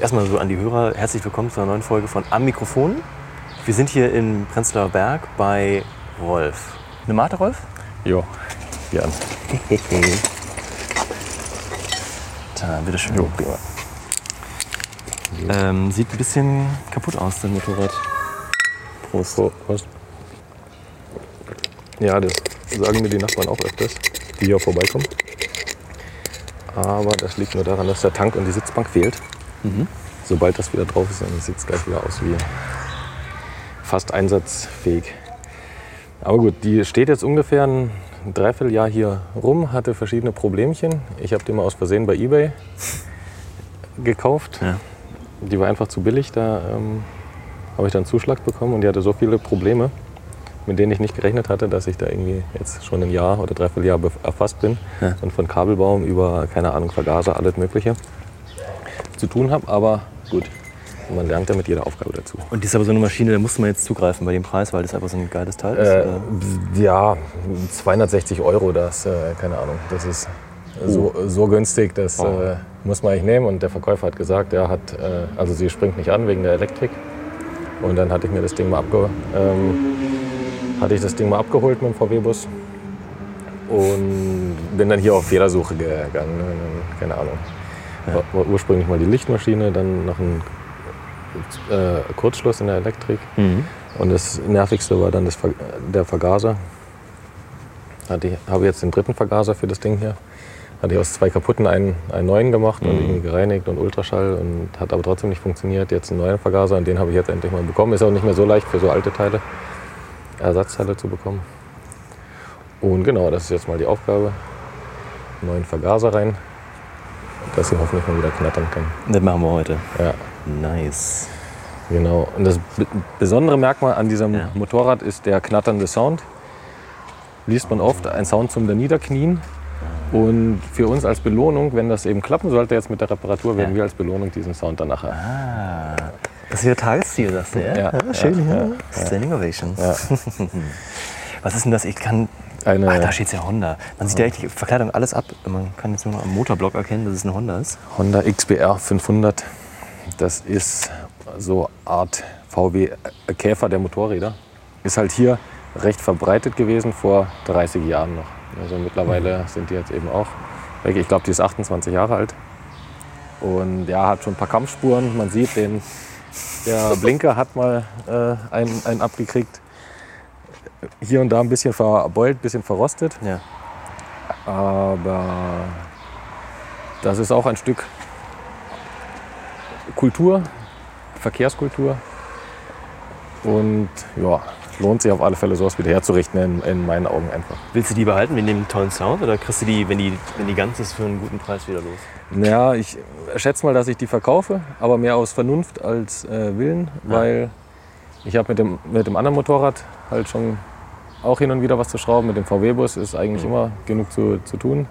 erstmal so an die Hörer, herzlich willkommen zu einer neuen Folge von Am Mikrofon. Wir sind hier in Prenzlauer Berg bei Rolf. Eine Mate, Rolf? Jo, Jan. Da, bitteschön. Jo. Ähm, sieht ein bisschen kaputt aus, dein Motorrad. Prost. Prost. Ja, das sagen mir die Nachbarn auch öfters, die hier vorbeikommen. Aber das liegt nur daran, dass der Tank und die Sitzbank fehlt. Mhm. Sobald das wieder drauf ist, dann sieht es gleich wieder aus wie fast einsatzfähig. Aber gut, die steht jetzt ungefähr ein Dreivierteljahr hier rum, hatte verschiedene Problemchen. Ich habe die mal aus Versehen bei Ebay gekauft. Ja. Die war einfach zu billig, da ähm, habe ich dann Zuschlag bekommen und die hatte so viele Probleme, mit denen ich nicht gerechnet hatte, dass ich da irgendwie jetzt schon ein Jahr oder dreiviertel Jahr erfasst bin ja. und von Kabelbaum über, keine Ahnung, Vergaser, alles Mögliche zu tun habe. Aber gut, man lernt ja mit jeder Aufgabe dazu. Und die ist aber so eine Maschine, da musste man jetzt zugreifen bei dem Preis, weil das einfach so ein geiles Teil ist? Äh, ja, 260 Euro, das, äh, keine Ahnung, das ist oh. so, so günstig, das oh. äh, muss man eigentlich nehmen. Und der Verkäufer hat gesagt, er hat, äh, also sie springt nicht an wegen der Elektrik. Und dann hatte ich mir das Ding mal abge ähm, hatte ich das Ding mal abgeholt mit dem VW-Bus und bin dann hier auf Fehlersuche gegangen. Keine Ahnung. War, war ursprünglich mal die Lichtmaschine, dann noch ein äh, Kurzschluss in der Elektrik. Mhm. Und das Nervigste war dann das, der Vergaser. Ich habe jetzt den dritten Vergaser für das Ding hier. Hatte ich aus zwei kaputten einen, einen neuen gemacht mhm. und irgendwie gereinigt und Ultraschall und hat aber trotzdem nicht funktioniert. Jetzt einen neuen Vergaser und den habe ich jetzt endlich mal bekommen. Ist auch nicht mehr so leicht für so alte Teile. Ersatzteile zu bekommen. Und genau, das ist jetzt mal die Aufgabe. Neuen Vergaser rein, dass sie hoffentlich mal wieder knattern kann. Das machen wir heute. Ja. Nice. Genau. Und das besondere Merkmal an diesem ja. Motorrad ist der knatternde Sound. Liest man oft, ein Sound zum Niederknien. Und für uns als Belohnung, wenn das eben klappen sollte jetzt mit der Reparatur, werden ja. wir als Belohnung diesen Sound dann nachher ah. Das ist Ihr Tagesziel, sagst du, ja? Ja, ja schön, ja. Standing Ovation. Was ist denn das? Ich kann. Eine, Ach, da steht ja Honda. Man sieht ja echt die Verkleidung alles ab. Man kann jetzt nur noch am Motorblock erkennen, dass es eine Honda ist. Honda XBR 500. Das ist so Art VW Käfer der Motorräder. Ist halt hier recht verbreitet gewesen vor 30 Jahren noch. Also mittlerweile mhm. sind die jetzt eben auch weg. Ich glaube, die ist 28 Jahre alt. Und ja, hat schon ein paar Kampfspuren. Man sieht den der Blinker hat mal äh, einen, einen abgekriegt. Hier und da ein bisschen verbeult, ein bisschen verrostet. Ja. Aber das ist auch ein Stück Kultur, Verkehrskultur. Und ja, lohnt sich auf alle Fälle, sowas wieder herzurichten, in, in, meinen Augen einfach. Willst du die behalten wegen dem tollen Sound oder kriegst du die, wenn die, wenn die ganz ist, für einen guten Preis wieder los? Ja, ich schätze mal, dass ich die verkaufe, aber mehr aus Vernunft als äh, Willen, ja. weil ich habe mit dem, mit dem anderen Motorrad halt schon auch hin und wieder was zu schrauben. Mit dem VW-Bus ist eigentlich mhm. immer genug zu, zu tun.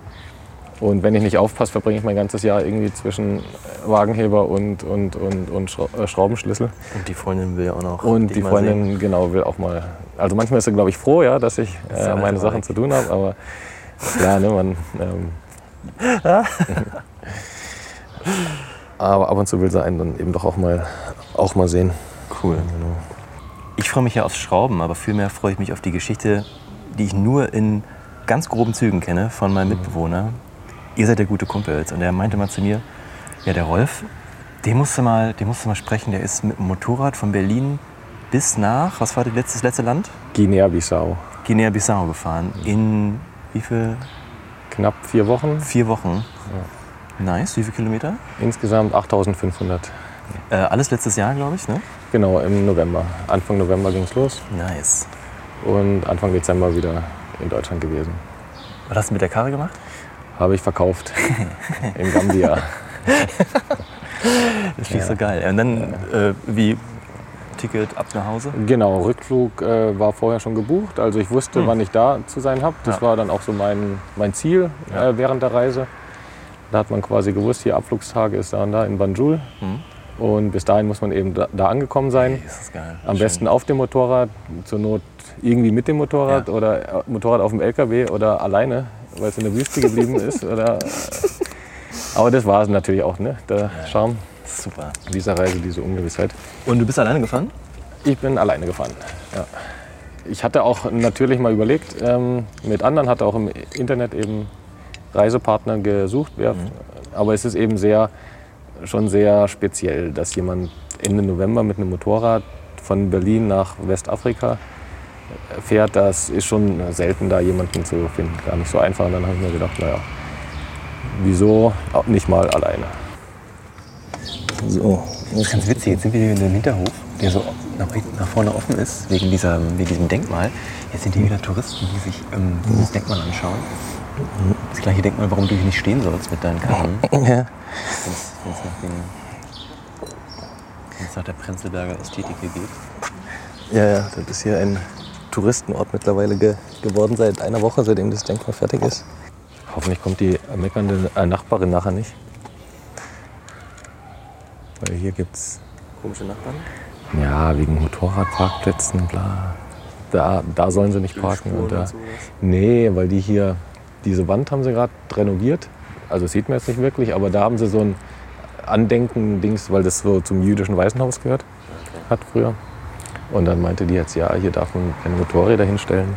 Und wenn ich nicht aufpasse, verbringe ich mein ganzes Jahr irgendwie zwischen Wagenheber und, und, und, und äh, Schraubenschlüssel. Und die Freundin will ja auch noch. Und die Freundin, sehen. genau, will auch mal. Also manchmal ist sie, glaube ich, froh, ja, dass ich äh, meine Sachen zu tun habe, aber ja, ne, man. Ähm, aber ab und zu will sie einen dann eben doch auch mal, auch mal sehen. Cool. Genau. Ich freue mich ja aufs Schrauben, aber vielmehr freue ich mich auf die Geschichte, die ich nur in ganz groben Zügen kenne von meinem mhm. Mitbewohner, ihr seid ja gute Kumpels. Und er meinte mal zu mir, ja, der Rolf, den musst du mal, den musst du mal sprechen. Der ist mit dem Motorrad von Berlin bis nach, was war das letzte, das letzte Land? Guinea-Bissau. Guinea-Bissau gefahren. In wie viel? Knapp vier Wochen. Vier Wochen. Ja. Nice. Wie viele Kilometer? Insgesamt 8500. Äh, alles letztes Jahr, glaube ich, ne? Genau, im November. Anfang November ging es los. Nice. Und Anfang Dezember wieder in Deutschland gewesen. Was hast du mit der Karre gemacht? Habe ich verkauft. in Gambia. das ist ja. so geil. Und dann äh, wie Ticket ab nach Hause? Genau, Rückflug äh, war vorher schon gebucht. Also ich wusste, hm. wann ich da zu sein habe. Das ja. war dann auch so mein, mein Ziel ja. äh, während der Reise. Da hat man quasi gewusst, hier Abflugstage ist da und da in Banjul. Hm. Und bis dahin muss man eben da, da angekommen sein. Hey. Am Schön. besten auf dem Motorrad, zur Not irgendwie mit dem Motorrad ja. oder äh, Motorrad auf dem LKW oder alleine weil es in der Wüste geblieben ist. Oder, aber das war es natürlich auch, ne? der Charme. Super. Dieser Reise, diese Ungewissheit. Und du bist alleine gefahren? Ich bin alleine gefahren. Ja. Ich hatte auch natürlich mal überlegt, ähm, mit anderen, hatte auch im Internet eben Reisepartner gesucht. Wer, mhm. Aber es ist eben sehr, schon sehr speziell, dass jemand Ende November mit einem Motorrad von Berlin nach Westafrika fährt. Das ist schon selten, da jemanden zu finden. Gar nicht so einfach. Und dann habe ich mir gedacht, naja, wieso nicht mal alleine. So, das ist ganz witzig. Jetzt sind wir hier in dem Hinterhof, der so nach, nach vorne offen ist, wegen, dieser, wegen diesem Denkmal. Jetzt sind hier wieder Touristen, die sich ähm, das Denkmal anschauen. Das gleiche Denkmal, warum du hier nicht stehen sollst mit deinen Karren. Ja. Wenn es nach, nach der Prenzlberger Ästhetik hier geht. Ja, ja, das ist hier ein Touristenort mittlerweile ge geworden seit einer Woche, seitdem das Denkmal fertig ist. Hoffentlich kommt die meckernde äh, Nachbarin nachher nicht. Weil hier gibt's komische Nachbarn. Ja, wegen Motorradparkplätzen, bla. Da, da sollen sie nicht parken. Und da, nee, weil die hier, diese Wand haben sie gerade renoviert. Also sieht man jetzt nicht wirklich, aber da haben sie so ein Andenken-Dings, weil das so zum jüdischen Waisenhaus gehört hat früher. Und dann meinte die jetzt, ja, hier darf man keine Motorräder hinstellen.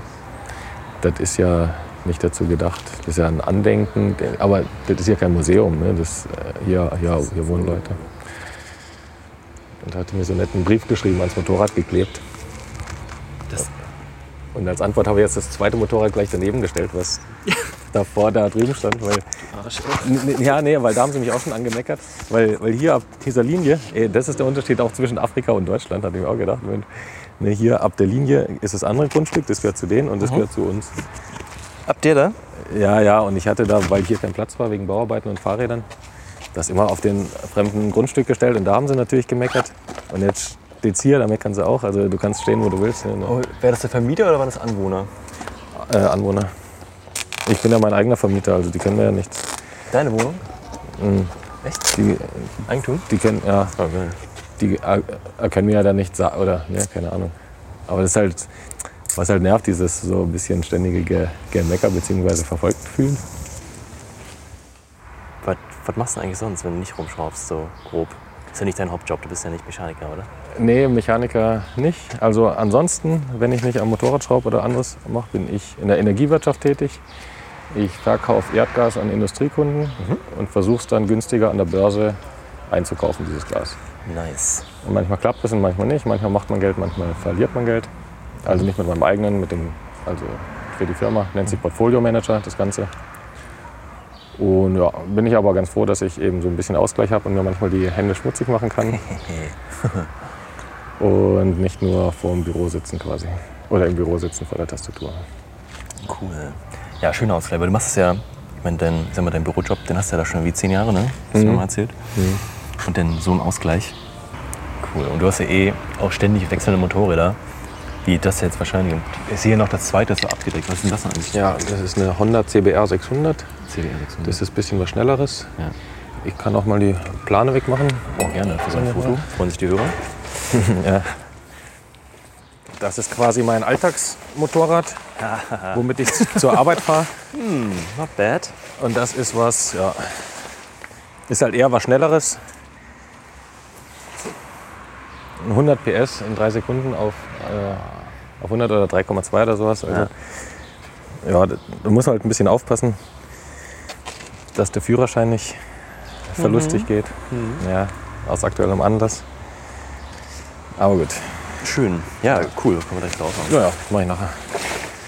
Das ist ja nicht dazu gedacht. Das ist ja ein Andenken, aber das ist ja kein Museum. Ne? Das, äh, hier, hier, hier wohnen Leute. Und hatte mir so einen netten Brief geschrieben, ans Motorrad geklebt. Das und als Antwort habe ich jetzt das zweite Motorrad gleich daneben gestellt, was davor da drüben stand. Weil, ja, nee, weil da haben sie mich auch schon angemeckert. Weil, weil hier ab dieser Linie, ey, das ist der Unterschied auch zwischen Afrika und Deutschland, hatte ich mir auch gedacht. Wenn, ne, hier ab der Linie ist das andere Grundstück, das gehört zu denen und das mhm. gehört zu uns. Ab der da? Ja, ja, und ich hatte da, weil hier kein Platz war wegen Bauarbeiten und Fahrrädern, das immer auf den fremden Grundstück gestellt und da haben sie natürlich gemeckert. Und jetzt steht hier, da meckern sie auch. Also du kannst stehen, wo du willst. Ne? Oh, Wäre das der Vermieter oder waren das Anwohner? Äh, Anwohner. Ich bin ja mein eigener Vermieter, also die kennen mir ja nichts. Deine Wohnung? Mhm. Echt? Die, Eigentum? Die kennen, ja. Okay. Die erkennen mir ja da nicht, oder, ne, keine Ahnung. Aber das ist halt, was halt nervt, dieses so ein bisschen ständige Gemecker bzw. verfolgt fühlen. Was, was machst du eigentlich sonst, wenn du nicht rumschraubst, so grob? Das ist ja nicht dein Hauptjob, du bist ja nicht Mechaniker, oder? Nee, Mechaniker nicht. Also ansonsten, wenn ich nicht am Motorrad schraube oder anderes mache, bin ich in der Energiewirtschaft tätig. Ich verkaufe Erdgas an Industriekunden mhm. und versuche es dann günstiger an der Börse einzukaufen, dieses Gas. Nice. Und manchmal klappt es und manchmal nicht. Manchmal macht man Geld, manchmal verliert man Geld. Also nicht mit meinem eigenen, mit dem, also für die Firma, nennt sich Portfolio Manager das Ganze. Und ja, bin ich aber ganz froh, dass ich eben so ein bisschen Ausgleich habe und mir manchmal die Hände schmutzig machen kann. und nicht nur vor dem Büro sitzen quasi. Oder im Büro sitzen vor der Tastatur. Cool. Ja, schöner Ausgleich, weil du machst es ja, ich meine, dein, sag mal, dein Bürojob, den hast du ja da schon wie zehn Jahre, ne? Hast mhm. du mal erzählt. Mhm. Und dann so ein Ausgleich. Cool. Und du hast ja eh auch ständig wechselnde Motorräder. Wie das jetzt wahrscheinlich. Ich sehe noch das zweite so abgedeckt. Was ist denn das eigentlich? Ja, das ist eine Honda CBR 600. CBR 600. Das ist ein bisschen was Schnelleres. Ja. Ich kann auch mal die Plane wegmachen. Oh, gerne. Für so ein Foto. Freuen sich die Hörer. ja. Das ist quasi mein Alltagsmotorrad, womit ich zur Arbeit fahre. Hm, not bad. Und das ist was, ja, ist halt eher was Schnelleres. 100 PS in drei Sekunden auf, äh, auf 100 oder 3,2 oder sowas. Also, ja, ja da, da muss man halt ein bisschen aufpassen, dass der Führerschein nicht verlustig mhm. geht. Mhm. Ja, aus aktuellem Anlass. Aber gut. Schön. Ja, cool. Kommen wir direkt drauf. Ja, ja, mach ich nachher.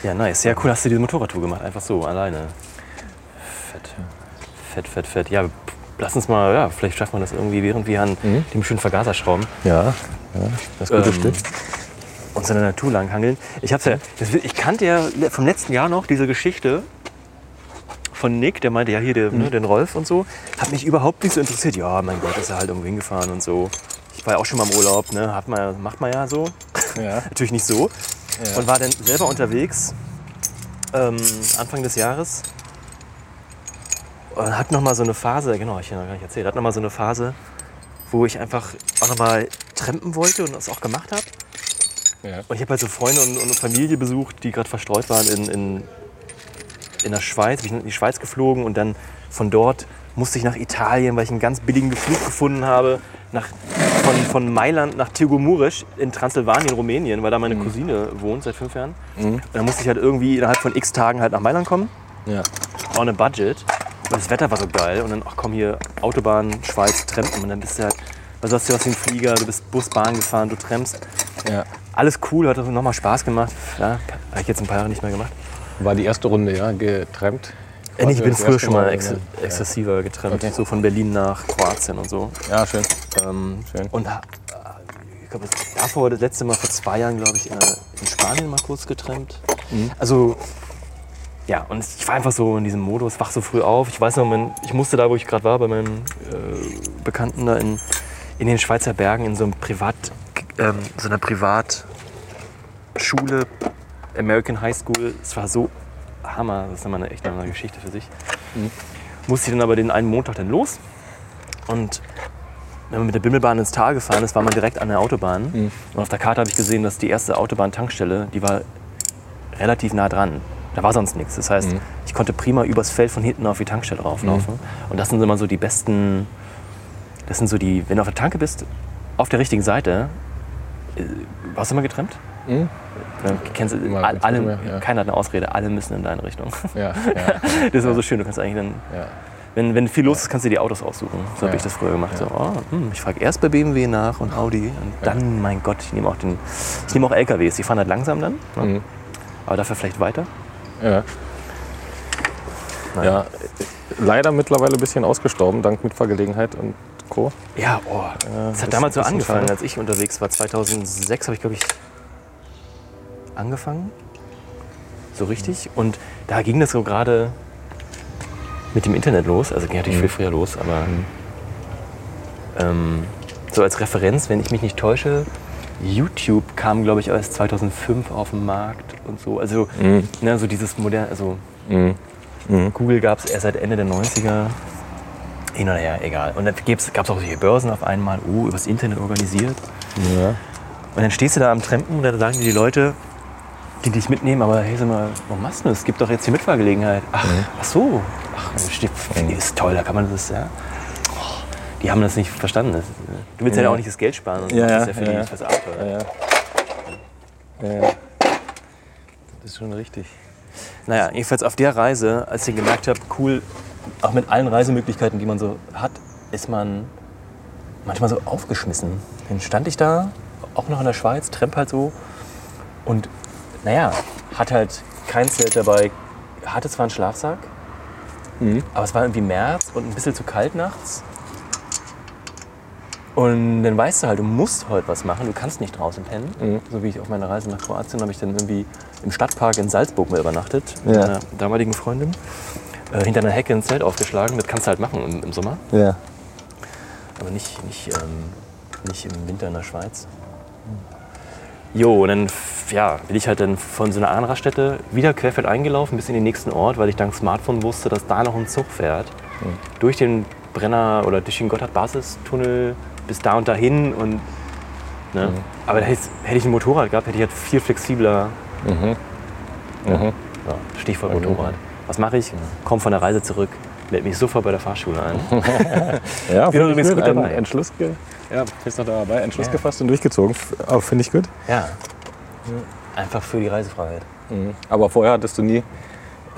Ja, nice. Ja, cool, hast du diese Motorradtour gemacht. Einfach so, alleine. Fett. Fett, fett, fett. Ja, lass uns mal, ja, vielleicht schaffen wir das irgendwie, während wir an mhm. dem schönen Vergaser schrauben. Ja, ja das gute ähm, Stück. Uns in der Natur langhangeln. Ich, hab's ja, ich kannte ja vom letzten Jahr noch diese Geschichte von Nick, der meinte, ja, hier der, ne, mhm. ne, den Rolf und so. Hat mich überhaupt nicht so interessiert. Ja, mein Gott, ist er halt irgendwo hingefahren und so. Ich war ja auch schon mal im Urlaub, ne? Hat man, macht man ja so. Ja. Natürlich nicht so. Ja. Und war dann selber unterwegs, ähm, Anfang des Jahres und hat noch mal so eine Phase, genau, ich habe noch gar nicht erzählt, hat noch mal so eine Phase, wo ich einfach auch noch mal trampen wollte und das auch gemacht habe. Ja. Und ich habe halt so Freunde und, und Familie besucht, die gerade verstreut waren in, in, in der Schweiz. Ich bin in die Schweiz geflogen und dann von dort musste ich nach Italien, weil ich einen ganz billigen Flug gefunden habe, nach, von, von Mailand nach Tigomurisch in Transsilvanien, Rumänien, weil da meine Cousine wohnt seit fünf Jahren. Und dann musste ich halt irgendwie innerhalb von x Tagen halt nach Mailand kommen, Ja. on a budget. Und das Wetter war so geil. Und dann, ach komm hier, Autobahn, Schweiz, Trampen. Und dann bist du halt, also hast du aus dem Flieger, du bist Bus, Bahn gefahren, du trampst. ja. Alles cool, hat nochmal Spaß gemacht. Ja, habe ich jetzt ein paar Jahre nicht mehr gemacht. War die erste Runde, ja, getrennt. Ja, ich bin früher schon mal ex ja. exzessiver getrennt, Okay. so von Berlin nach Kroatien und so. Ja, schön. Ähm, Schön. Und ha- ich glaube, davor das letzte Mal vor zwei Jahren, glaube ich, in, in Spanien mal kurz getrennt. Mhm. Also ja, und ich war einfach so in diesem Modus, wach so früh auf. Ich weiß noch, mein, ich musste da, wo ich gerade war, bei meinem äh, Bekannten da in, in den Schweizer Bergen in so einem Privat, ähm, so einer Privatschule, American High School. Es war so Hammer, das ist nochmal eine echt eine Geschichte für sich. Musste ich dann aber den einen Montag dann los und wenn man mit der Bimmelbahn ins Tal gefahren ist, war man direkt an der Autobahn. Und auf der Karte habe ich gesehen, dass die erste Autobahntankstelle, die war relativ nah dran. Da war sonst nichts. Das heißt, ich konnte prima übers Feld von hinten auf die Tankstelle rauflaufen. Und das sind immer so die besten, das sind so die, wenn du auf der Tanke bist, auf der richtigen Seite, äh, warst du immer getrennt? Ja, kennst du, Immer all, mit alle, Stimme, ja. Keiner hat eine Ausrede, alle müssen in deine Richtung. Ja, Das ist immer so schön, du kannst eigentlich dann wenn, wenn viel los ist, kannst du dir die Autos aussuchen. So habe ich das früher gemacht. So, oh, hm, ich frage erst bei BMW nach und Audi. Und dann, mein Gott, ich nehme auch, den, ich nehme auch LKWs. Die fahren halt langsam dann, ne? Mhm. aber dafür vielleicht weiter. Ja. Nein. ja. Leider mittlerweile ein bisschen ausgestorben, dank Mitfahrgelegenheit und Co. Ja, oh. das hat damals so angefangen, als ich unterwegs war. 2006 habe ich, glaube ich, angefangen. So richtig. Und da ging das so gerade mit dem Internet los. Also ging natürlich Mhm. viel früher los, aber ähm, so als Referenz, wenn ich mich nicht täusche, YouTube kam, glaube ich, erst 2005 auf den Markt und so. Also, Mhm. ne, so dieses moderne, also Mhm. Google gab es erst seit Ende der 90er. Hin oder her, egal. Und dann gab es auch solche Börsen auf einmal, oh, übers Internet organisiert. Ja. Und dann stehst du da am Trampen und dann sagen dir die Leute, die dich mitnehmen, aber hey, sag mal, warum machst du das? Es gibt doch jetzt die Mitfahrgelegenheit. Ach, ach so. Ach, steht, ist toll, da kann man das, ja. Oh, Die haben das nicht verstanden. Das, du willst ja, Ja. auch nicht das Geld sparen. Und Ja, das ja, ist ja für, ja, die, fürs Abenteuer. Ja, ja. Das ist schon richtig. Naja, jedenfalls auf der Reise, als ich gemerkt habe, cool, auch mit allen Reisemöglichkeiten, die man so hat, ist man manchmal so aufgeschmissen. Dann stand ich da, auch noch in der Schweiz, tramp halt so und naja, hatte halt kein Zelt dabei, hatte zwar einen Schlafsack, Mhm. aber es war irgendwie März und ein bisschen zu kalt nachts. Und dann weißt du halt, du musst heute was machen, du kannst nicht draußen pennen. Mhm. So wie ich auf meiner Reise nach Kroatien habe ich dann irgendwie im Stadtpark in Salzburg mal übernachtet mit Ja. meiner damaligen Freundin. Äh, hinter einer Hecke ein Zelt aufgeschlagen, das kannst du halt machen im, im Sommer, Ja. aber nicht, nicht, ähm, nicht im Winter in der Schweiz. Jo, und dann ja, bin ich halt dann von so einer anderen Raststätte wieder querfeld eingelaufen bis in den nächsten Ort, weil ich dank Smartphone wusste, dass da noch ein Zug fährt. Durch den Brenner oder durch den Gotthard-Basistunnel bis da und dahin. Und, ne? Aber da hätte, ich ein Motorrad gehabt, hätte ich halt viel flexibler. Mhm. Mhm. Ja, Stichwort Motorrad. Was mache ich? Komm von der Reise zurück, melde mich sofort bei der Fahrschule ein. Ja, Bin übrigens gut Ein dabei. Entschluss, ja, bist noch dabei. Entschluss Ja. gefasst und durchgezogen. Finde ich gut. Ja. Einfach für die Reisefreiheit. Mhm. Aber vorher hattest du nie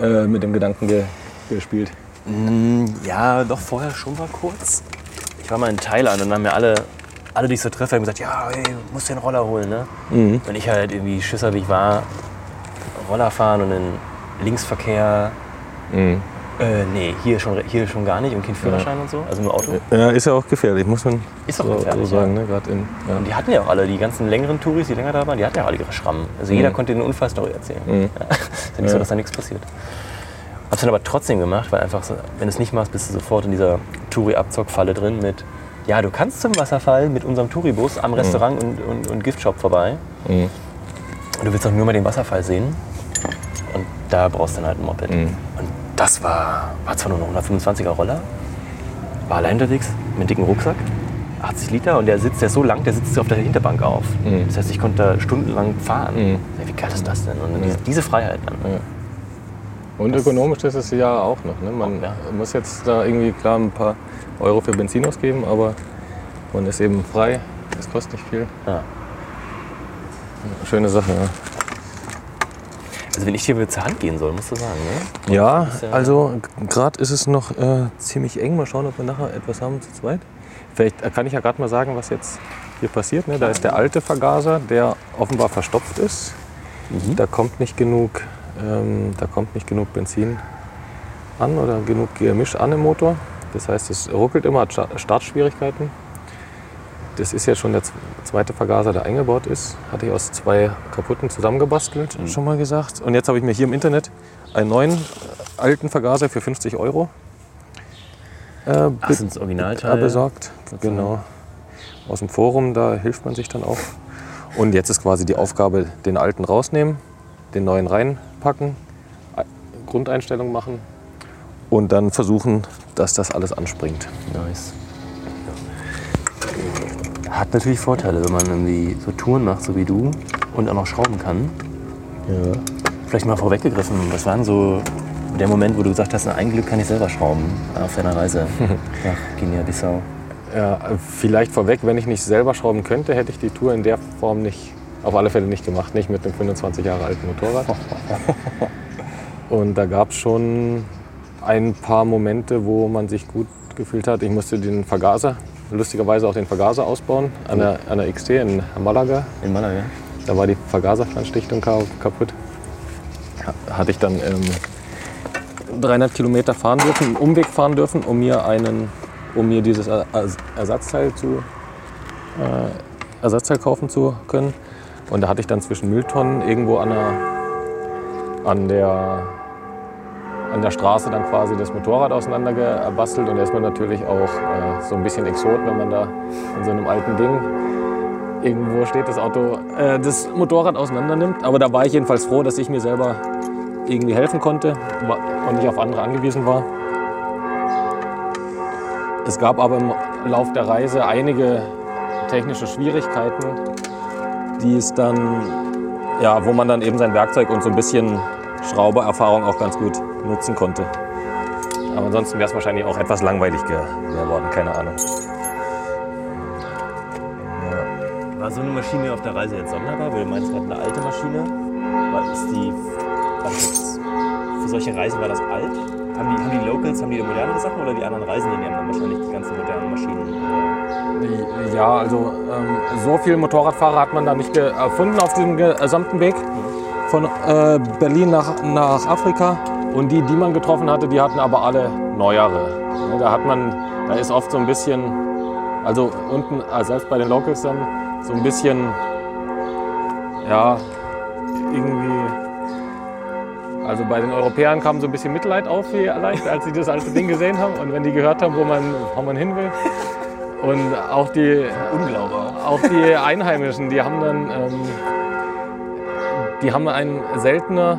äh, mit dem Gedanken ge gespielt. Mm, Ja, doch vorher schon mal kurz. Ich war mal in Thailand und dann haben mir alle, alle, die ich so treffe, haben gesagt, ja, du musst einen Roller holen. Ne? Mhm. Und ich halt irgendwie Schisser, wie ich war, Roller fahren und in Linksverkehr. Mhm. Äh, nee, hier schon, hier schon gar nicht und kein Führerschein und so, also nur Auto. Ja, ist ja auch gefährlich, muss man Ist doch so, gefährlich, so sagen. Ne? Gerade in, ja. Und die hatten ja auch alle, die ganzen längeren Touris, die länger da waren, die hatten ja alle ihre Schrammen. Also jeder konnte eine Unfallstory erzählen. Mhm. Ja. Ist ja nicht so, dass da nichts passiert. Hab's dann aber trotzdem gemacht, weil einfach, so, wenn du es nicht machst, bist du sofort in dieser Touri-Abzock-Falle drin mit, ja, du kannst zum Wasserfall mit unserem Touribus am Restaurant und, und, und Giftshop vorbei. Mhm. Und du willst auch nur mal den Wasserfall sehen. Und da brauchst du dann halt ein Moped. Mhm. Und das war, war zwar nur ein 125er Roller, war allein unterwegs mit einem dicken Rucksack, 80 Liter und der sitzt, der ist so lang, der sitzt auf der Hinterbank auf. Mhm. Das heißt, ich konnte da stundenlang fahren. Mhm. Ja, Wie geil ist das denn? Und diese, diese Freiheit dann. Ja. Und ökonomisch ist es ja auch noch. Ne? Man Ja. muss jetzt da irgendwie klar ein paar Euro für Benzin ausgeben, aber man ist eben frei. Es kostet nicht viel. Schöne Sache. Ja. Also wenn ich dir zur Hand gehen soll, musst du sagen, ne? Ja, ja- also gerade ist es noch äh, ziemlich eng. Mal schauen, ob wir nachher etwas haben zu zweit. Vielleicht äh, kann ich ja gerade mal sagen, was jetzt hier passiert. Ne? Da ist der alte Vergaser, der offenbar verstopft ist. Da kommt nicht genug, ähm, da kommt nicht genug Benzin an oder genug Gemisch an im Motor. Das heißt, es ruckelt immer, hat Sta- Startschwierigkeiten. Das ist ja schon der zweite Vergaser, der eingebaut ist. Hatte ich aus zwei kaputten zusammengebastelt, schon mal gesagt. Und jetzt habe ich mir hier im Internet einen neuen äh, alten Vergaser für 50 Euro äh, Ach, sind das äh, besorgt. Genau. Aus dem Forum, da hilft man sich dann auch. Und jetzt ist quasi die Aufgabe, den alten rausnehmen, den neuen reinpacken, Ei- Grundeinstellung machen und dann versuchen, dass das alles anspringt. Nice. Hat natürlich Vorteile, wenn man irgendwie so Touren macht, so wie du, und auch noch schrauben kann. Ja. Vielleicht mal vorweggegriffen, was war denn so der Moment, wo du gesagt hast, na, ein Glück kann ich selber schrauben auf deiner Reise nach Guinea-Bissau? Ja, vielleicht vorweg, wenn ich nicht selber schrauben könnte, hätte ich die Tour in der Form nicht, auf alle Fälle nicht gemacht. Nicht mit einem 25 Jahre alten Motorrad. Und da gab es schon ein paar Momente, wo man sich gut gefühlt hat. Ich musste den Vergaser, lustigerweise auch den Vergaser ausbauen an der, an der XT in Malaga. In Malaga? Da war die Vergaserfernstichtung ka- kaputt. Ha- Hatte ich dann ähm, 300 Kilometer fahren dürfen, einen Umweg fahren dürfen, um mir, einen, um mir dieses Er- Ers- Ersatzteil, zu, äh, Ersatzteil kaufen zu können. Und da hatte ich dann zwischen Mülltonnen irgendwo an der, an der, an der Straße dann quasi das Motorrad auseinandergebastelt. Und da ist man natürlich auch äh, so ein bisschen Exot, wenn man da in so einem alten Ding irgendwo steht, das Auto, äh, das Motorrad auseinander nimmt. Aber da war ich jedenfalls froh, dass ich mir selber irgendwie helfen konnte und nicht auf andere angewiesen war. Es gab aber im Lauf der Reise einige technische Schwierigkeiten, die es dann, ja, wo man dann eben sein Werkzeug und so ein bisschen Schraubererfahrung auch ganz gut nutzen konnte. Aber ansonsten wäre es wahrscheinlich auch etwas langweilig geworden, keine Ahnung. War so eine Maschine auf der Reise jetzt sonderbar? Weil du meinst gerade eine alte Maschine. War, ist die, für solche Reisen war das alt? Haben die, haben die Locals, haben die modernere Sachen oder die anderen Reisenden, die haben dann wahrscheinlich die ganzen modernen Maschinen? Ja, also ähm, so viele Motorradfahrer hat man da nicht erfunden auf diesem gesamten Weg von äh, Berlin nach, nach Afrika. Und die, die man getroffen hatte, die hatten aber alle neuere. Ne, Da hat man, da ist oft so ein bisschen, also unten, äh, selbst bei den Locals dann, so ein bisschen, ja, irgendwie, also bei den Europäern kam so ein bisschen Mitleid auf, vielleicht, als sie das alte Ding gesehen haben. Und wenn die gehört haben, wo man, wo man hin will. Und auch die, Unglaublich. auch die Einheimischen, die haben dann, ähm, die haben einen seltener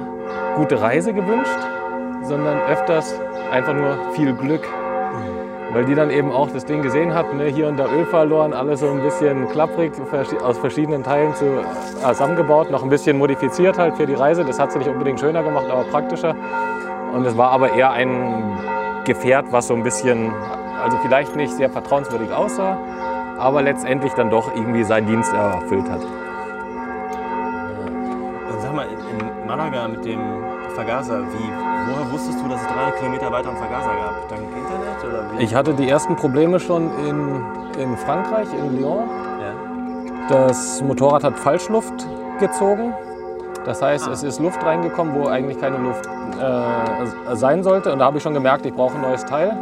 gute Reise gewünscht, sondern öfters einfach nur viel Glück. Weil die dann eben auch das Ding gesehen hatten, ne? hier und da Öl verloren, alles so ein bisschen klapprig, aus verschiedenen Teilen äh, zusammengebaut, noch ein bisschen modifiziert halt für die Reise. Das hat sie nicht unbedingt schöner gemacht, aber praktischer. Und es war aber eher ein Gefährt, was so ein bisschen, also vielleicht nicht sehr vertrauenswürdig aussah, aber letztendlich dann doch irgendwie seinen Dienst erfüllt hat. Sag mal, in Malaga mit dem Vergaser, wie, woher wusstest du, dass es 300 Kilometer weiter einen Vergaser gab? Dank Internet oder wie? Ich hatte die ersten Probleme schon in, in Frankreich, in Lyon. ja. Das Motorrad hat Falschluft gezogen. Das heißt, es ist Luft reingekommen, wo eigentlich keine Luft äh, sein sollte. Und da habe ich schon gemerkt, ich brauche ein neues Teil.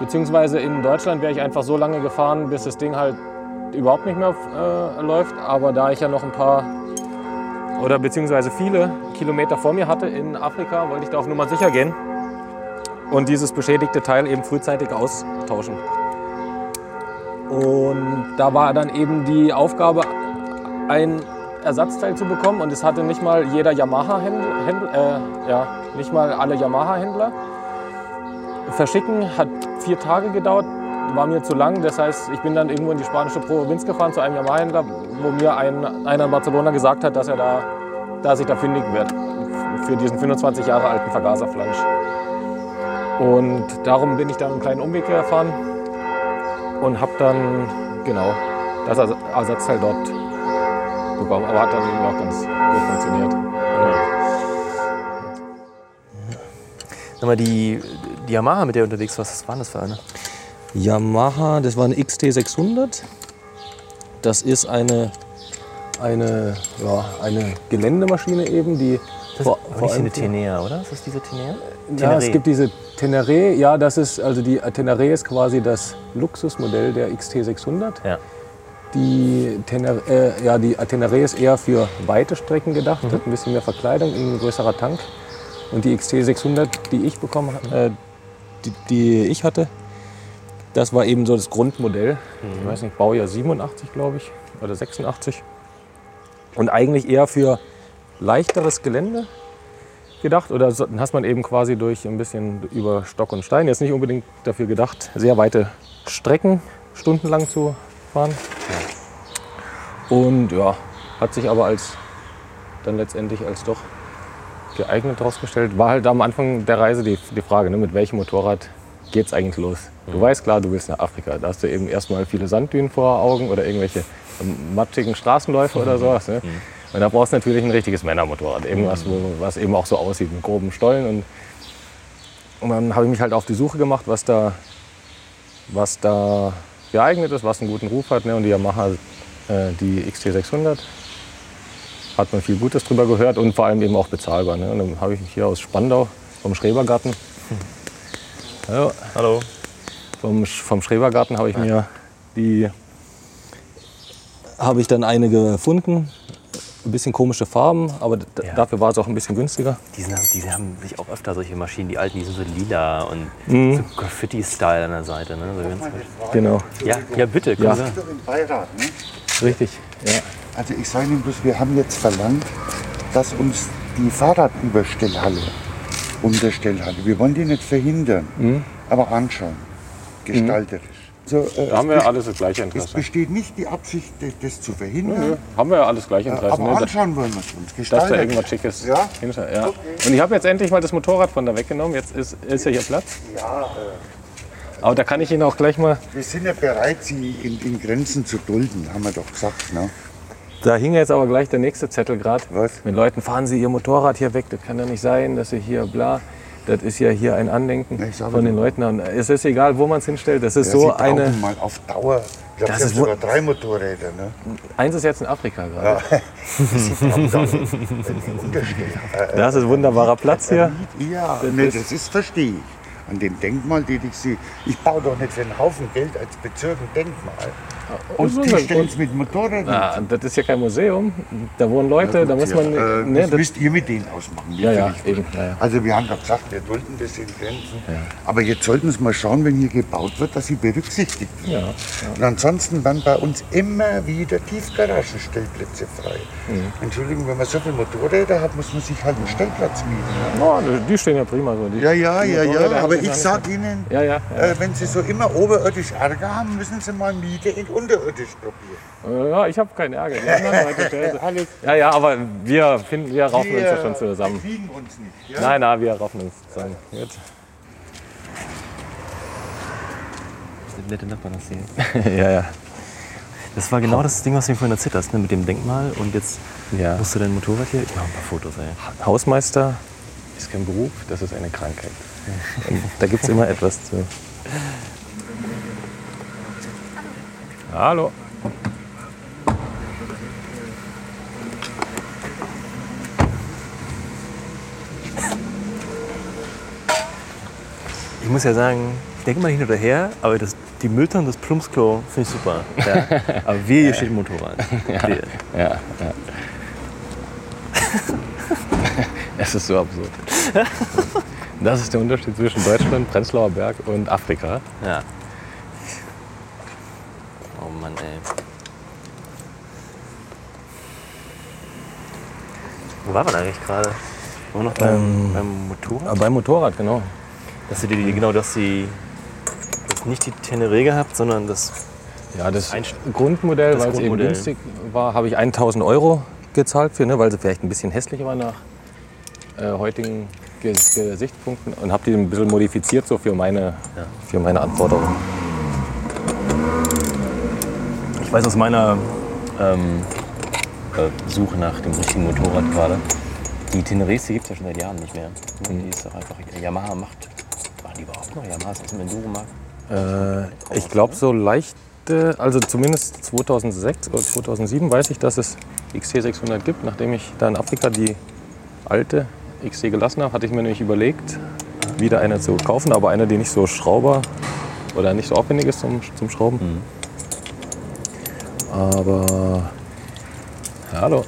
Beziehungsweise in Deutschland wäre ich einfach so lange gefahren, bis das Ding halt überhaupt nicht mehr äh, läuft. Aber da ich ja noch ein paar oder beziehungsweise viele Kilometer vor mir hatte in Afrika, wollte ich da auf Nummer sicher gehen und dieses beschädigte Teil eben frühzeitig austauschen. Und da war dann eben die Aufgabe, ein Ersatzteil zu bekommen. Und es hatte nicht mal jeder Yamaha-Händler, äh, ja, nicht mal alle Yamaha-Händler. Verschicken hat vier Tage gedauert, war mir zu lang. Das heißt, ich bin dann irgendwo in die spanische Provinz gefahren zu einem Yamaha-Händler, wo mir ein, einer in Barcelona gesagt hat, dass er da, dass ich da fündig werd, für diesen 25 Jahre alten Vergaserflansch. Und darum bin ich dann einen kleinen Umweg gefahren und habe dann genau das Ersatzteil dort bekommen. Aber hat dann eben auch ganz gut funktioniert. Sag mal, die, die Yamaha, mit der du unterwegs warst, was war das für eine? Yamaha, das war eine XT600. Das ist eine, eine, ja, eine Geländemaschine eben, die Das vor, ist vor eine Tenere, oder? Ist das diese Tenere? Ja, es gibt diese Tenere. Ja, das ist also die Tenere ist quasi das Luxusmodell der XT600. Ja. Die Tenere, äh, ja, die Tenere ist eher für weite Strecken gedacht, hat ein bisschen mehr Verkleidung, ein größerer Tank. Und die XT600, die ich bekommen, äh, die, die ich hatte, das war eben so das Grundmodell. Ich weiß nicht, Baujahr 87, glaube ich, oder 86. Und eigentlich eher für leichteres Gelände gedacht. Oder hast man eben quasi durch ein bisschen über Stock und Stein, jetzt nicht unbedingt dafür gedacht, sehr weite Strecken stundenlang zu fahren. Und ja, hat sich aber als dann letztendlich als doch geeignet herausgestellt. War halt am Anfang der Reise die, die Frage, ne, mit welchem Motorrad geht es eigentlich los? Du weißt klar, du willst nach Afrika. Da hast du eben erstmal viele Sanddünen vor Augen oder irgendwelche matschigen Straßenläufe oder sowas. Ne? Und da brauchst du natürlich ein richtiges Männermotorrad. Irgendwas, wo, was eben auch so aussieht, mit groben Stollen. Und, und dann habe ich mich halt auf die Suche gemacht, was da, was da geeignet ist, was einen guten Ruf hat. Ne? Und die Yamaha, äh, die XT600, hat man viel Gutes drüber gehört und vor allem eben auch bezahlbar. Ne? Und dann habe ich mich hier aus Spandau vom Schrebergarten, ja, Hallo. vom, vom Schrebergarten habe ich mir die, habe ich dann eine gefunden. Ein bisschen komische Farben, aber Ja. dafür war es auch ein bisschen günstiger. Die, sind, die haben sich auch öfter solche Maschinen, die alten, die sind so lila und Mhm. so Graffiti-Style an der Seite. Ne? So ganz Genau, ja, ja, bitte, Ja. Sie. Beirat. Ne? richtig. Ja. Also ich sage Ihnen bloß, wir haben jetzt verlangt, dass uns die Fahrradüberstellhalle, Unterstellhalle, wir wollen die nicht verhindern, aber anschauen, gestalterisch. So, äh, Da haben es wir best- alles das gleiche Es Interesse. besteht nicht die Absicht, das- zu verhindern, Ja, haben wir ja alles gleiche äh, Interesse. aber Ne? Dass, anschauen wollen wir es uns, dass da irgendwas Schickes Ja? hinter. Ja. Und ich habe jetzt endlich mal das Motorrad von da weggenommen. Jetzt ist, ist ja hier Platz. Ja, Aber da kann ich Ihnen auch gleich mal. wir sind ja bereit, Sie in, in Grenzen zu dulden, haben wir doch gesagt. Ne? Da hing jetzt aber gleich der nächste Zettel gerade. Was? Mit Leuten fahren Sie Ihr Motorrad hier weg. Das kann ja nicht sein, dass Sie hier bla. Das ist ja hier ein Andenken Ja, von den. Leuten. Und es ist egal, wo man es hinstellt. Das ist Ja, so eine. mal auf Dauer, ich glaube, Das Sie sogar drei Motorräder. Ne? Eins ist jetzt in Afrika gerade. Unterschied. Das ist wunderbarer Platz hier. Ja, Das nee, das ist, verstehe ich. An dem Denkmal, den ich sehe. Ich baue doch nicht für einen Haufen Geld als Bezirk ein Denkmal. Und die stellen es mit Motorrädern. Ah, das ist ja kein Museum. Da wohnen Leute, da muss man. äh, ne, das das, müsst ihr mit denen ausmachen. ja, ja, eben. Ja, ja. Also wir haben doch gesagt, wir dulden das in Grenzen. Aber jetzt sollten Sie mal schauen, wenn hier gebaut wird, dass sie berücksichtigt werden. Ja, Und ansonsten werden bei uns immer wieder Tiefgaragenstellplätze frei. Mhm. Entschuldigung, wenn man so viele Motorräder hat, muss man sich halt einen Stellplatz mieten. Oh, die stehen ja prima so. Die, Ja, ja, ja, Motorräder ja. haben Aber ich sag Ihnen, Ja, ja. ja. äh, wenn Sie so immer oberirdisch Ärger haben, müssen Sie mal Miete in unterirdisch probieren. Äh, Ja, ich habe keinen Ärger. Alles. Ja, ja, aber wir, finden, wir raufen uns ja schon zusammen. kriegen uns nicht. Ja? Nein, nein, wir raufen uns zusammen. Jetzt. sind nette Nachbarn das hier. ja, ja. Das war genau das Ding, was du mir vorhin erzählt hast, ne? mit dem Denkmal. Und jetzt ja. musst du dein Motorrad hier. Ich mache ein paar Fotos, ey. Hausmeister ist kein Beruf, das ist eine Krankheit. Und da gibt es immer etwas zu. Hallo. Ich muss ja sagen, ich denke mal hin oder her, aber das, die Mülltonne, das Plumpsklo finde ich super. Ja. Aber wir hier steht Motorrad. Wir. Ja, ja. es ist so absurd. Das ist der Unterschied zwischen Deutschland, Prenzlauer Berg und Afrika. Ja. Oh Mann, ey. Wo war man eigentlich gerade? War noch beim, Ähm, beim Motorrad? Aber beim Motorrad, genau. Dass ihr die, die, genau, dass sie dass nicht die Tenere gehabt, sondern das. Ja, das Einst- Grundmodell, weil es eben günstig war, habe ich 1000 Euro gezahlt für, ne, weil sie vielleicht ein bisschen hässlich war nach, äh, heutigen Ge- Gesichtspunkten und habe die ein bisschen modifiziert so für meine, für meine Anforderungen. Ich weiß aus meiner ähm, äh, Suche nach dem richtigen Motorrad gerade, die Tenerese gibt es ja schon seit Jahren nicht mehr. Die ist doch einfach, Yamaha macht, machen die überhaupt noch? Yamaha ist aus dem Enduro-Markt. Äh, ich glaube, so leichte, also zumindest 2006 oder 2007 weiß ich, dass es XT600 gibt. Nachdem ich da in Afrika die alte XT gelassen habe, hatte ich mir nämlich überlegt, wieder eine zu kaufen, aber eine, die nicht so Schrauber oder nicht so aufwendig ist zum, zum Schrauben. Aber ja, hallo.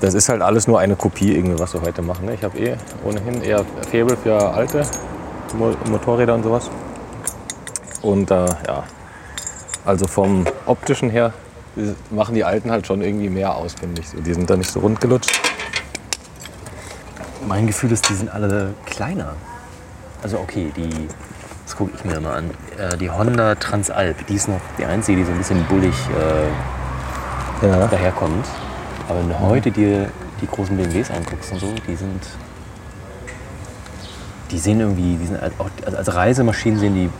Das ist halt alles nur eine Kopie, irgendwie, was wir heute machen. Ne? Ich habe eh ohnehin eher Faible für alte Mo Motorräder und sowas. Und äh, ja, also vom optischen her äh, machen die alten halt schon irgendwie mehr aus, finde ich. Die sind da nicht so rund gelutscht. Mein Gefühl ist, die sind alle kleiner. Also okay, die, das gucke ich mir mal an. Äh, die Honda Transalp, die ist noch die einzige, die so ein bisschen bullig äh, Ja. daherkommt. Aber wenn du heute dir die großen BMWs anguckst und so, die sind. Die sehen irgendwie, die sind als, auch, also als Reisemaschinen sehen die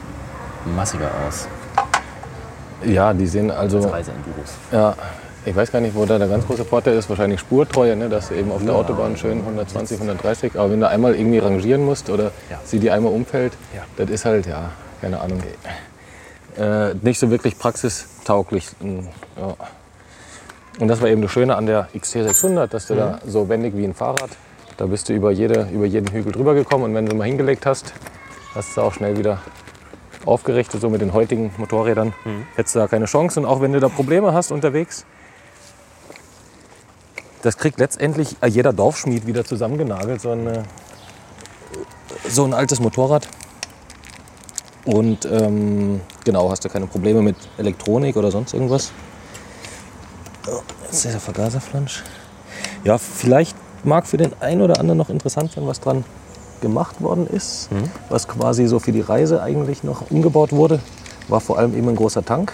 massiger aus. ja, die sehen also. Als Reiseenduros. Ja, ich weiß gar nicht, wo da der ganz große Vorteil ist. Wahrscheinlich Spurtreue, ne? dass du eben auf der Ja. Autobahn schön 120, 130. Aber wenn du einmal irgendwie rangieren musst oder Ja. sie die einmal umfällt, Ja. das ist halt, ja, keine Ahnung. Äh, nicht so wirklich praxistauglich. Mm, Ja. Und das war eben das Schöne an der XT600, dass du da so wendig wie ein Fahrrad, da bist du über, jede, über jeden Hügel drüber gekommen und wenn du mal hingelegt hast, hast du auch schnell wieder aufgerichtet, so mit den heutigen Motorrädern. Hättest du da keine Chance. Und auch wenn du da Probleme hast unterwegs, das kriegt letztendlich jeder Dorfschmied wieder zusammengenagelt, so ein, äh, so ein altes Motorrad. Und ähm, genau, hast du keine Probleme mit Elektronik oder sonst irgendwas. Oh, jetzt ist der Vergaserflansch. Ja, vielleicht mag für den einen oder anderen noch interessant sein, was dran gemacht worden ist. Was quasi so für die Reise eigentlich noch umgebaut wurde, war vor allem eben ein großer Tank.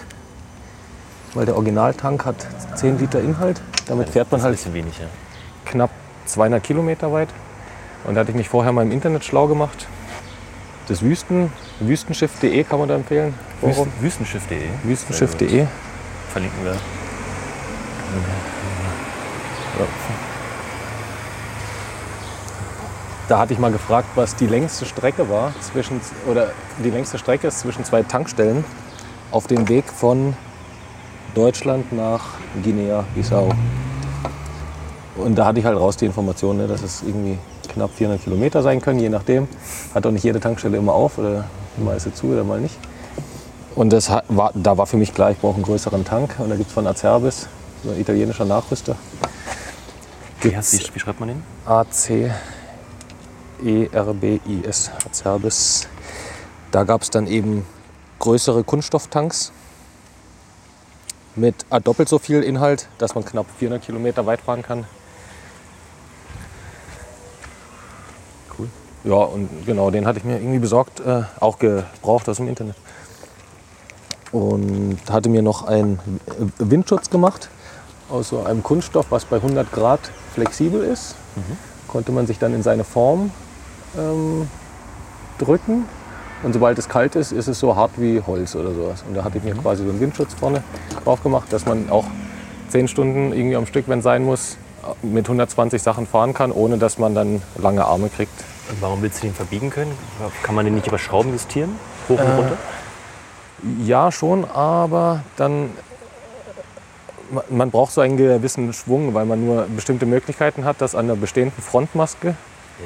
Weil der Originaltank hat 10 Liter Inhalt. Damit fährt man halt wenig, ja. knapp 200 Kilometer weit. Und da hatte ich mich vorher mal im Internet schlau gemacht. Das Wüsten, wüstenschiff.de kann man da empfehlen. Wüsten, Wüstenschiff.de. Wüstenschiff.de. Verlinken wir. Da hatte ich mal gefragt, was die längste Strecke war zwischen oder die längste Strecke ist zwischen zwei Tankstellen auf dem Weg von Deutschland nach Guinea-Bissau. Und da hatte ich halt raus die Information, ne, dass es irgendwie knapp 400 Kilometer sein können, je nachdem. Hat auch nicht jede Tankstelle immer auf oder mal ist sie zu oder mal nicht. Und das war, da war für mich klar, ich brauche einen größeren Tank. Und da gibt es von Acerbis, so ein italienischer Nachrüster, Wie, heißt, wie, wie schreibt man den? AC E ERBIS, Acerbis. Da gab es dann eben größere Kunststofftanks mit doppelt so viel Inhalt, dass man knapp 400 Kilometer weit fahren kann. Cool. Ja, und genau, den hatte ich mir irgendwie besorgt, äh, auch gebraucht aus dem Internet. Und hatte mir noch einen Windschutz gemacht aus so einem Kunststoff, was bei 100 Grad flexibel ist. Konnte man sich dann in seine Form ähm, drücken. Und sobald es kalt ist, ist es so hart wie Holz oder sowas. Und da hatte ich mir quasi so einen Windschutz vorne drauf gemacht, dass man auch 10 Stunden irgendwie am Stück, wenn sein muss, mit 120 Sachen fahren kann, ohne dass man dann lange Arme kriegt. Und warum willst du den verbiegen können? Kann man den nicht über Schrauben justieren? Hoch und runter? Ja, schon, aber dann ma- man braucht so einen gewissen Schwung, weil man nur bestimmte Möglichkeiten hat, das an der bestehenden Frontmaske Ja.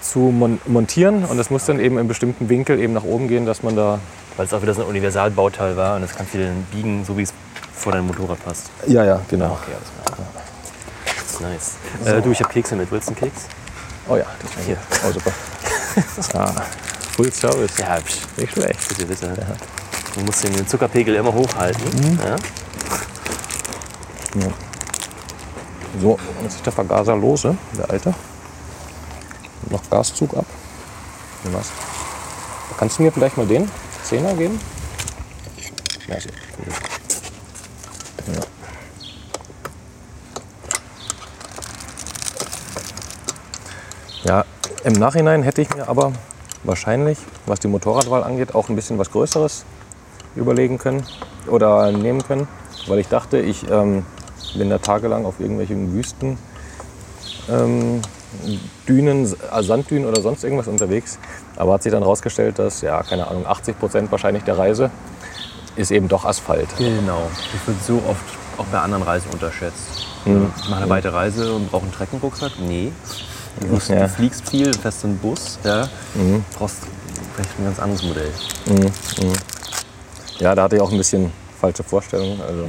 Zu mon montieren und das muss dann eben in bestimmten Winkel eben nach oben gehen, dass man da Weil es auch wieder so ein Universalbauteil war und das kannst du dann biegen, so wie es vor dein Motorrad passt. ja ja genau Okay, alles klar. Nice. Äh, du, ich habe Kekse mit. Willst du einen Keks? oh ja das Hier. oh super ja, Full Service Ja, psch, nicht schlecht bitte, bitte. Du musst den Zuckerpegel immer hochhalten. Ja? so jetzt ist der Vergaser lose der alte noch Gaszug ab was kannst du mir vielleicht mal den Zehner geben Merci. Ja. Im Nachhinein hätte ich mir aber wahrscheinlich, was die Motorradwahl angeht, auch ein bisschen was Größeres überlegen können oder nehmen können, weil ich dachte, ich ähm, bin da tagelang auf irgendwelchen Wüsten, ähm, Dünen, äh, Sanddünen oder sonst irgendwas unterwegs. Aber hat sich dann herausgestellt, dass, ja, keine Ahnung, 80 Prozent wahrscheinlich der Reise ist eben doch Asphalt. Genau. Das wird so oft auch bei anderen Reisen unterschätzt. Mhm. Ich mache eine weite Reise und brauche einen Treckenrucksack. Nee. Du, musst, Ja. du fliegst viel, fährst einen Bus, ja, Mhm. brauchst vielleicht ein ganz anderes Modell. Ja, da hatte ich auch ein bisschen falsche Vorstellungen. Also,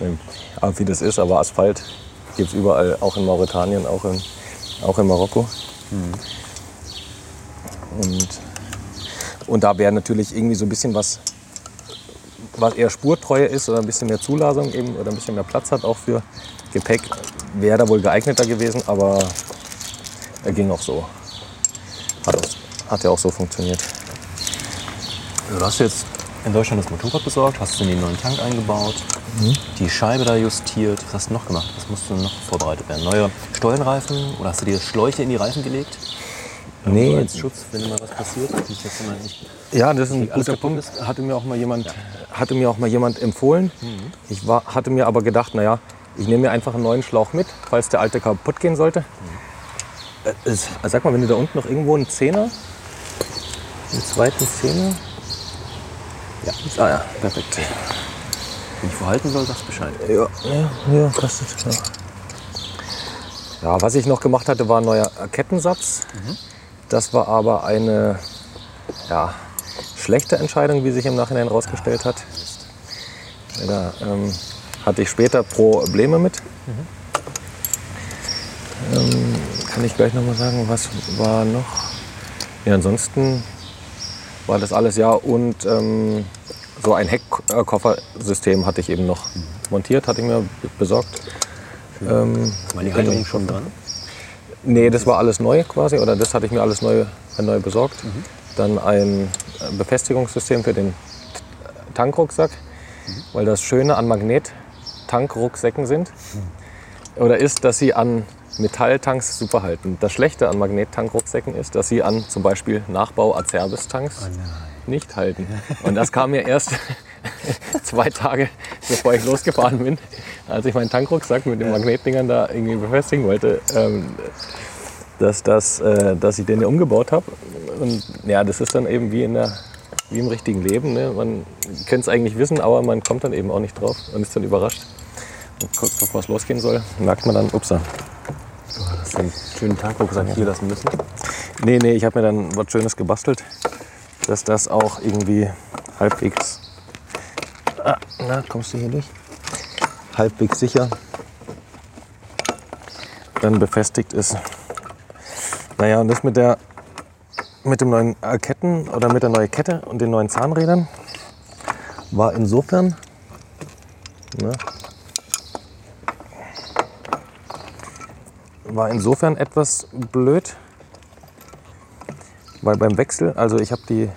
ähm, aber wie das ist, aber Asphalt gibt es überall, auch in Mauretanien, auch in, auch in Marokko. Und, und da wäre natürlich irgendwie so ein bisschen was, was eher Spurtreue ist oder ein bisschen mehr Zuladung eben oder ein bisschen mehr Platz hat auch für Gepäck, wäre da wohl geeigneter gewesen, aber er ging auch so. Hat, auch, hat ja auch so funktioniert. Du hast jetzt in Deutschland das Motorrad besorgt, hast in den neuen Tank eingebaut, die Scheibe da justiert. Was hast du noch gemacht? Was musste noch vorbereitet werden? Neue Stollenreifen oder hast du dir Schläuche in die Reifen gelegt? Nee. So als Schutz, wenn mal was passiert. Ja, das ist ein guter Punkt. Hatte mir auch mal jemand, hatte mir auch mal jemand empfohlen. Ich war, hatte mir aber gedacht, naja, ich nehme mir einfach einen neuen Schlauch mit, falls der alte kaputt gehen sollte. Äh, es- also sag mal, wenn du da unten noch irgendwo einen Zehner, einen zweiten Zehner. Ja, ah ja, perfekt. Wenn ich verhalten soll, sagst Bescheid. Ja, ja, ja, kostet. Ja. ja, was ich noch gemacht hatte, war ein neuer Kettensatz. Das war aber eine ja, schlechte Entscheidung, wie sich im Nachhinein herausgestellt hat. Da ähm, hatte ich später Probleme mit. Ähm, kann ich gleich noch mal sagen, was war noch? Ja, ansonsten war das alles ja und ähm, so ein Heckkoffersystem hatte ich eben noch montiert, hatte ich mir besorgt. Ähm, War die Halterung schon dran? Nee, das war alles neu quasi, oder das hatte ich mir alles neu, neu besorgt. Dann ein äh, Befestigungssystem für den Tankrucksack, weil das Schöne an Magnet-Tankrucksäcken sind, oder ist, dass sie an Metalltanks super halten. Das Schlechte an Magnet-Tankrucksäcken ist, dass sie an zum Beispiel Nachbau Acerbis-Tanks nicht halten. Und das kam mir erst zwei Tage, bevor ich losgefahren bin, als ich meinen Tankrucksack mit den Magnetdingern da irgendwie befestigen wollte, ähm, dass, das, äh, dass ich den umgebaut habe. Und ja, das ist dann eben wie, in der, wie im richtigen Leben. Ne? Man könnte es eigentlich wissen, aber man kommt dann eben auch nicht drauf und ist dann überrascht. Und kurz bevor es losgehen soll, merkt man dann, upsa. Hast du einen schönen Tankrucksack hier lassen müssen? Nee, nee, ich habe mir dann was Schönes gebastelt, dass das auch irgendwie halbwegs. Ah, na, kommst du hier durch? Halbwegs sicher dann befestigt ist. Naja, und das mit der mit dem neuen Ketten oder mit der neuen Kette und den neuen Zahnrädern war insofern ne, war insofern etwas blöd, weil beim Wechsel, also ich habe die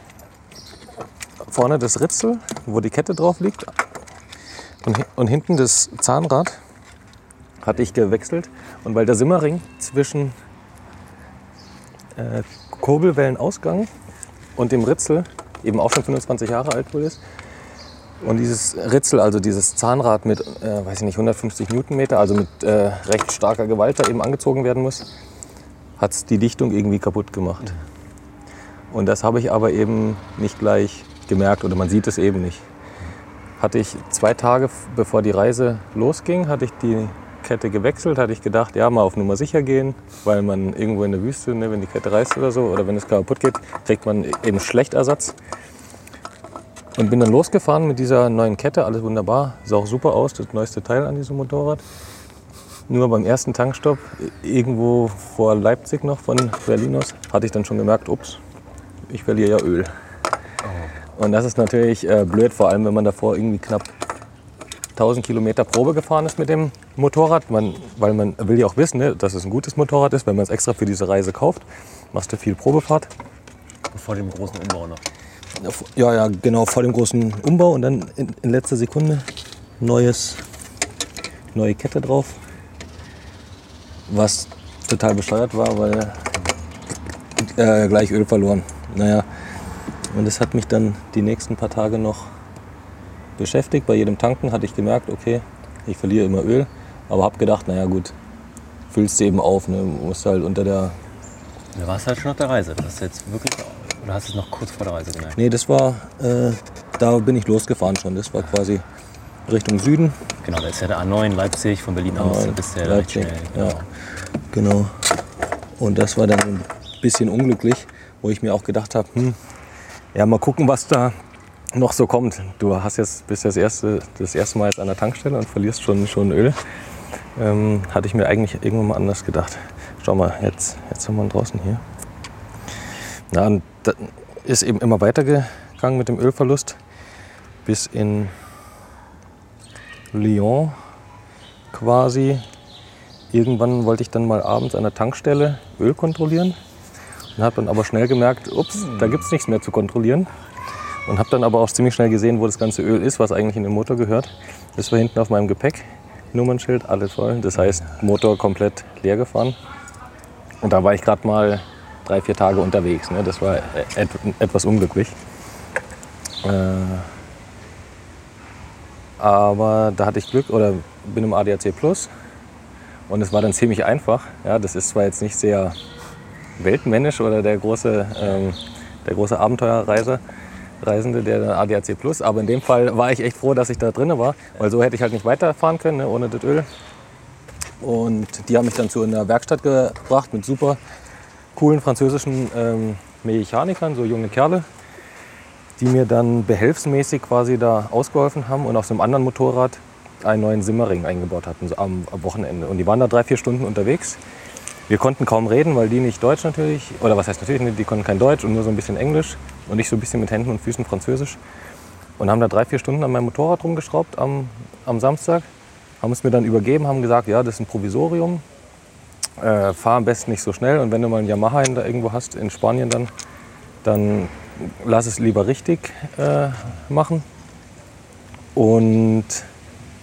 vorne das Ritzel, wo die Kette drauf liegt, und, und hinten das Zahnrad hatte ich gewechselt. Und weil der Simmering zwischen äh, Kurbelwellenausgang und dem Ritzel eben auch schon 25 Jahre alt wohl ist, und dieses Ritzel, also dieses Zahnrad mit, äh, weiß ich nicht, 150 Newtonmeter, also mit äh, recht starker Gewalt da eben angezogen werden muss, hat die Dichtung irgendwie kaputt gemacht. Und das habe ich aber eben nicht gleich gemerkt oder man sieht es eben nicht. Hatte ich zwei Tage bevor die Reise losging, hatte ich die Kette gewechselt, hatte ich gedacht, ja, mal auf Nummer sicher gehen, weil man irgendwo in der Wüste, ne, wenn die Kette reißt oder so, oder wenn es kaputt geht, kriegt man eben schlecht Ersatz. Und bin dann losgefahren mit dieser neuen Kette, alles wunderbar, sah auch super aus, das neueste Teil an diesem Motorrad. Nur beim ersten Tankstopp, irgendwo vor Leipzig noch, von Berlin aus, hatte ich dann schon gemerkt, ups, ich verliere ja Öl. Und das ist natürlich äh, blöd, vor allem wenn man davor irgendwie knapp 1000 Kilometer Probe gefahren ist mit dem Motorrad. Man, weil man will ja auch wissen, ne, dass es ein gutes Motorrad ist, wenn man es extra für diese Reise kauft. Machst du viel Probefahrt. Vor dem großen Umbau noch. Ja, ja, genau, vor dem großen Umbau und dann in, in letzter Sekunde neues, neue Kette drauf. Was total bescheuert war, weil äh, gleich Öl verloren. Naja, und das hat mich dann die nächsten paar Tage noch beschäftigt. Bei jedem Tanken hatte ich gemerkt, okay, ich verliere immer Öl. Aber habe gedacht, naja gut, füllst du eben auf. Ne? Musst halt unter der. Du warst halt schon auf der Reise. Das hast du jetzt wirklich. Oder hast du es noch kurz vor der Reise gemerkt? Nee, das war. Äh, da bin ich losgefahren schon. Das war quasi Richtung Süden. Genau, da ist ja der A9 Leipzig von Berlin aus. Da bist du ja Leipzig, schnell. ja. Genau. Genau. Und das war dann ein bisschen unglücklich, wo ich mir auch gedacht habe, hm, ja, mal gucken, was da noch so kommt. Du hast jetzt bist das erste, das erste Mal jetzt an der Tankstelle und verlierst schon, schon Öl. Ähm, hatte ich mir eigentlich irgendwann mal anders gedacht. Schau mal, jetzt, jetzt sind wir draußen hier. Na, und das ist eben immer weitergegangen mit dem Ölverlust bis in Lyon quasi. Irgendwann wollte ich dann mal abends an der Tankstelle Öl kontrollieren und habe dann aber schnell gemerkt, ups, da gibt es nichts mehr zu kontrollieren. Und habe dann aber auch ziemlich schnell gesehen, wo das ganze Öl ist, was eigentlich in den Motor gehört. Das war hinten auf meinem Gepäck, Nummernschild, alles voll. Das heißt, Motor komplett leer gefahren. Und da war ich gerade mal drei, vier Tage unterwegs. Ne? Das war et etwas unglücklich. Äh, aber da hatte ich Glück oder bin im ADAC Plus und es war dann ziemlich einfach. Ja, das ist zwar jetzt nicht sehr weltmännisch oder der große, ähm, der große Abenteuerreise, Reisende, der ADAC Plus, aber in dem Fall war ich echt froh, dass ich da drin war, weil so hätte ich halt nicht weiterfahren können ne, ohne das Öl. Und die haben mich dann zu einer Werkstatt gebracht mit super coolen französischen ähm, Mechanikern, so junge Kerle, die mir dann behelfsmäßig quasi da ausgeholfen haben und auf so einem anderen Motorrad einen neuen Simmering eingebaut hatten, so am, am Wochenende. Und die waren da drei, vier Stunden unterwegs. Wir konnten kaum reden, weil die nicht Deutsch natürlich, oder was heißt natürlich die konnten kein Deutsch und nur so ein bisschen Englisch und ich so ein bisschen mit Händen und Füßen Französisch. Und haben da drei, vier Stunden an meinem Motorrad rumgeschraubt am, am Samstag, haben es mir dann übergeben, haben gesagt, ja, das ist ein Provisorium, äh, fahr am besten nicht so schnell und wenn du mal einen Yamaha da irgendwo hast in Spanien dann, dann lass es lieber richtig äh, machen. Und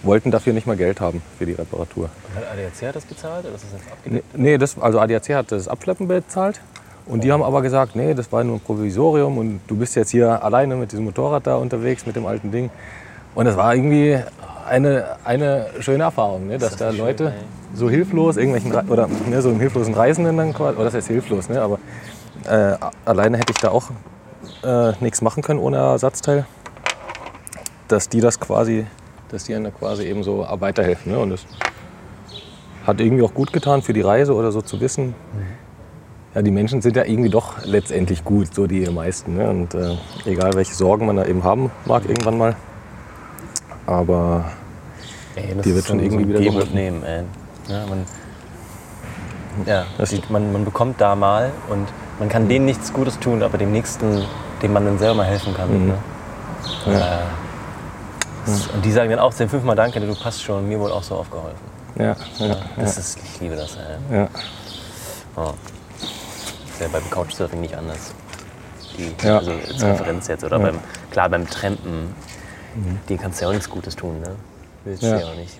wollten dafür nicht mal Geld haben für die Reparatur. Hat ADAC hat das bezahlt oder ist das jetzt abgedeckt? Nee, das, also ADAC hat das Abschleppen bezahlt. Und die haben aber gesagt, nee, das war nur ein Provisorium und du bist jetzt hier alleine mit diesem Motorrad da unterwegs, mit dem alten Ding. Und das war irgendwie eine, eine schöne Erfahrung, ne? dass ist da schön, Leute ey. so hilflos, irgendwelchen, oder ne, so einem hilflosen Reisenden dann quasi, oder das heißt hilflos, ne? aber äh, alleine hätte ich da auch äh, nichts machen können ohne Ersatzteil, dass die das quasi, dass die da quasi eben so weiterhelfen. Ne? Und das hat irgendwie auch gut getan für die Reise oder so zu wissen, ja, die Menschen sind ja irgendwie doch letztendlich gut, so die meisten. Ne? Und äh, egal welche Sorgen man da eben haben mag irgendwann mal. Aber Ey, das Die wird schon irgendwie so wieder geben und nehmen. Ey. Ja, man, ja, die, man, man bekommt da mal und man kann denen nichts Gutes tun, aber dem Nächsten, dem man dann selber mal helfen kann. Mhm. Ne? Äh, das- Und die sagen dann auch zu dem fünfmal Danke, du passt schon, mir wohl auch so aufgeholfen. ja, ja, das ist, ich liebe das. Ey. ja. Oh. Ist ja beim Couchsurfing nicht anders. Die, Ja, Also als Referenz jetzt. Oder beim, klar, beim Trampen, die kannst du ja auch nichts Gutes tun. Ne? Willst du Ja, auch nicht.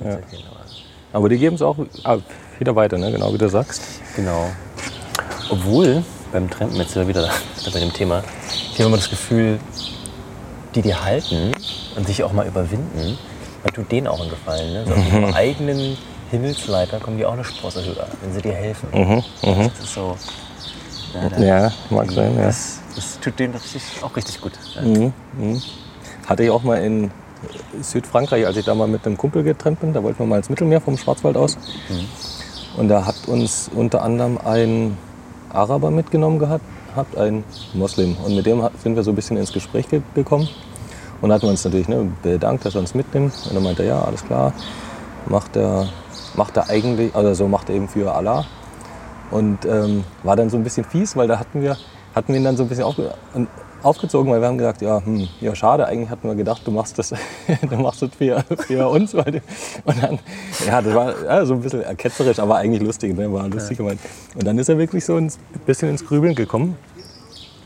aber- die geben es auch ah, wieder weiter, ne? genau wie du sagst. Genau. Obwohl, beim Trampen, jetzt sind wir wieder bei dem Thema, ich habe immer das Gefühl, die die halten und sich auch mal überwinden, dann tut denen auch einen Gefallen. Ne? So auf Mhm. ihrer eigenen Himmelsleiter kommen die auch eine Sprosse höher, wenn sie dir helfen. Das ist so. Mhm, Ja, mag sein. Ja. das, das tut denen richtig, auch richtig gut. Mhm, mhm. Hatte ich auch mal in Südfrankreich, als ich da mal mit einem Kumpel getrennt bin. Da wollten wir mal ins Mittelmeer vom Schwarzwald aus. Und da hat uns unter anderem ein Araber mitgenommen gehabt, gehabt, ein Moslem. Und mit dem sind wir so ein bisschen ins Gespräch ge gekommen. Und da hatten wir uns natürlich ne, bedankt, dass er uns mitnimmt. Und dann meinte er, ja, alles klar, macht er, macht er eigentlich, also so macht er eben für Allah. Und ähm, war dann so ein bisschen fies, weil da hatten wir, hatten wir ihn dann so ein bisschen aufge und aufgezogen, weil wir haben gesagt, ja, hm, ja schade, eigentlich hatten wir gedacht, du machst das, du machst das für, für uns. Und dann, ja, das war ja, so ein bisschen ketzerisch, aber eigentlich lustig, ne? war lustig gemeint. Und dann ist er wirklich so ein bisschen ins Grübeln gekommen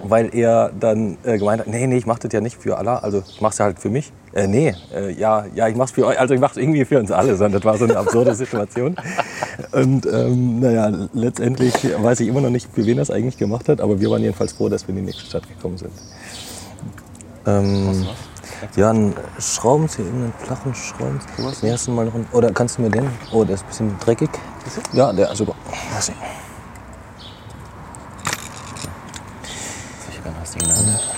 weil er dann äh, gemeint hat, nee, nee, ich mache das ja nicht für Allah, also ich mache es ja halt für mich. Äh, nee, äh, ja, ja, ich mache es für euch, also ich mache es irgendwie für uns alle. Das war so eine absurde Situation. Und ähm, naja, letztendlich weiß ich immer noch nicht, für wen das eigentlich gemacht hat, aber wir waren jedenfalls froh, dass wir in die nächste Stadt gekommen sind. Ähm, ja, einen Schraubenzieher, einen flachen Schraubenzieher. Ersten Mal noch einen, oder kannst du mir den? Oh, der ist ein bisschen dreckig. Ja, der ist super. Lass ihn. Sicher, hast du ihn in der Hand.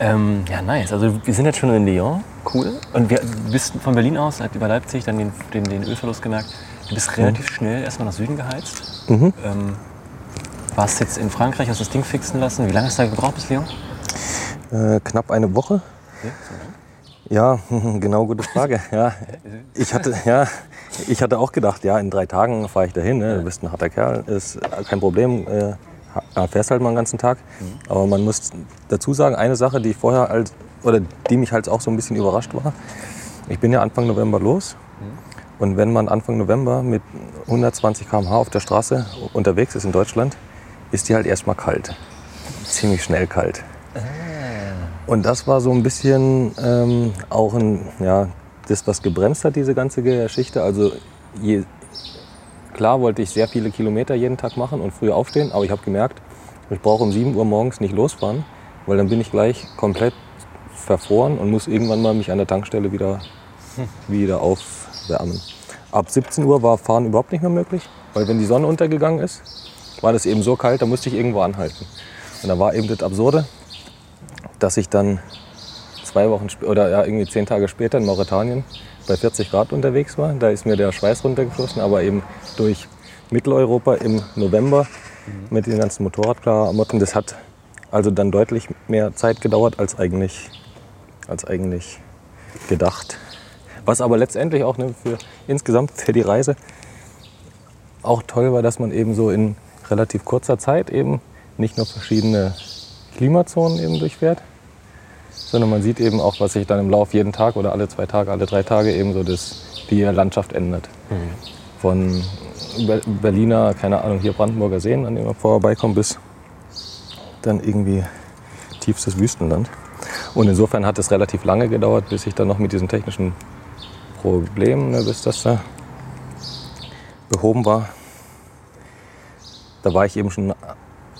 Ähm, ja, nice. Also wir sind jetzt schon in Lyon. Cool. Und wir du bist von Berlin aus, halt über Leipzig, dann den, den, den Ölverlust gemerkt. Du bist relativ schnell erstmal nach Süden geheizt. Ähm, warst jetzt in Frankreich, hast das Ding fixen lassen. Wie lange hast du da gebraucht bis Lyon? Äh, knapp eine Woche. Ja, genau, gute Frage. Ja, ich hatte, ja, ich hatte auch gedacht, ja, in drei Tagen fahre ich dahin. Ne? Du bist ein harter Kerl, ist kein Problem. Äh, ha- fährst halt mal den ganzen Tag. Aber man muss dazu sagen, eine Sache, die vorher halt, oder die mich halt auch so ein bisschen überrascht war. Ich bin ja Anfang November los. Und wenn man Anfang November mit 120 km/h auf der Straße unterwegs ist in Deutschland, ist die halt erstmal kalt. Ziemlich schnell kalt. Und das war so ein bisschen ähm, auch ein, ja, das, was gebremst hat, diese ganze Geschichte. Also je, klar wollte ich sehr viele Kilometer jeden Tag machen und früh aufstehen, aber ich habe gemerkt, ich brauche um 7 Uhr morgens nicht losfahren, weil dann bin ich gleich komplett verfroren und muss irgendwann mal mich an der Tankstelle wieder, wieder aufwärmen. Ab 17 Uhr war Fahren überhaupt nicht mehr möglich, weil wenn die Sonne untergegangen ist, war das eben so kalt, da musste ich irgendwo anhalten. Und da war eben das Absurde, dass ich dann zwei Wochen oder ja, irgendwie zehn Tage später in Mauretanien bei 40 Grad unterwegs war. Da ist mir der Schweiß runtergeflossen, aber eben durch Mitteleuropa im November mit den ganzen Motorradklamotten. Das hat also dann deutlich mehr Zeit gedauert als eigentlich, als eigentlich gedacht. Was aber letztendlich auch ne, für insgesamt für die Reise auch toll war, dass man eben so in relativ kurzer Zeit eben nicht nur verschiedene Klimazonen eben durchfährt, sondern man sieht eben auch, was sich dann im Lauf jeden Tag oder alle zwei Tage, alle drei Tage eben so das, die Landschaft ändert. Von Ber- Berliner, keine Ahnung, hier Brandenburger Seen, an dem man vorbeikommt, bis dann irgendwie tiefstes Wüstenland. Und insofern hat es relativ lange gedauert, bis ich dann noch mit diesen technischen Problemen, ne, bis das da behoben war. Da war ich eben schon,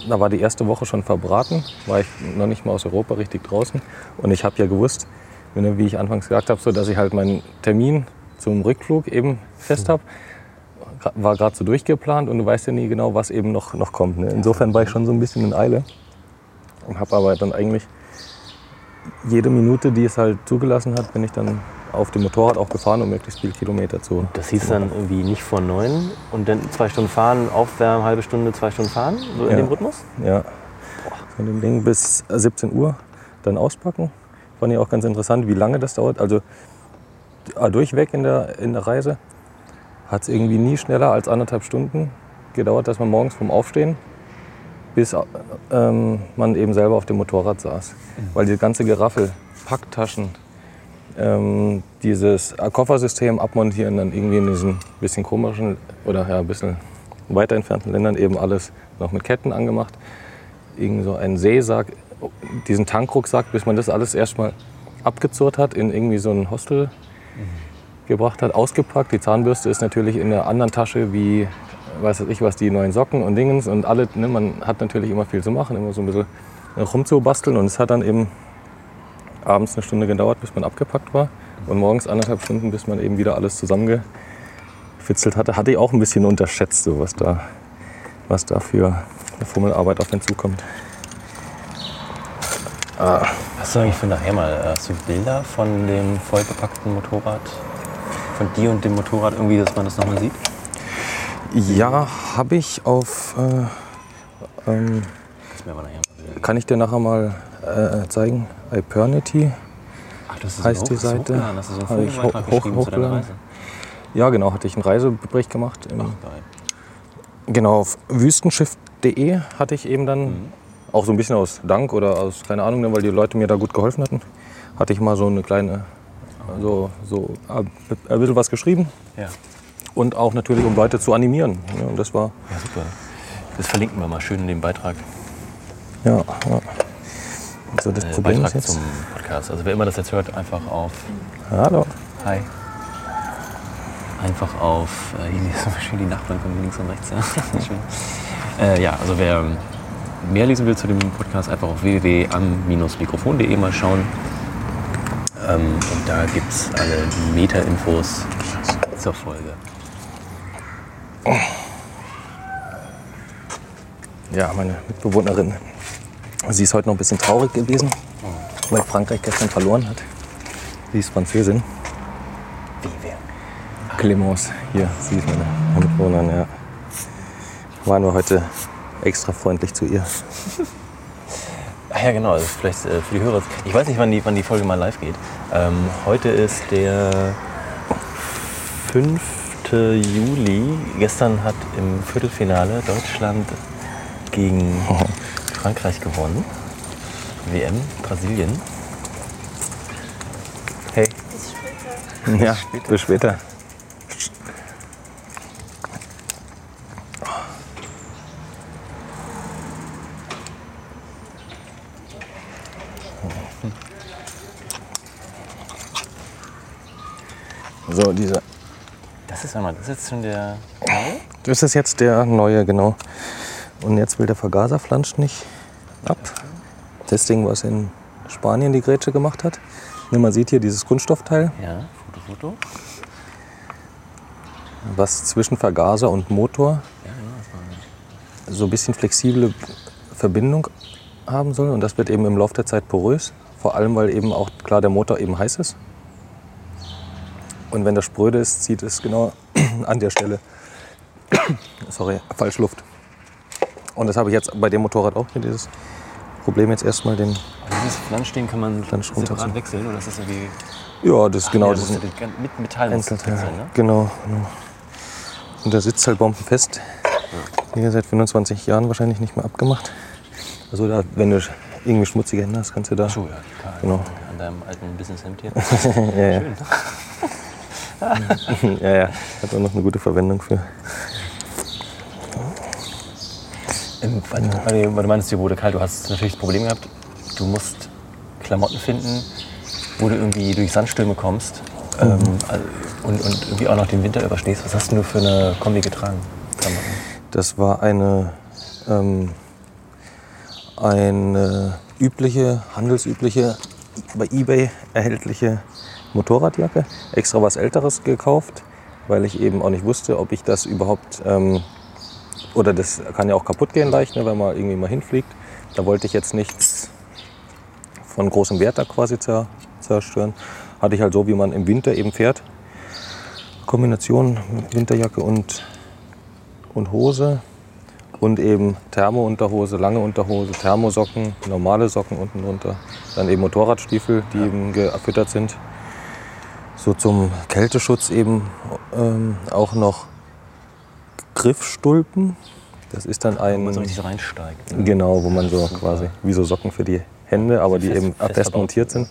da war die erste Woche schon verbraten, war ich noch nicht mal aus Europa richtig draußen. Und ich habe ja gewusst, wenn- wie ich anfangs gesagt habe, so, dass ich halt meinen Termin zum Rückflug eben fest habe. War gerade so durchgeplant und du weißt ja nie genau, was eben noch, noch kommt. Ne? Insofern war ich schon so ein bisschen in Eile und habe aber dann eigentlich jede Minute, die es halt zugelassen hat, bin ich dann auf dem Motorrad auch gefahren, um möglichst viele Kilometer zu. Das hieß dann irgendwie nicht vor neun und dann zwei Stunden fahren, aufwärmen, halbe Stunde, zwei Stunden fahren, so in Ja. dem Rhythmus? Ja. Von dem Ding bis 17 Uhr dann auspacken. Fand ich auch ganz interessant, wie lange das dauert. Also äh, durchweg in der, in der Reise hat es irgendwie nie schneller als anderthalb Stunden gedauert, dass man morgens vom Aufstehen bis äh, ähm, man eben selber auf dem Motorrad saß. Weil die ganze Geraffel, Packtaschen, ähm, dieses Koffersystem abmontieren, dann irgendwie in diesen bisschen komischen oder ja, ein bisschen weiter entfernten Ländern eben alles noch mit Ketten angemacht. Irgend so ein Seesack, diesen Tankrucksack, bis man das alles erstmal abgezurrt hat, in irgendwie so ein Hostel gebracht hat, ausgepackt. Die Zahnbürste ist natürlich in einer anderen Tasche wie, weiß ich was, die neuen Socken und Dingens und alle. Ne, man hat natürlich immer viel zu machen, immer so ein bisschen rumzubasteln und es hat dann eben abends eine Stunde gedauert, bis man abgepackt war und morgens anderthalb Stunden, bis man eben wieder alles zusammengefitzelt hatte. Hatte ich auch ein bisschen unterschätzt, so was da, was da für eine Fummelarbeit auf einen zukommt. Hast du eigentlich für nachher mal hast du Bilder von dem vollgepackten Motorrad? Von dir und dem Motorrad irgendwie, dass man das nochmal sieht? Ja, habe ich auf. Äh, ähm, Das mir aber nachher. Kann ich dir nachher mal äh, zeigen? Hypernity. Ach, das ist Heißt so die hoch- Seite? so einen Habe ich Forenbeitrag hoch-. Reise? Ja, genau, hatte ich einen Reisebericht gemacht. Im, Ach, geil. Genau, auf wüstenschiff.de hatte ich eben dann, Mhm. auch so ein bisschen aus Dank oder aus, keine Ahnung, ne, weil die Leute mir da gut geholfen hatten, hatte ich mal so eine kleine, so, so ein bisschen was geschrieben. Ja. Und auch natürlich, um Leute zu animieren. Ja, und das war, ja, super. Das verlinken wir mal schön in dem Beitrag. Ja, ja. So, das äh, Problem Beitrag ist jetzt. zum Podcast. Also wer immer das jetzt hört, einfach auf Hallo. Hi. Einfach auf, äh, hier ist so schön die Nachbarn kommen links und rechts. Ja. Äh, ja also wer mehr lesen will zu dem Podcast, einfach auf www.am-mikrofon.de mal schauen. Ähm, und da gibt es alle Meta-Infos zur Folge. Ja, meine Mitbewohnerin. Sie ist heute noch ein bisschen traurig gewesen, weil Frankreich gestern verloren hat. Sie ist Französin. Wie wer? Clemence, hier, sie ist meine Mitbewohnerin, ja. Waren wir heute extra freundlich zu ihr. Ach ja, genau. Also vielleicht äh, für die Hörer. Ich weiß nicht, wann die, wann die Folge mal live geht. Ähm, heute ist der 5. Juli. Gestern hat im Viertelfinale Deutschland gegen Frankreich gewonnen. WM, Brasilien. Hey. Ja, bis später. So, dieser. Das ist, warte mal, das ist jetzt schon der. Das ist jetzt der neue, genau. Und jetzt will der Vergaserflansch nicht ab. Das Ding, was in Spanien die Grätsche gemacht hat. Ne, man sieht hier dieses Kunststoffteil, Ja, Foto, Foto. was zwischen Vergaser und Motor Ja, so ein bisschen flexible Verbindung haben soll. Und das wird eben im Laufe der Zeit porös. Vor allem, weil eben auch klar der Motor eben heiß ist. Und wenn das spröde ist, zieht es genau an der Stelle. Sorry, falsch Luft. Und das habe ich jetzt bei dem Motorrad auch hier dieses Problem jetzt erstmal den. Aber dieses Flanschding kann man Flansch separat wechseln oder ist das irgendwie. Ja, das ist genau ja, das. ja die- mit Metall Einzelteil. wechseln, ne? Genau, genau. Und der sitzt halt bombenfest. Hier seit 25 Jahren wahrscheinlich nicht mehr abgemacht. Also da, wenn du irgendwie schmutzige Hände hast, kannst du da. Achso, ja, klar. Genau. An deinem alten Businesshemd hier. ja, ja. ja, ja. Hat auch noch eine gute Verwendung für. Ähm, weil, weil, du- meinst, dir wurde kalt, du hast natürlich das Problem gehabt, du musst Klamotten finden, wo du irgendwie durch Sandstürme kommst ähm, also- und, und irgendwie auch noch den Winter überstehst. Was hast du für eine Kombi getragen? Klamotten? Das war eine, ähm, eine übliche, handelsübliche, bei eBay erhältliche Motorradjacke. Extra was Älteres gekauft, weil ich eben auch nicht wusste, ob ich das überhaupt, ähm, oder das kann ja auch kaputt gehen leicht, ne, wenn man irgendwie mal hinfliegt. Da wollte ich jetzt nichts von großem Wert da quasi zer, zerstören. Hatte ich halt so, wie man im Winter eben fährt. Kombination Winterjacke und und Hose und eben Thermounterhose, lange Unterhose, Thermosocken, normale Socken unten drunter. Dann eben Motorradstiefel, die eben gefüttert sind. So zum Kälteschutz eben ähm, auch noch Griffstulpen. Das ist dann Wo man so ein, richtig reinsteigt. ne? genau, wo man so quasi, wie so Socken für die Hände, aber die Fest- eben fest fest montiert sind.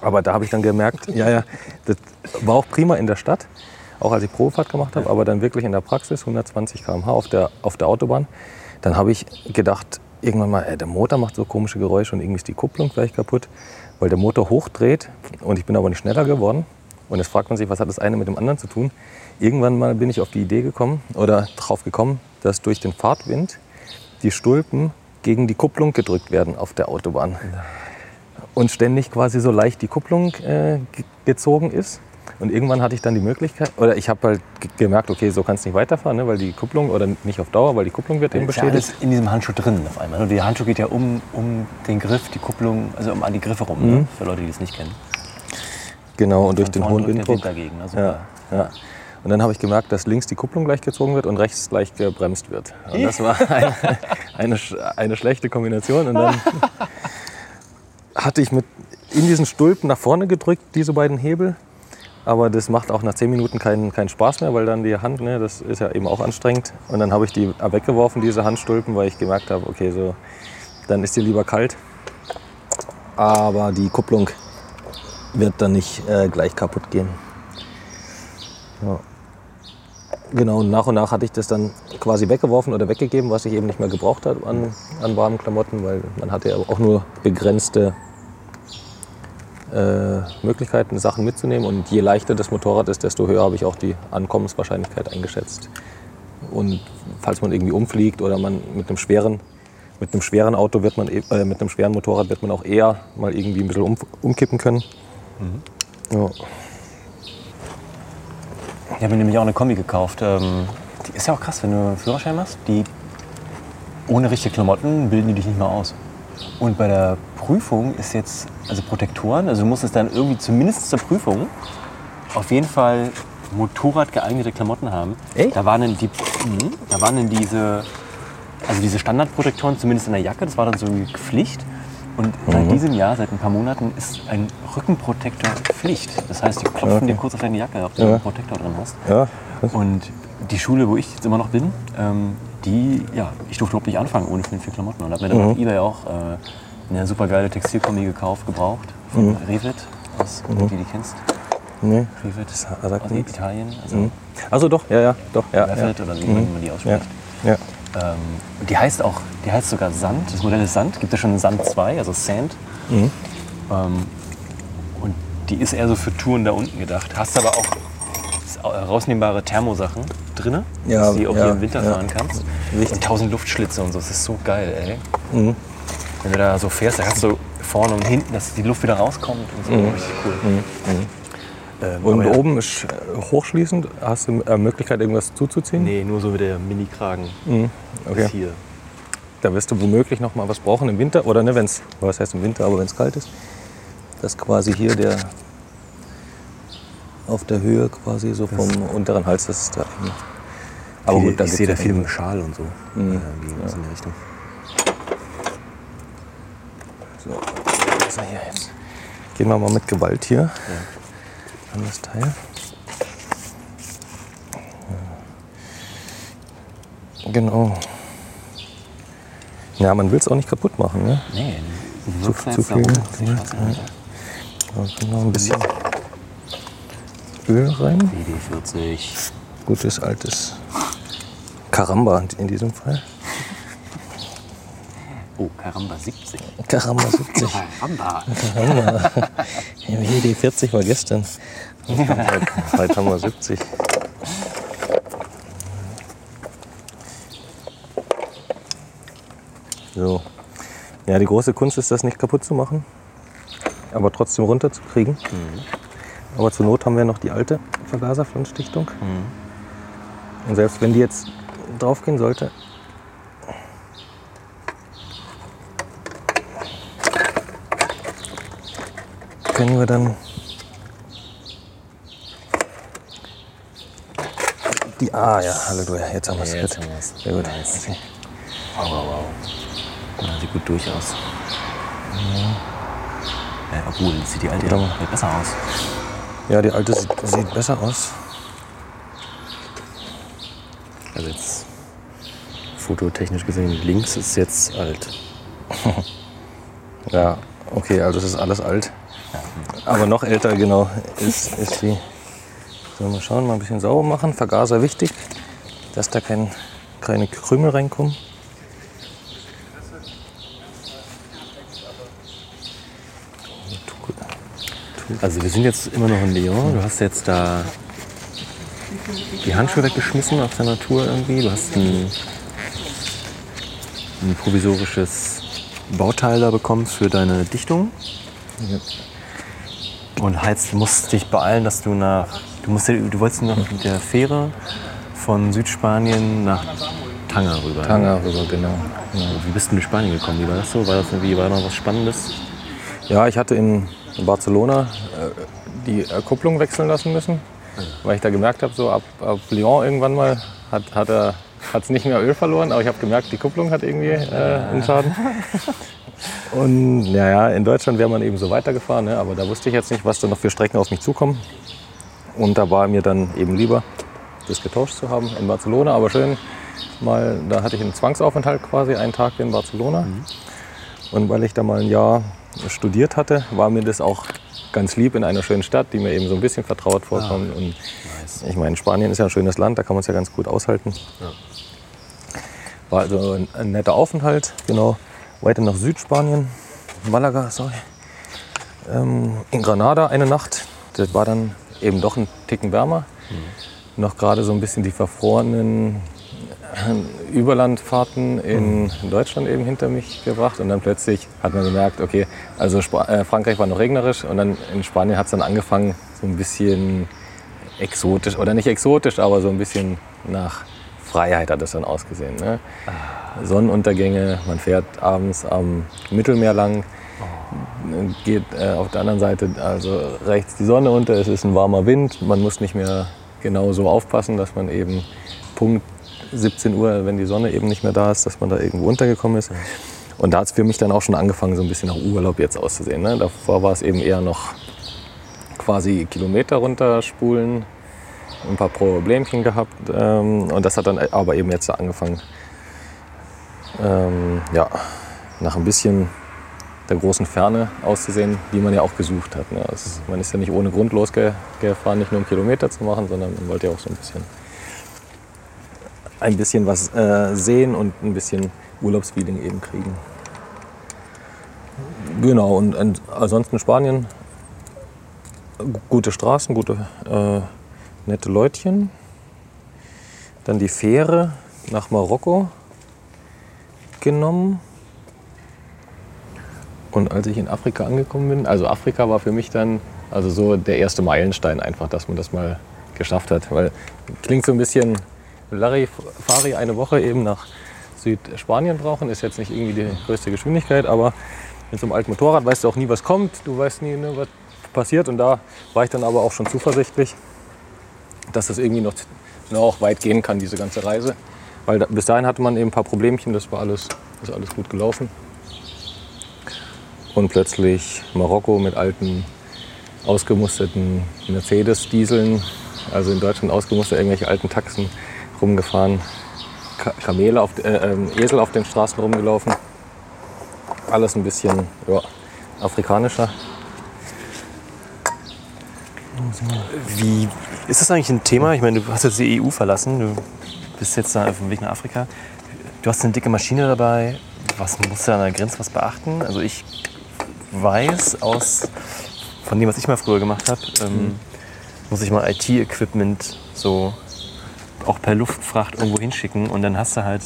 Aber da habe ich dann gemerkt, ja, ja, das war auch prima in der Stadt, auch als ich Probefahrt gemacht habe, aber dann wirklich in der Praxis 120 km/h auf der, auf der Autobahn. Dann habe ich gedacht, irgendwann mal, ey, der Motor macht so komische Geräusche und irgendwie ist die Kupplung gleich kaputt, weil der Motor hochdreht und ich bin aber nicht schneller geworden. Und jetzt fragt man sich, was hat das eine mit dem anderen zu tun? Irgendwann mal bin ich auf die Idee gekommen oder drauf gekommen, dass durch den Fahrtwind die Stulpen gegen die Kupplung gedrückt werden auf der Autobahn und ständig quasi so leicht die Kupplung äh, ge- gezogen ist. Und irgendwann hatte ich dann die Möglichkeit, oder ich habe halt ge- gemerkt, okay, so kannst du nicht weiterfahren, ne, weil die Kupplung, oder nicht auf Dauer, weil die Kupplung wird eben Ist ja beschädigt. alles in diesem Handschuh drin auf einmal. Und der Handschuh geht ja um, um den Griff, die Kupplung, also um an die Griffe rum, ne? für Leute, die das nicht kennen. Genau, und durch Von den hohen Winddruck. Wind dagegen. Also Ja, ja. Und dann habe ich gemerkt, dass links die Kupplung gleich gezogen wird und rechts gleich gebremst wird. Und das war eine, eine, eine schlechte Kombination. Und dann hatte ich mit in diesen Stulpen nach vorne gedrückt, diese beiden Hebel. Aber das macht auch nach zehn Minuten keinen, keinen Spaß mehr, weil dann die Hand, ne, das ist ja eben auch anstrengend. Und dann habe ich die weggeworfen, diese Handstulpen, weil ich gemerkt habe, okay, so, dann ist die lieber kalt. Aber die Kupplung wird dann nicht äh, gleich kaputt gehen. Ja. Genau, und nach und nach hatte ich das dann quasi weggeworfen oder weggegeben, was ich eben nicht mehr gebraucht habe an, an warmen Klamotten, weil man hatte ja auch nur begrenzte äh, Möglichkeiten, Sachen mitzunehmen. Und je leichter das Motorrad ist, desto höher habe ich auch die Ankommenswahrscheinlichkeit eingeschätzt. Und falls man irgendwie umfliegt oder man mit einem schweren, mit einem schweren Auto wird man, äh, mit einem schweren Motorrad wird man auch eher mal irgendwie ein bisschen um, umkippen können. Mhm. Ja. Ich habe mir nämlich auch eine Kombi gekauft. Ähm, die ist ja auch krass, wenn du einen Führerschein machst. Die ohne richtige Klamotten bilden die dich nicht mal aus. Und bei der Prüfung ist jetzt, also Protektoren, also du musstest dann irgendwie zumindest zur Prüfung auf jeden Fall Motorrad geeignete Klamotten haben. Echt? Da waren dann die, mh, da waren dann diese, also diese Standardprotektoren zumindest in der Jacke. Das war dann so eine Pflicht. Und seit diesem Jahr, seit ein paar Monaten, ist ein Rückenprotektor Pflicht. Das heißt, die klopfen Okay. dir kurz auf deine Jacke, ob du Ja. einen Protektor drin hast. Ja, Und die Schule, wo ich jetzt immer noch bin, ähm, die, ja, ich durfte überhaupt nicht anfangen ohne vernünftige Klamotten. Und habe mir dann Mhm. auf Ebay auch äh, eine super geile Textilkombi gekauft, gebraucht von Mhm. Revit, aus, du die kennst. nee. Revit aus nichts. Italien, also Mhm. Also doch, ja, ja, doch. Ja, Revit ja. oder wie Mhm. man die Ja, ausspricht. ja. Ähm, die heißt auch, die heißt sogar Sand. Das Modell ist Sand. Gibt ja schon Sand 2, also Sand. Mhm. Ähm, und die ist eher so für Touren da unten gedacht. Hast aber auch rausnehmbare Thermosachen drin, Ja, dass du die auch ja, hier im Winter ja. fahren kannst. Wichtig. Und tausend Luftschlitze und so. Das ist so geil, ey. Mhm. Wenn du da so fährst, da hast du vorne und hinten, dass die Luft wieder rauskommt und so. Richtig cool. Ähm, Und aber ja, oben ist äh, hochschließend. Hast du äh, Möglichkeit, irgendwas zuzuziehen? Nee, nur so wie der Mini-Kragen Mhm. Okay. hier. Da wirst du womöglich noch mal was brauchen im Winter. Oder ne, wenn es, was heißt im Winter, aber wenn es kalt ist. Dass quasi hier der auf der Höhe quasi so vom unteren Hals, das ist da. Aber Viel- gut, ich sehe da ja viel mit Schal und so. Mhm. Ja, die gehen in die Richtung. So, was ist er hier jetzt? Gehen wir mal mit Gewalt hier an das Teil. Ja. Genau. Ja, man will es auch nicht kaputt machen. Ne? Nee, Zu- zu, viel. Da kommt noch ein bisschen Öl rein. BD40. Gutes altes Karamba in diesem Fall. Oh, Karamba 70. Karamba 70. Karamba. Die 40 war gestern. Heute, haben wir 70. So. Ja, die große Kunst ist, das nicht kaputt zu machen, aber trotzdem runterzukriegen. Aber zur Not haben wir noch die alte Vergaserflonstichtung. Und selbst wenn die jetzt draufgehen sollte, können wir dann die. Ah ja, Halleluja, jetzt haben wir es. Ja, jetzt Gut. haben wir's. Sehr gut. Nice. Okay. Wow, wow, wow. Ja, sieht gut durch aus. Ja, obwohl, sieht die alte Guter Mann. ja besser aus. Ja, die alte sieht, sieht besser aus. Also jetzt fototechnisch gesehen, links ist jetzt alt. Ja, okay, also es ist alles alt. Aber noch älter, genau, ist, ist die. So, mal schauen, mal ein bisschen sauber machen. Vergaser wichtig, dass da kein, keine Krümel reinkommen. Also wir sind jetzt immer noch in Lyon. Du hast jetzt da die Handschuhe weggeschmissen auf der Natur irgendwie. Du hast ein, ein provisorisches Bauteil da bekommen für deine Dichtung. Und heizt, musst dich beeilen, dass du nach. Du, musst, du wolltest noch mit der Fähre von Südspanien nach Tanger rüber. ne? Tanger rüber, genau. Wie bist du in Spanien gekommen? Wie war das so? War das irgendwie, war noch was Spannendes? Ja, ich hatte in Barcelona äh, die Kupplung wechseln lassen müssen, weil ich da gemerkt habe, so ab, ab Lyon irgendwann mal hat es hat er- hat's nicht mehr Öl verloren, aber ich habe gemerkt, die Kupplung hat irgendwie äh, einen Schaden. Und ja, ja, in Deutschland wäre man eben so weitergefahren, ne? aber da wusste ich jetzt nicht, was da noch für Strecken auf mich zukommen. Und da war mir dann eben lieber, das getauscht zu haben in Barcelona, aber schön mal, da hatte ich einen Zwangsaufenthalt quasi, einen Tag in Barcelona. Und weil ich da mal ein Jahr studiert hatte, war mir das auch ganz lieb in einer schönen Stadt, die mir eben so ein bisschen vertraut vorkommt. Ah, und nice. ich meine, Spanien ist ja ein schönes Land, da kann man es ja ganz gut aushalten. Ja. War also ein, ein netter Aufenthalt, genau. Weiter nach Südspanien, Malaga, sorry. Ähm, in Granada eine Nacht. Das war dann eben doch ein Ticken wärmer. Noch gerade so ein bisschen die verfrorenen äh, Überlandfahrten in Deutschland eben hinter mich gebracht. Und dann plötzlich hat man gemerkt, okay, also Spa äh, Frankreich war noch regnerisch und dann in Spanien hat es dann angefangen, so ein bisschen exotisch, oder nicht exotisch, aber so ein bisschen nach Freiheit hat es dann ausgesehen. Ne? Sonnenuntergänge, man fährt abends am Mittelmeer lang, geht äh, auf der anderen Seite also rechts die Sonne unter, es ist ein warmer Wind, man muss nicht mehr genau so aufpassen, dass man eben Punkt 17 Uhr, wenn die Sonne eben nicht mehr da ist, dass man da irgendwo untergekommen ist. Und da hat es für mich dann auch schon angefangen, so ein bisschen nach Urlaub jetzt auszusehen. Ne? Davor war es eben eher noch quasi Kilometer runterspulen, ein paar Problemchen gehabt. Ähm, und das hat dann aber eben jetzt angefangen, ähm, ja, nach ein bisschen der großen Ferne auszusehen, die man ja auch gesucht hat. Ne? Also man ist ja nicht ohne Grund losgefahren, nicht nur um Kilometer zu machen, sondern man wollte ja auch so ein bisschen, ein bisschen was äh, sehen und ein bisschen Urlaubsfeeling eben kriegen. Genau, und, und ansonsten Spanien, gute Straßen, gute, äh, nette Leutchen. Dann die Fähre nach Marokko genommen. Und als ich in Afrika angekommen bin, also Afrika war für mich dann also so der erste Meilenstein einfach, dass man das mal geschafft hat. Weil klingt so ein bisschen Larifari eine Woche eben nach Südspanien brauchen, ist jetzt nicht irgendwie die größte Geschwindigkeit, aber mit so einem alten Motorrad weißt du auch nie, was kommt, du weißt nie, ne, was passiert. Und da war ich dann aber auch schon zuversichtlich, dass das irgendwie noch, noch weit gehen kann, diese ganze Reise. Weil da, bis dahin hatte man eben ein paar Problemchen, das war alles, ist alles gut gelaufen. Und plötzlich Marokko mit alten, ausgemusterten Mercedes-Dieseln, also in Deutschland ausgemustert, irgendwelche alten Taxen rumgefahren, Ka Kamele auf, äh, ähm, Esel auf den Straßen rumgelaufen. Alles ein bisschen ja, afrikanischer. Wie ist das eigentlich ein Thema? Ich meine, du hast jetzt die EU verlassen, du bist jetzt da auf dem Weg nach Afrika. Du hast eine dicke Maschine dabei. Was musst du an der Grenze was beachten? Also ich weiß aus von dem, was ich mal früher gemacht habe, ähm, muss ich mal IT-Equipment so auch per Luftfracht irgendwo hinschicken und dann hast du halt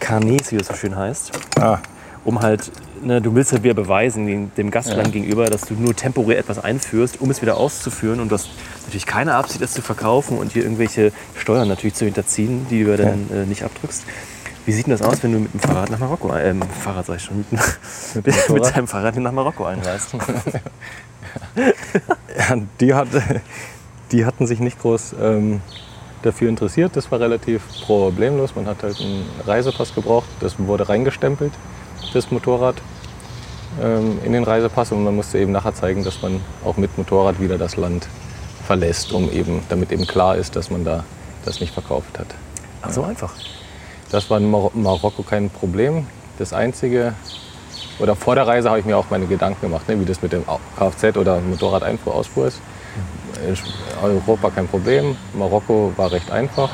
Carnets, wie das so schön heißt, Ah, um halt, ne, du willst halt wieder beweisen dem, Gastland Ja. gegenüber, dass du nur temporär etwas einführst, um es wieder auszuführen und du hast natürlich keine Absicht, es zu verkaufen und hier irgendwelche Steuern natürlich zu hinterziehen, die du dann äh, nicht abdrückst. Wie sieht denn das aus, wenn du mit dem Fahrrad nach Marokko, ähm, Fahrrad sag ich schon, mit, mit, Motorrad? deinem Fahrrad nach Marokko einreist? Ja, die, hat, die hatten sich nicht groß ähm, dafür interessiert. Das war relativ problemlos. Man hat halt einen Reisepass gebraucht. Das wurde reingestempelt, das Motorrad, ähm, in den Reisepass. Und man musste eben nachher zeigen, dass man auch mit Motorrad wieder das Land verlässt, um eben, damit eben klar ist, dass man da das nicht verkauft hat. Ach, so einfach. Das war in Mar Marokko kein Problem. Das Einzige, oder vor der Reise habe ich mir auch meine Gedanken gemacht, ne, wie das mit dem Kfz oder Motorradeinfuhr, Ausfuhr ist. In Europa kein Problem, Marokko war recht einfach.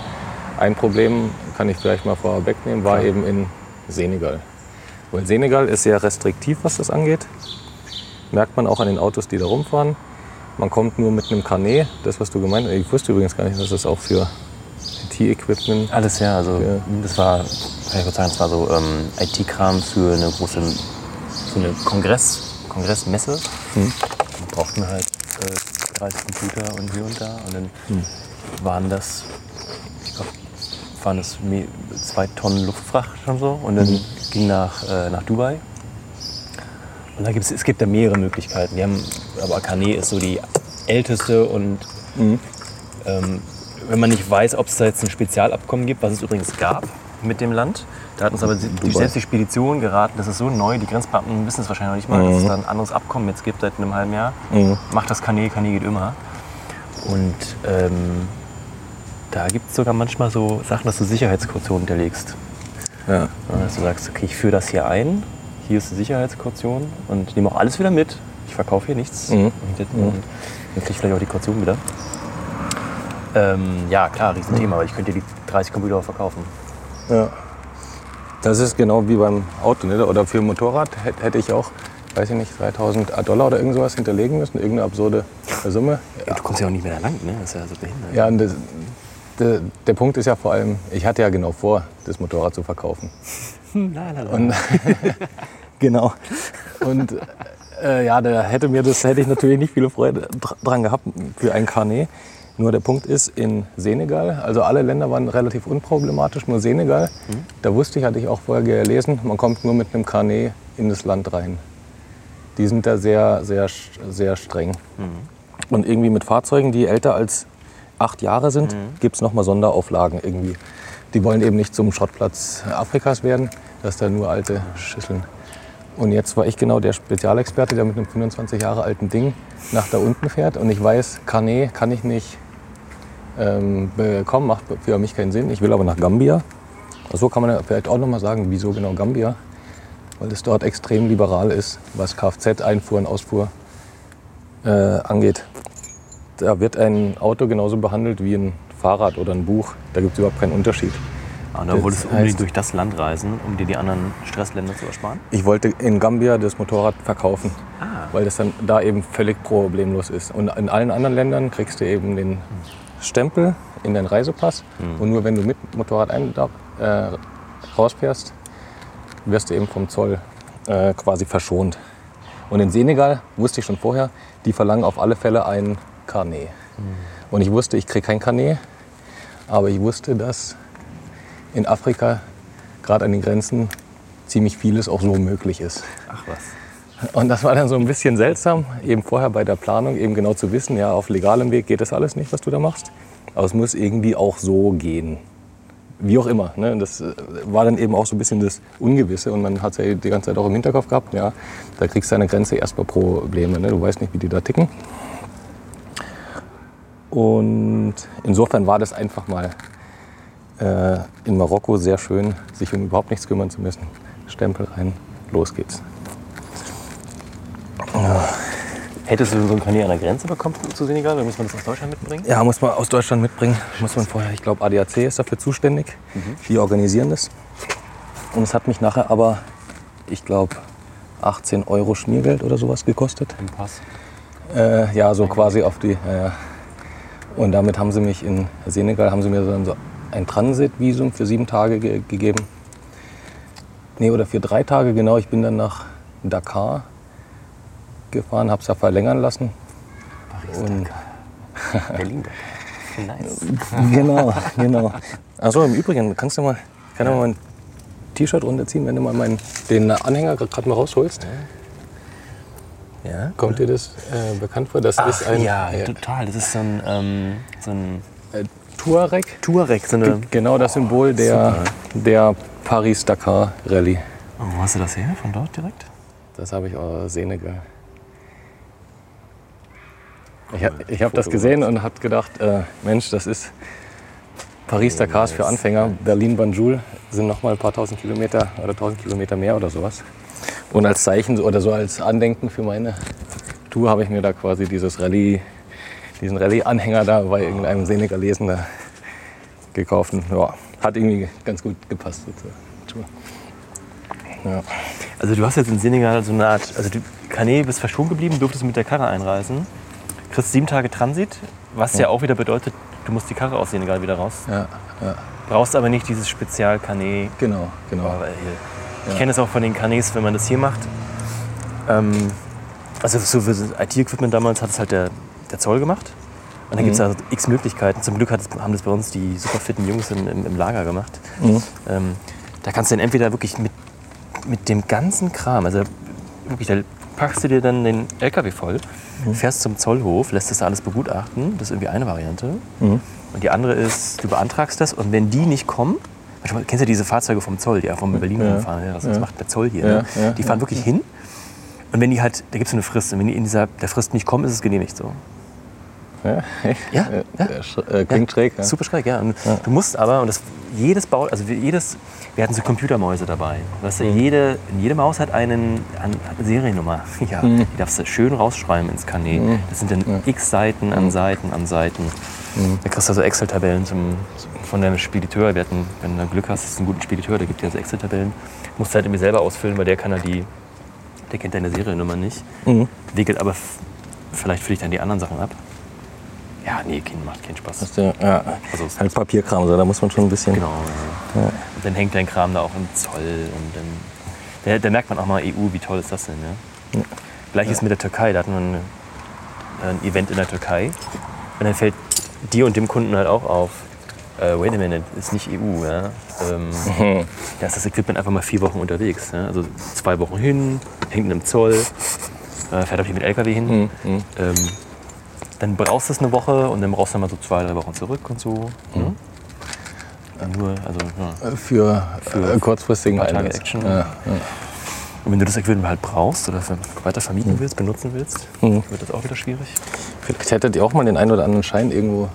Ein Problem, kann ich vielleicht mal vorwegnehmen, war Klar. eben in Senegal. Weil Senegal ist sehr restriktiv, was das angeht. Merkt man auch an den Autos, die da rumfahren. Man kommt nur mit einem Carnet, das was du gemeint hast. Ich wusste übrigens gar nicht, dass das auch für IT-Equipment Alles ja, also das war, kann ich kurz sagen, das war so ähm, IT-Kram für eine große, so eine Kongress, Kongressmesse. Hm. Da brauchten wir halt äh, 30 Computer und hier und da und dann Hm. waren das, ich glaube, waren das zwei Tonnen Luftfracht schon so und dann Mhm. Ging nach, äh, nach Dubai. Und da gibt's, es gibt da mehrere Möglichkeiten. Wir haben, aber Carnet ist so die älteste und ähm, wenn man nicht weiß, ob es da jetzt ein Spezialabkommen gibt, was es übrigens gab mit dem Land, da hat uns aber die, selbst die Spedition geraten, das ist so neu, die Grenzbeamten wissen es wahrscheinlich noch nicht mal, dass es Mhm. da ein anderes Abkommen jetzt gibt seit einem halben Jahr. Mhm. Macht das Kanä, Kanä geht immer. Und ähm, da gibt es sogar manchmal so Sachen, dass du Sicherheitskaution hinterlegst. Ja. Dass du sagst, okay, ich führe das hier ein, hier ist die Sicherheitskaution und nehme auch alles wieder mit. Ich verkaufe hier nichts. Mhm. Dann, dann kriege ich vielleicht auch die Kaution wieder. Ähm, ja, klar, Riesenthema, aber ich könnte die 30 Computer auch verkaufen. Ja. Das ist genau wie beim Auto. Ne? Oder für ein Motorrad hätte ich auch, weiß ich nicht, 3000 Dollar oder irgend sowas hinterlegen müssen. Irgendeine absurde Summe. Ja, du kommst ja auch nicht mehr da lang, ne? Das ist ja so behindert. Ja, und das, der, der Punkt ist ja vor allem, ich hatte ja genau vor, das Motorrad zu verkaufen. La, la, la. Und, genau. Und äh, ja, da hätte mir das hätte ich natürlich nicht viele Freude dr- dran gehabt für ein Carnet. Nur der Punkt ist, in Senegal, also alle Länder waren relativ unproblematisch, nur Senegal, da wusste ich, hatte ich auch vorher gelesen, man kommt nur mit einem Carnet in das Land rein. Die sind da sehr, sehr, sehr streng. Und irgendwie mit Fahrzeugen, die älter als acht Jahre sind, gibt es nochmal Sonderauflagen irgendwie. Die wollen eben nicht zum Schrottplatz Afrikas werden, dass da nur alte Schüsseln. Und jetzt war ich genau der Spezialexperte, der mit einem 25 Jahre alten Ding nach da unten fährt. Und ich weiß, Carnet kann ich nicht ähm, bekommen, macht für mich keinen Sinn. Ich will aber nach Gambia. So kann man vielleicht auch nochmal sagen, wieso genau Gambia? Weil es dort extrem liberal ist, was Kfz-Einfuhr und Ausfuhr äh, angeht. Da wird ein Auto genauso behandelt wie ein Fahrrad oder ein Buch. Da gibt es überhaupt keinen Unterschied. Ah, und da wolltest du unbedingt heißt- durch das Land reisen, um dir die anderen Stressländer zu ersparen? Ich wollte in Gambia das Motorrad verkaufen, Ah. weil das dann da eben völlig problemlos ist. Und in allen anderen Ländern kriegst du eben den Stempel in deinen Reisepass. Und nur wenn du mit Motorrad ein, äh, rausfährst, wirst du eben vom Zoll äh, quasi verschont. Und in Senegal wusste ich schon vorher, die verlangen auf alle Fälle ein Carnet. Und ich wusste, ich kriege kein Carnet, aber ich wusste, dass in Afrika, gerade an den Grenzen, ziemlich vieles auch so möglich ist. Ach was. Und das war dann so ein bisschen seltsam, eben vorher bei der Planung eben genau zu wissen, ja, auf legalem Weg geht das alles nicht, was du da machst. Aber es muss irgendwie auch so gehen. Wie auch immer. Ne? Das äh, war dann eben auch so ein bisschen das Ungewisse und man hat es ja die ganze Zeit auch im Hinterkopf gehabt. Ja, da kriegst du an der Grenze erstmal Probleme. Ne? Du weißt nicht, wie die da ticken. Und insofern war das einfach mal äh, in Marokko sehr schön, sich um überhaupt nichts kümmern zu müssen. Stempel rein, los geht's. Hättest du so ein Carnet an der Grenze bekommen zu Senegal oder muss man das aus Deutschland mitbringen? Ja, muss man aus Deutschland mitbringen. Muss man vorher, ich glaube, ADAC ist dafür zuständig. Die organisieren das. Und es hat mich nachher aber, ich glaube, 18 Euro Schmiergeld oder sowas gekostet. Im Pass. Äh, ja, so quasi auf die. Ja, ja. Und damit haben sie mich in Senegal haben sie mir dann so ein Transitvisum für sieben Tage ge gegeben. Nee, oder für drei Tage genau. Ich bin dann nach Dakar gefahren, habe es ja verlängern lassen. Und Berlin. Nice. genau, genau. Achso, im Übrigen, kannst du mal, kann du mal mein T-Shirt runterziehen, wenn du mal meinen, den Anhänger gerade mal rausholst? Ja? Kommt dir das äh, bekannt vor? Das ist ein ja, äh, total. Das ist so ein, ähm, so ein äh, Touareg. Touareg, so eine. Genau das Symbol der, der Paris-Dakar-Rallye. Oh, wo hast du das her? Von dort direkt? Das habe ich aus Senegal. Ich, ich habe das gesehen und habe gedacht, äh, Mensch, das ist Paris-Dakar ist für Anfänger. Berlin-Banjul sind noch mal ein paar tausend Kilometer oder tausend Kilometer mehr oder sowas. Und als Zeichen oder so als Andenken für meine Tour habe ich mir da quasi dieses Rallye, diesen Rallye-Anhänger da bei irgendeinem Senegalesen da gekauft. Und, ja, hat irgendwie ganz gut gepasst so zur Tour. Ja. Also du hast jetzt in Senegal so eine Art, also du Carnet bist verschont geblieben, durftest mit der Karre einreisen, kriegst sieben Tage Transit, was ja, auch wieder bedeutet, du musst die Karre aus Senegal wieder raus. Ja, ja, Brauchst aber nicht dieses Spezial-Carnet. genau, genau. Hier, Ich kenne das auch von den Carnets, wenn man das hier macht. Ähm, also so für das IT-Equipment damals hat es halt der, der Zoll gemacht. Und dann gibt es also x Möglichkeiten. Zum Glück hat es, haben das bei uns die super fitten Jungs im, im, im Lager gemacht. Ähm, da kannst du dann entweder wirklich mit, mit dem ganzen Kram, also wirklich, da packst du dir dann den LKW voll, fährst zum Zollhof, lässt das da alles begutachten. Das ist irgendwie eine Variante. Und die andere ist, du beantragst das und wenn die nicht kommen, manchmal kennst du diese Fahrzeuge vom Zoll, die auch von Berlin Ja. rumfahren, ja, das, das Ja. macht der Zoll hier. Ja, Ne? ja, Die fahren wirklich hin und wenn die halt, da gibt es eine Frist, und wenn die in dieser der Frist nicht kommen, ist es genehmigt so. Ja, Ja, ja. Äh, äh, klingt schräg. Ja. Super schräg, ja. Und Du musst aber, und das, jedes Bau, also jedes, wir hatten so Computermäuse dabei. Weißt du, jede, jede Maus hat einen, eine Seriennummer. Ja, Die darfst du schön rausschreiben ins Kanä. Das sind dann x Seiten an Seiten an Seiten. Da kriegst du so Excel-Tabellen von deinem Spediteur. Wir hatten, wenn du Glück hast, ist ein guter Spediteur, der gibt dir so Excel-Tabellen. Musst du halt irgendwie selber ausfüllen, weil der kann halt die, der kennt deine Seriennummer nicht. Wickelt aber vielleicht für dich dann die anderen Sachen ab. Ja, nee, kein, macht keinen Spaß. Ist ja, ja, Also halt Papierkram, so, da muss man schon ein bisschen. Genau. Ja. Und dann hängt dein Kram da auch im Zoll und dann da, da merkt man auch mal EU, wie toll ist das denn, ja? Gleiches mit der Türkei, da hatten wir ein, ein Event in der Türkei und dann fällt dir und dem Kunden halt auch auf, äh, wait a minute, ist nicht EU, ja? Ähm, da ist das Equipment einfach mal vier Wochen unterwegs, ja? also zwei Wochen hin, hängt in einem Zoll, äh, fährt auch hier mit LKW hin. Ähm, dann brauchst du es eine Woche und dann brauchst du mal so zwei, drei Wochen zurück und so. Ne? Nur, also, ja. Für, für kurzfristigen ein paar Tage Einsatz. Action. Ja, ja. Und wenn du das Equipment halt brauchst oder für- weiter vermieten willst, benutzen willst, Mhm. wird das auch wieder schwierig. Vielleicht hättet ihr auch mal den einen oder anderen Schein irgendwo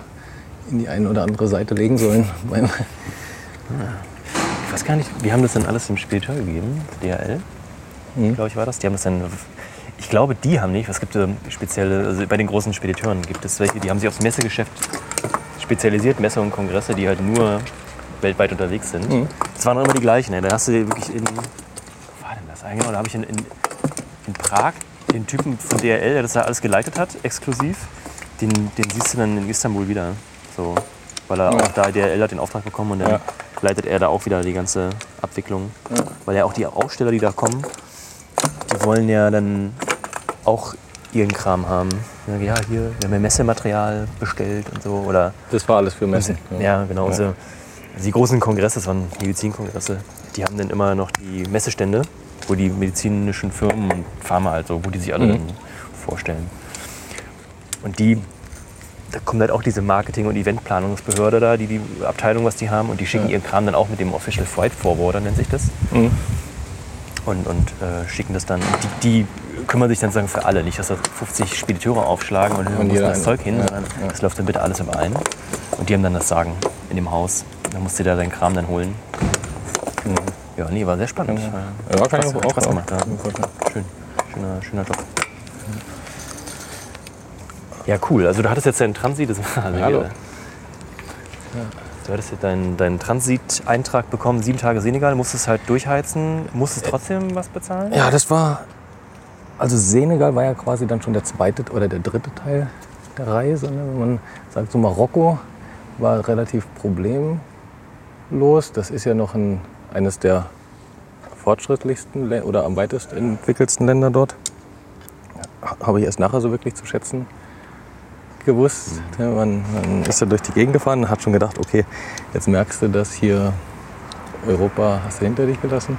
in die eine oder andere Seite legen sollen. Ich weiß gar nicht, wir haben das dann alles im Spediteur gegeben, DHL, Mhm. glaube ich war das. Die haben das dann, ich glaube, die haben nicht, es gibt ähm, spezielle, also bei den großen Spediteuren gibt es welche, die haben sich aufs Messegeschäft spezialisiert, Messe und Kongresse, die halt nur weltweit unterwegs sind. Mhm. Das waren immer die gleichen. Ne? Da hast du wirklich in, wo war denn das eigentlich? Genau, da habe ich in, in, in Prag den Typen von DHL, der das da alles geleitet hat, exklusiv, den, den siehst du dann in Istanbul wieder. So, weil er auch da DHL hat den Auftrag bekommen und dann Ja. leitet er da auch wieder die ganze Abwicklung. Weil ja auch die Aussteller, die da kommen, die wollen ja dann auch ihren Kram haben. Ja, Ja, hier, wir haben ja Messematerial bestellt und so. Oder Das war alles für Messen. ja, genau. Also, die großen Kongresse, das waren Medizinkongresse, die haben dann immer noch die Messestände, wo die medizinischen Firmen und Pharma halt so, wo die sich alle dann vorstellen. Und die, da kommt halt auch diese Marketing- und Eventplanungsbehörde da, die die Abteilung, was die haben, und die schicken ihren Kram dann auch mit dem Official Freight Forwarder, nennt sich das. Und, und äh, schicken das dann. Die, die kümmern sich dann sagen für alle, nicht, dass da 50 Spediteure aufschlagen und, und das. Zeug hin, Ja, sondern ja. das läuft dann bitte alles im einen. Und die haben dann das Sagen in dem Haus. Dann musst du da deinen Kram dann holen. Ja, nee, war sehr spannend. Ja, kann ich Spaß, auch- Spaß auch- gemacht. Ja. Schön. Schöner, schöner Job. Ja, cool. Also du hattest jetzt deinen Transit. Das war also Hallo. hier- Du hattest jetzt deinen, deinen Transit-Eintrag bekommen, sieben Tage Senegal, musstest halt durchheizen, musstest trotzdem was bezahlen? Ja, das war. Also Senegal war ja quasi dann schon der zweite oder der dritte Teil der Reise. Ne? Wenn man sagt, so Marokko war relativ problemlos. Das ist ja noch ein, eines der fortschrittlichsten oder am weitest entwickelsten Länder dort. Habe ich erst nachher so wirklich zu schätzen gewusst. Ja, man, man ist ja durch die Gegend gefahren und hat schon gedacht, okay, jetzt merkst du, dass hier Europa hast du hinter dich gelassen.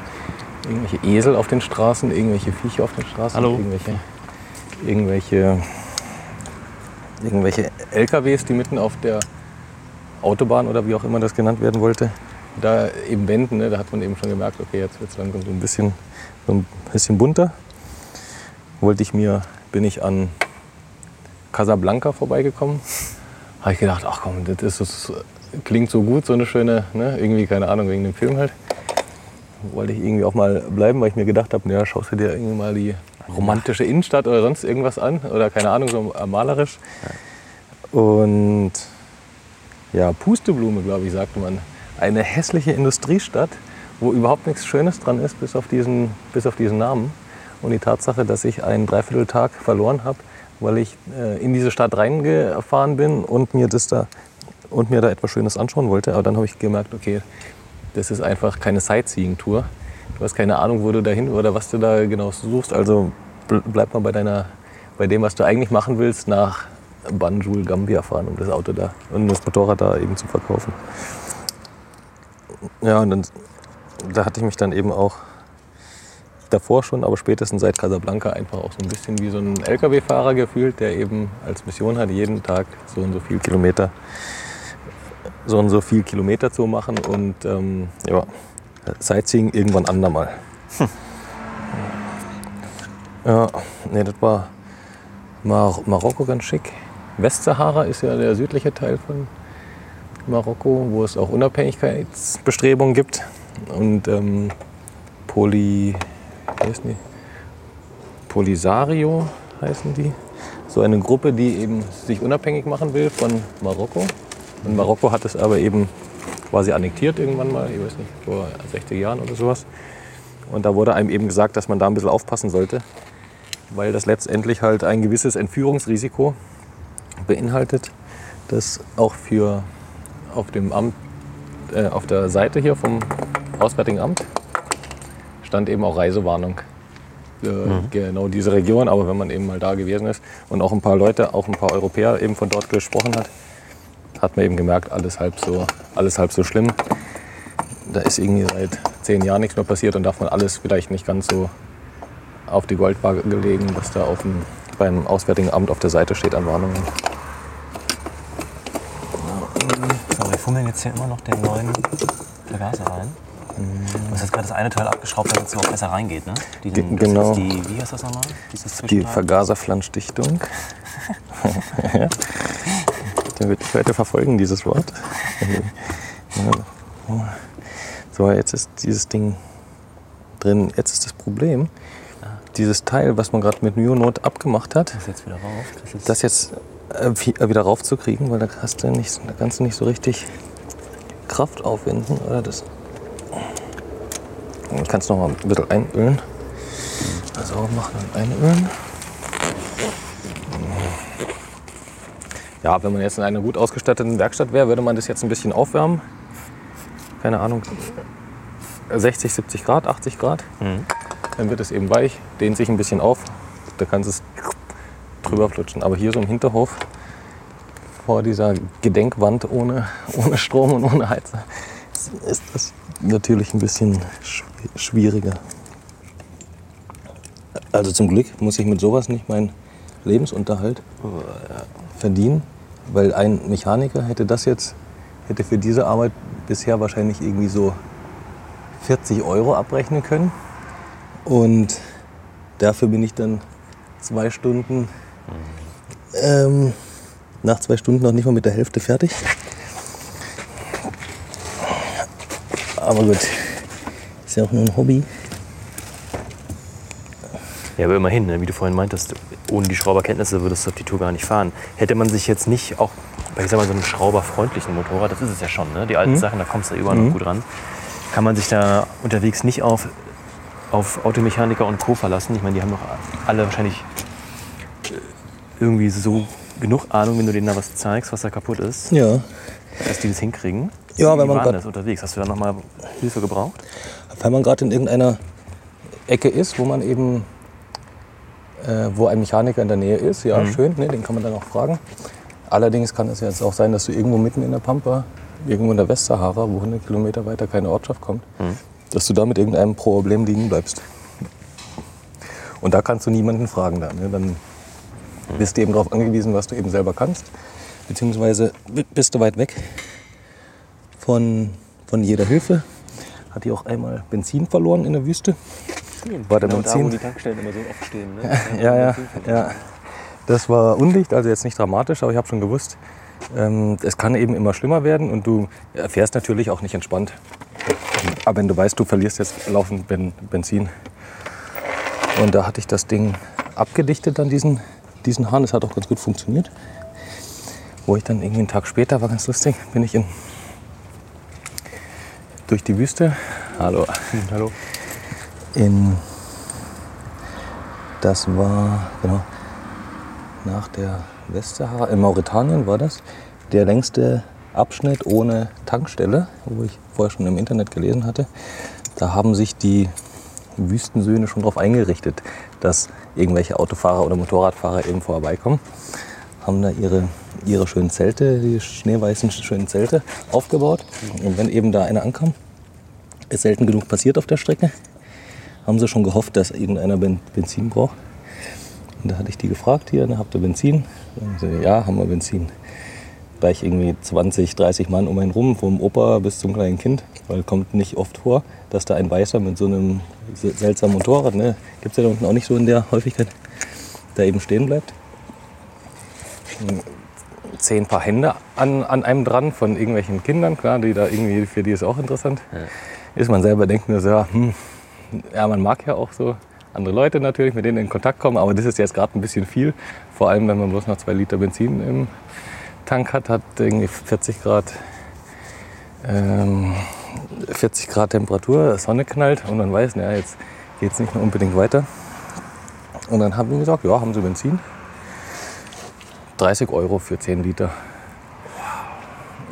Irgendwelche Esel auf den Straßen, irgendwelche Viecher auf den Straßen, Hallo. irgendwelche, irgendwelche, irgendwelche LKWs, die mitten auf der Autobahn oder wie auch immer das genannt werden wollte, da eben wenden. Ne? Da hat man eben schon gemerkt, okay, jetzt wird es langsam so ein bisschen, so ein bisschen bunter. Wollte ich mir, bin ich an Casablanca vorbeigekommen. Habe ich gedacht, ach komm, das, ist, das klingt so gut, so eine schöne, ne? irgendwie, keine Ahnung, wegen dem Film halt. Wollte ich irgendwie auch mal bleiben, weil ich mir gedacht habe, naja, schaust du dir irgendwie mal die romantische Innenstadt oder sonst irgendwas an oder keine Ahnung, so malerisch. Und ja, Pusteblume, glaube ich, sagte man. Eine hässliche Industriestadt, wo überhaupt nichts Schönes dran ist, bis auf diesen, bis auf diesen Namen. Und die Tatsache, dass ich einen Dreivierteltag verloren habe, weil ich äh, in diese Stadt reingefahren bin und mir, das da, und mir da etwas Schönes anschauen wollte. Aber dann habe ich gemerkt, okay, das ist einfach keine Sightseeing-Tour. Du hast keine Ahnung, wo du dahin oder was du da genau suchst. Also bl- bleib mal bei, deiner, bei dem, was du eigentlich machen willst, nach Banjul, Gambia fahren, um das Auto da und das Motorrad da eben zu verkaufen. Ja, und dann, da hatte ich mich dann eben auch davor schon, aber spätestens seit Casablanca einfach auch so ein bisschen wie so ein LKW-Fahrer gefühlt, der eben als Mission hat, jeden Tag so und so viel Kilometer, so und so viel Kilometer zu machen und ähm, ja, Sightseeing irgendwann andermal. Ja, nee, das war Mar Marokko ganz schick. Westsahara ist ja der südliche Teil von Marokko, wo es auch Unabhängigkeitsbestrebungen gibt. Und ähm, Poly, heißen die? Polisario heißen die. So eine Gruppe, die eben sich unabhängig machen will von Marokko. Und Marokko hat es aber eben quasi annektiert irgendwann mal, ich weiß nicht, vor 60 Jahren oder sowas. Und da wurde einem eben gesagt, dass man da ein bisschen aufpassen sollte, weil das letztendlich halt ein gewisses Entführungsrisiko beinhaltet, das auch für auf dem Amt, äh, auf der Seite hier vom Auswärtigen Amt stand eben auch Reisewarnung für mhm. genau diese Region. Aber wenn man eben mal da gewesen ist und auch ein paar Leute, auch ein paar Europäer eben von dort gesprochen hat, hat man eben gemerkt, alles halb so, alles halb so schlimm. Da ist irgendwie seit zehn Jahren nichts mehr passiert und darf man alles vielleicht nicht ganz so auf die Goldwaage gelegen, was da auf dem, beim Auswärtigen Amt auf der Seite steht an Warnungen. So, wir fummeln jetzt hier immer noch den neuen Vergaser rein. Du hast jetzt gerade das eine Teil abgeschraubt, damit es auch besser reingeht, ne? Die, den, genau. Die, wie heißt das nochmal? die Vergaserflanschdichtung. ja. Den wird die Leute verfolgen, dieses Wort. So, jetzt ist dieses Ding drin. Jetzt ist das Problem, dieses Teil, was man gerade mit Myonot abgemacht hat, das jetzt wieder rauf. Das, das jetzt äh, äh, wieder raufzukriegen, weil da, hast du nicht, da kannst du nicht so richtig Kraft aufwenden. Oder das Du kannst noch mal ein bisschen einölen. Also machen und einölen. Ja, wenn man jetzt in einer gut ausgestatteten Werkstatt wäre, würde man das jetzt ein bisschen aufwärmen. Keine Ahnung, 60, 70 Grad, 80 Grad. Mhm. Dann wird es eben weich, dehnt sich ein bisschen auf. Da kannst du es drüber flutschen. Aber hier so im Hinterhof vor dieser Gedenkwand ohne, ohne Strom und ohne Heizer ist das natürlich ein bisschen schwieriger. Also zum Glück muss ich mit sowas nicht meinen Lebensunterhalt verdienen, weil ein Mechaniker hätte das jetzt, hätte für diese Arbeit bisher wahrscheinlich irgendwie so 40 Euro abrechnen können. Und dafür bin ich dann zwei Stunden, ähm, nach zwei Stunden noch nicht mal mit der Hälfte fertig. Aber gut, ist ja auch nur ein Hobby. Ja, aber immerhin, ne, wie du vorhin meintest, ohne die Schrauberkenntnisse würdest du auf die Tour gar nicht fahren. Hätte man sich jetzt nicht auch bei ich sag mal, so einem schrauberfreundlichen Motorrad, das ist es ja schon, ne? die alten mhm. Sachen, da kommst du überall mhm. noch gut ran, kann man sich da unterwegs nicht auf, auf Automechaniker und Co. verlassen. Ich meine, die haben doch alle wahrscheinlich äh, irgendwie so genug Ahnung, wenn du denen da was zeigst, was da kaputt ist, ja. dass die das hinkriegen. Ja, wenn man gerade unterwegs. Hast du da noch mal Hilfe gebraucht? Wenn man gerade in irgendeiner Ecke ist, wo man eben, äh, wo ein Mechaniker in der Nähe ist, ja, mhm. schön, ne, den kann man dann auch fragen. Allerdings kann es jetzt auch sein, dass du irgendwo mitten in der Pampa, irgendwo in der Westsahara, wo 100 Kilometer weiter keine Ortschaft kommt, mhm. dass du da mit irgendeinem Problem liegen bleibst. Und da kannst du niemanden fragen dann. Ne? Dann mhm. bist du eben darauf angewiesen, was du eben selber kannst. Beziehungsweise bist du weit weg von, von jeder Hilfe. Hat die auch einmal Benzin verloren in der Wüste. War der genau Benzin. Da, wo die Tankstellen immer so oft stehen. Ne? ja, ja, ja. Das war undicht, also jetzt nicht dramatisch, aber ich habe schon gewusst, ähm, es kann eben immer schlimmer werden und du fährst natürlich auch nicht entspannt. Aber wenn du weißt, du verlierst jetzt laufend ben Benzin. Und da hatte ich das Ding abgedichtet an diesen, diesen Hahn. Das hat auch ganz gut funktioniert. Wo ich dann irgendwie einen Tag später, war ganz lustig, bin ich in durch die Wüste. Hallo. Hallo. In, das war genau nach der Westsahara, in Mauretanien war das, der längste Abschnitt ohne Tankstelle, wo ich vorher schon im Internet gelesen hatte. Da haben sich die Wüstensöhne schon darauf eingerichtet, dass irgendwelche Autofahrer oder Motorradfahrer eben vorbeikommen. Haben da ihre ihre schönen Zelte, die schneeweißen schönen Zelte aufgebaut. Und wenn eben da einer ankam, ist selten genug passiert auf der Strecke, haben sie schon gehofft, dass irgendeiner Benzin braucht. Und da hatte ich die gefragt, hier, habt ihr Benzin? Sie, ja, haben wir Benzin. Gleich irgendwie 20, 30 Mann um einen rum, vom Opa bis zum kleinen Kind. Weil kommt nicht oft vor, dass da ein Weißer mit so einem seltsamen Motorrad, ne, gibt es ja da unten auch nicht so in der Häufigkeit, da eben stehen bleibt. Zehn Paar Hände an, an einem dran von irgendwelchen Kindern, klar, die da irgendwie, für die ist auch interessant. Ja. Ist man selber denkt nur so, ja, hm, ja, man mag ja auch so andere Leute natürlich, mit denen in Kontakt kommen, aber das ist jetzt gerade ein bisschen viel. Vor allem, wenn man bloß noch zwei Liter Benzin im Tank hat, hat irgendwie 40 Grad, ähm, 40 Grad Temperatur, Sonne knallt und man weiß, naja, jetzt geht es nicht mehr unbedingt weiter. Und dann haben die gesagt, ja, haben Sie Benzin? 30 Euro für 10 Liter.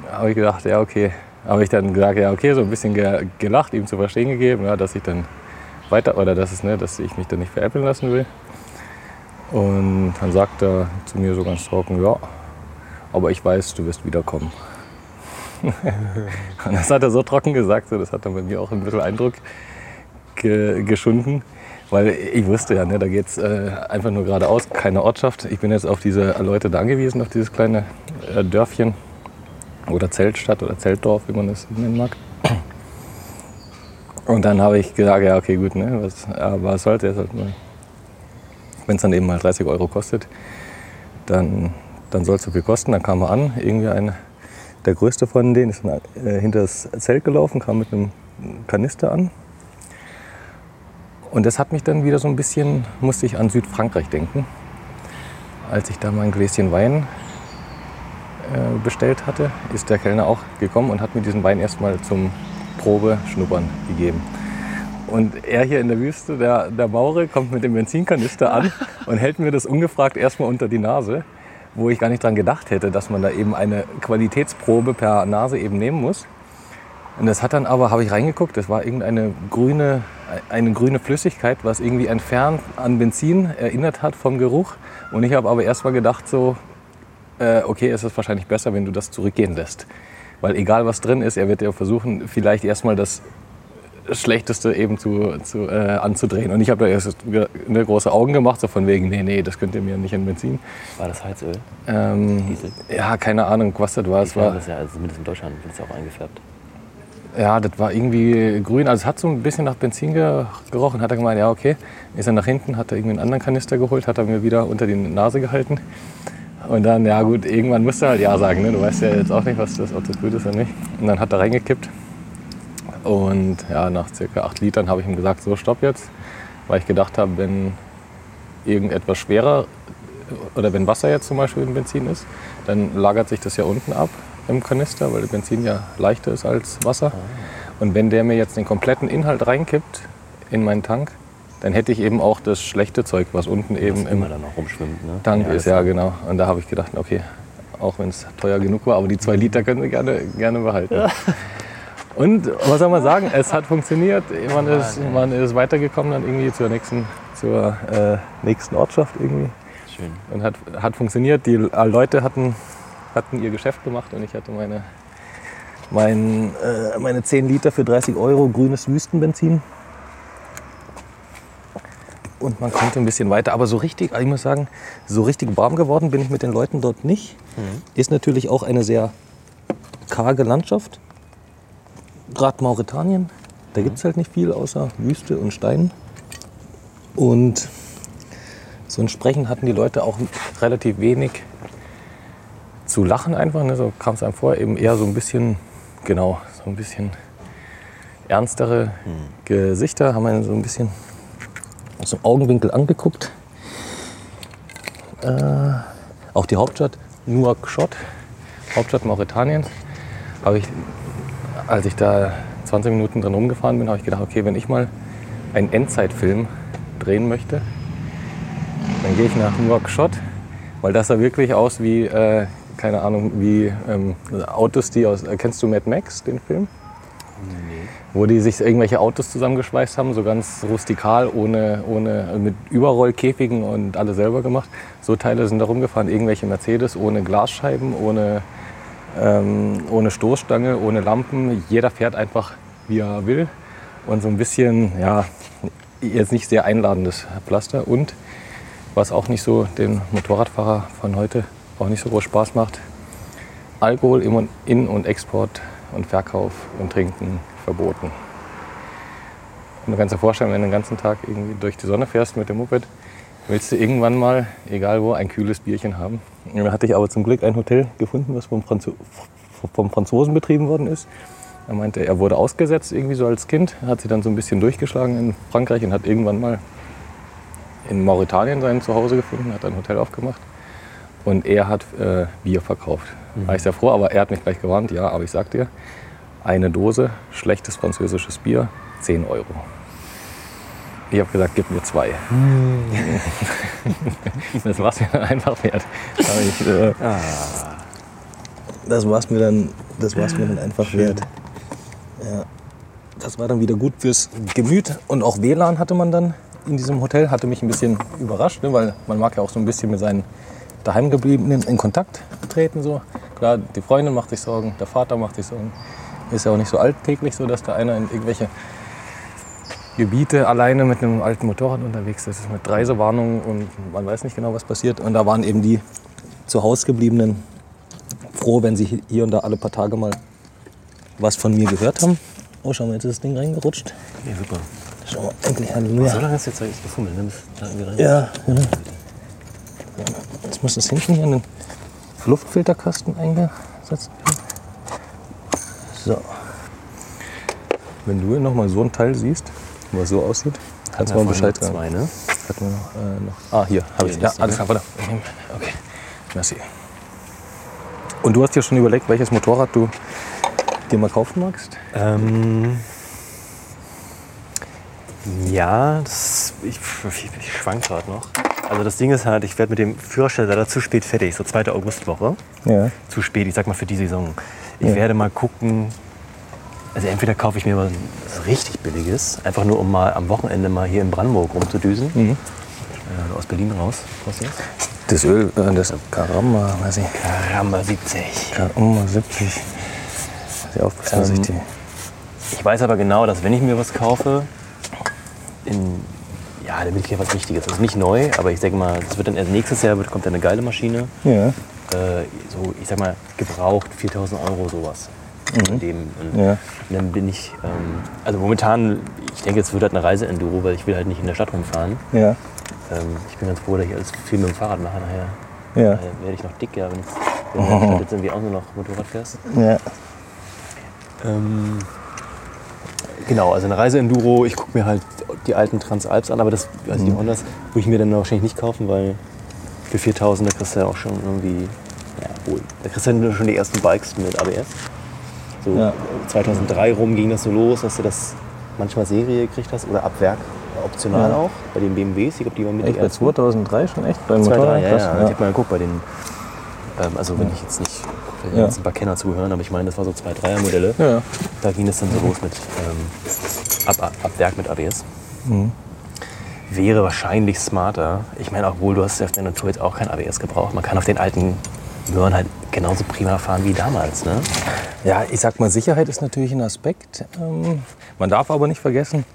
Da habe ich gedacht, ja, okay. Habe ich dann gesagt, ja, okay, so ein bisschen gelacht, ihm zu verstehen gegeben, ja, dass ich dann weiter, oder dass, es, ne, dass ich mich dann nicht veräppeln lassen will. Und dann sagt er zu mir so ganz trocken, ja, aber ich weiß, du wirst wiederkommen. und das hat er so trocken gesagt, so, das hat dann bei mir auch ein bisschen Eindruck ge geschunden. Weil ich wusste ja, ne, da geht es äh, einfach nur geradeaus, keine Ortschaft. Ich bin jetzt auf diese Leute da angewiesen, auf dieses kleine äh, Dörfchen oder Zeltstadt oder Zeltdorf, wie man es nennen mag. Und dann habe ich gesagt, ja okay, gut, ne, was, was soll's jetzt? Wenn es dann eben mal 30 Euro kostet, dann, dann soll es so viel kosten. Dann kam er an, irgendwie ein, der größte von denen ist dann, äh, hinter das Zelt gelaufen, kam mit einem Kanister an und das hat mich dann wieder so ein bisschen, musste ich an Südfrankreich denken, als ich da mein Gläschen Wein äh, bestellt hatte, ist der Kellner auch gekommen und hat mir diesen Wein erstmal zum Probeschnuppern gegeben. Und er hier in der Wüste, der, der Maure, kommt mit dem Benzinkanister an und hält mir das ungefragt erstmal unter die Nase, wo ich gar nicht dran gedacht hätte, dass man da eben eine Qualitätsprobe per Nase eben nehmen muss. Und das hat dann aber, habe ich reingeguckt, das war irgendeine grüne, eine grüne Flüssigkeit, was irgendwie entfernt an Benzin erinnert hat vom Geruch. Und ich habe aber erst mal gedacht so, äh, okay, es ist wahrscheinlich besser, wenn du das zurückgehen lässt. Weil egal was drin ist, er wird ja versuchen, vielleicht erstmal das Schlechteste eben zu, zu äh, anzudrehen. Und ich habe da erst eine große Augen gemacht, so von wegen, nee, nee, das könnt ihr mir nicht in Benzin. War das Heizöl? Ähm, Diesel? Ja, keine Ahnung, was das war. Es war das ja, also zumindest in Deutschland wird es auch eingefärbt. Ja, das war irgendwie grün. Also es hat so ein bisschen nach Benzin gerochen. Hat er gemeint, ja okay. Ist er nach hinten, hat er irgendwie einen anderen Kanister geholt, hat er mir wieder unter die Nase gehalten. Und dann, ja gut, irgendwann musst du halt ja sagen. Ne? Du weißt ja jetzt auch nicht, was das, ob das gut ist oder nicht. Und dann hat er reingekippt. Und ja, nach circa acht Litern habe ich ihm gesagt, so stopp jetzt. Weil ich gedacht habe, wenn irgendetwas schwerer oder wenn Wasser jetzt zum Beispiel in Benzin ist, dann lagert sich das ja unten ab im Kanister, weil Benzin ja leichter ist als Wasser. Und wenn der mir jetzt den kompletten Inhalt reinkippt in meinen Tank, dann hätte ich eben auch das schlechte Zeug, was unten eben im dann noch rumschwimmt, ne? Tank ja, ist. Ja, genau. Und da habe ich gedacht, okay, auch wenn es teuer genug war, aber die zwei Liter können Sie gerne, gerne behalten. Ja. Und was soll man sagen, es hat funktioniert. Man ist, man ist weitergekommen dann irgendwie zur nächsten, zur äh, nächsten Ortschaft irgendwie. Schön. Und hat, hat funktioniert. Die Leute hatten hatten ihr Geschäft gemacht und ich hatte meine, mein, äh, meine 10 Liter für 30 Euro grünes Wüstenbenzin. Und man konnte ein bisschen weiter. Aber so richtig, ich muss sagen, so richtig warm geworden bin ich mit den Leuten dort nicht. Mhm. Ist natürlich auch eine sehr karge Landschaft. Gerade Mauretanien, da gibt es halt nicht viel außer Wüste und Stein. Und so entsprechend hatten die Leute auch relativ wenig zu lachen einfach. Ne? So kam es einem vor, eben eher so ein bisschen, genau, so ein bisschen ernstere hm. Gesichter, haben einen so ein bisschen aus dem Augenwinkel angeguckt. Äh, auch die Hauptstadt Nouakchott, Hauptstadt Mauretaniens, habe ich, als ich da 20 Minuten drin rumgefahren bin, habe ich gedacht, okay, wenn ich mal einen Endzeitfilm drehen möchte, dann gehe ich nach Nouakchott, weil das sah wirklich aus wie äh, keine Ahnung, wie ähm, Autos, die aus. Äh, kennst du Mad Max, den Film? Nee. Wo die sich irgendwelche Autos zusammengeschweißt haben, so ganz rustikal, ohne, ohne, mit Überrollkäfigen und alle selber gemacht. So Teile sind da rumgefahren, irgendwelche Mercedes ohne Glasscheiben, ohne, ähm, ohne Stoßstange, ohne Lampen. Jeder fährt einfach, wie er will. Und so ein bisschen, ja, jetzt nicht sehr einladendes Pflaster. Und was auch nicht so den Motorradfahrer von heute auch nicht so groß Spaß macht. Alkohol im In- und Export und Verkauf und Trinken verboten. Und du kannst dir vorstellen, wenn du den ganzen Tag irgendwie durch die Sonne fährst mit dem Moped, willst du irgendwann mal, egal wo, ein kühles Bierchen haben. Da hatte ich aber zum Glück ein Hotel gefunden, was vom, Franzo vom Franzosen betrieben worden ist. Er meinte, er wurde ausgesetzt irgendwie so als Kind, hat sich dann so ein bisschen durchgeschlagen in Frankreich und hat irgendwann mal in Mauretanien sein Zuhause gefunden, hat ein Hotel aufgemacht und er hat äh, Bier verkauft. Mhm. War ich sehr froh, aber er hat mich gleich gewarnt, ja, aber ich sag dir, eine Dose schlechtes französisches Bier, 10 Euro. Ich habe gesagt, gib mir zwei. Mhm. das war es mir einfach wert. Ich, äh, ah. Das war es mir, dann, das war's mir dann einfach Schön. wert. Ja. Das war dann wieder gut fürs Gemüt und auch WLAN hatte man dann in diesem Hotel. Hatte mich ein bisschen überrascht, ne, weil man mag ja auch so ein bisschen mit seinen daheimgebliebenen in Kontakt treten. So. Klar, die Freundin macht sich Sorgen, der Vater macht sich Sorgen. Ist ja auch nicht so alltäglich so, dass da einer in irgendwelche Gebiete alleine mit einem alten Motorrad unterwegs ist, mit Reisewarnungen und man weiß nicht genau, was passiert. Und da waren eben die zu Hause gebliebenen froh, wenn sie hier und da alle paar Tage mal was von mir gehört haben. Oh, schau mal, jetzt ist das Ding reingerutscht. Ja, super. Schau mal, endlich Halleluja. So lange hast du jetzt eigentlich gefummelt, rein. Ja, genau. Jetzt muss das hinten hier in den Luftfilterkasten eingesetzt werden. So. Wenn du hier noch mal so ein Teil siehst, was so aussieht, kannst du mal Bescheid sagen. Zwei, ne? Hat man noch, äh, noch. Ah, hier, habe ich. Ja, alles klar, warte. Okay, merci. Und du hast dir schon überlegt, welches Motorrad du dir mal kaufen magst? Ähm, ja, das, ich, ich schwank gerade noch. Also das Ding ist halt, ich werde mit dem Führerschein leider zu spät fertig, so zweite Augustwoche. Ja. Zu spät, ich sag mal für die Saison. Ich ja. werde mal gucken, also entweder kaufe ich mir was richtig Billiges, einfach nur um mal am Wochenende mal hier in Brandenburg rumzudüsen. Mhm. Äh, aus Berlin raus. Was ist das? Öl, äh, das Karamba, weiß ich. Karamba 70. Karamba 70. Sehr aufpassen, ähm, ich weiß aber genau, dass wenn ich mir was kaufe, in, ja, will ich ja was Wichtiges. Also nicht neu, aber ich denke mal, das wird dann erst nächstes Jahr wird, kommt dann eine geile Maschine. Ja. Äh, so, ich sag mal, gebraucht 4000 Euro sowas. Mhm. Dem. Und ja. dann bin ich, ähm, also momentan, ich denke, es wird halt eine Reise-Enduro, weil ich will halt nicht in der Stadt rumfahren. Ja. Ähm, ich bin ganz froh, dass ich alles viel mit dem Fahrrad mache nachher. Ja. Daher werde ich noch dick, ja, wenn, wenn du jetzt irgendwie auch nur noch Motorrad fährst. Ja. Ähm, genau, also eine Reise-Enduro, ich gucke mir halt die alten Transalps an, aber das, also die mhm. Hondas, würde ich mir dann wahrscheinlich nicht kaufen, weil für 4000 da kriegst du ja auch schon irgendwie, ja, wohl, da kriegst du ja schon die ersten Bikes mit ABS. So ja. 2003 rum ging das so los, dass du das manchmal Serie gekriegt hast oder ab Werk optional ja. auch bei den BMWs. Ich glaube, die waren mit echt, bei 2003 schon echt beim 2003, ja, ja. ja. Ich habe mal geguckt bei den, ähm, also wenn ich jetzt nicht, ja. ein paar Kenner zuhören, aber ich meine, das war so zwei Dreier Modelle. Ja. Da ging es dann so los mit ähm, ab, ab Werk mit ABS. Mhm. Wäre wahrscheinlich smarter. Ich meine, obwohl du hast ja auf deiner Tour jetzt auch kein ABS gebraucht. Man kann auf den alten Möhren halt genauso prima fahren wie damals. Ne? Ja, ich sag mal, Sicherheit ist natürlich ein Aspekt. Ähm, man darf aber nicht vergessen,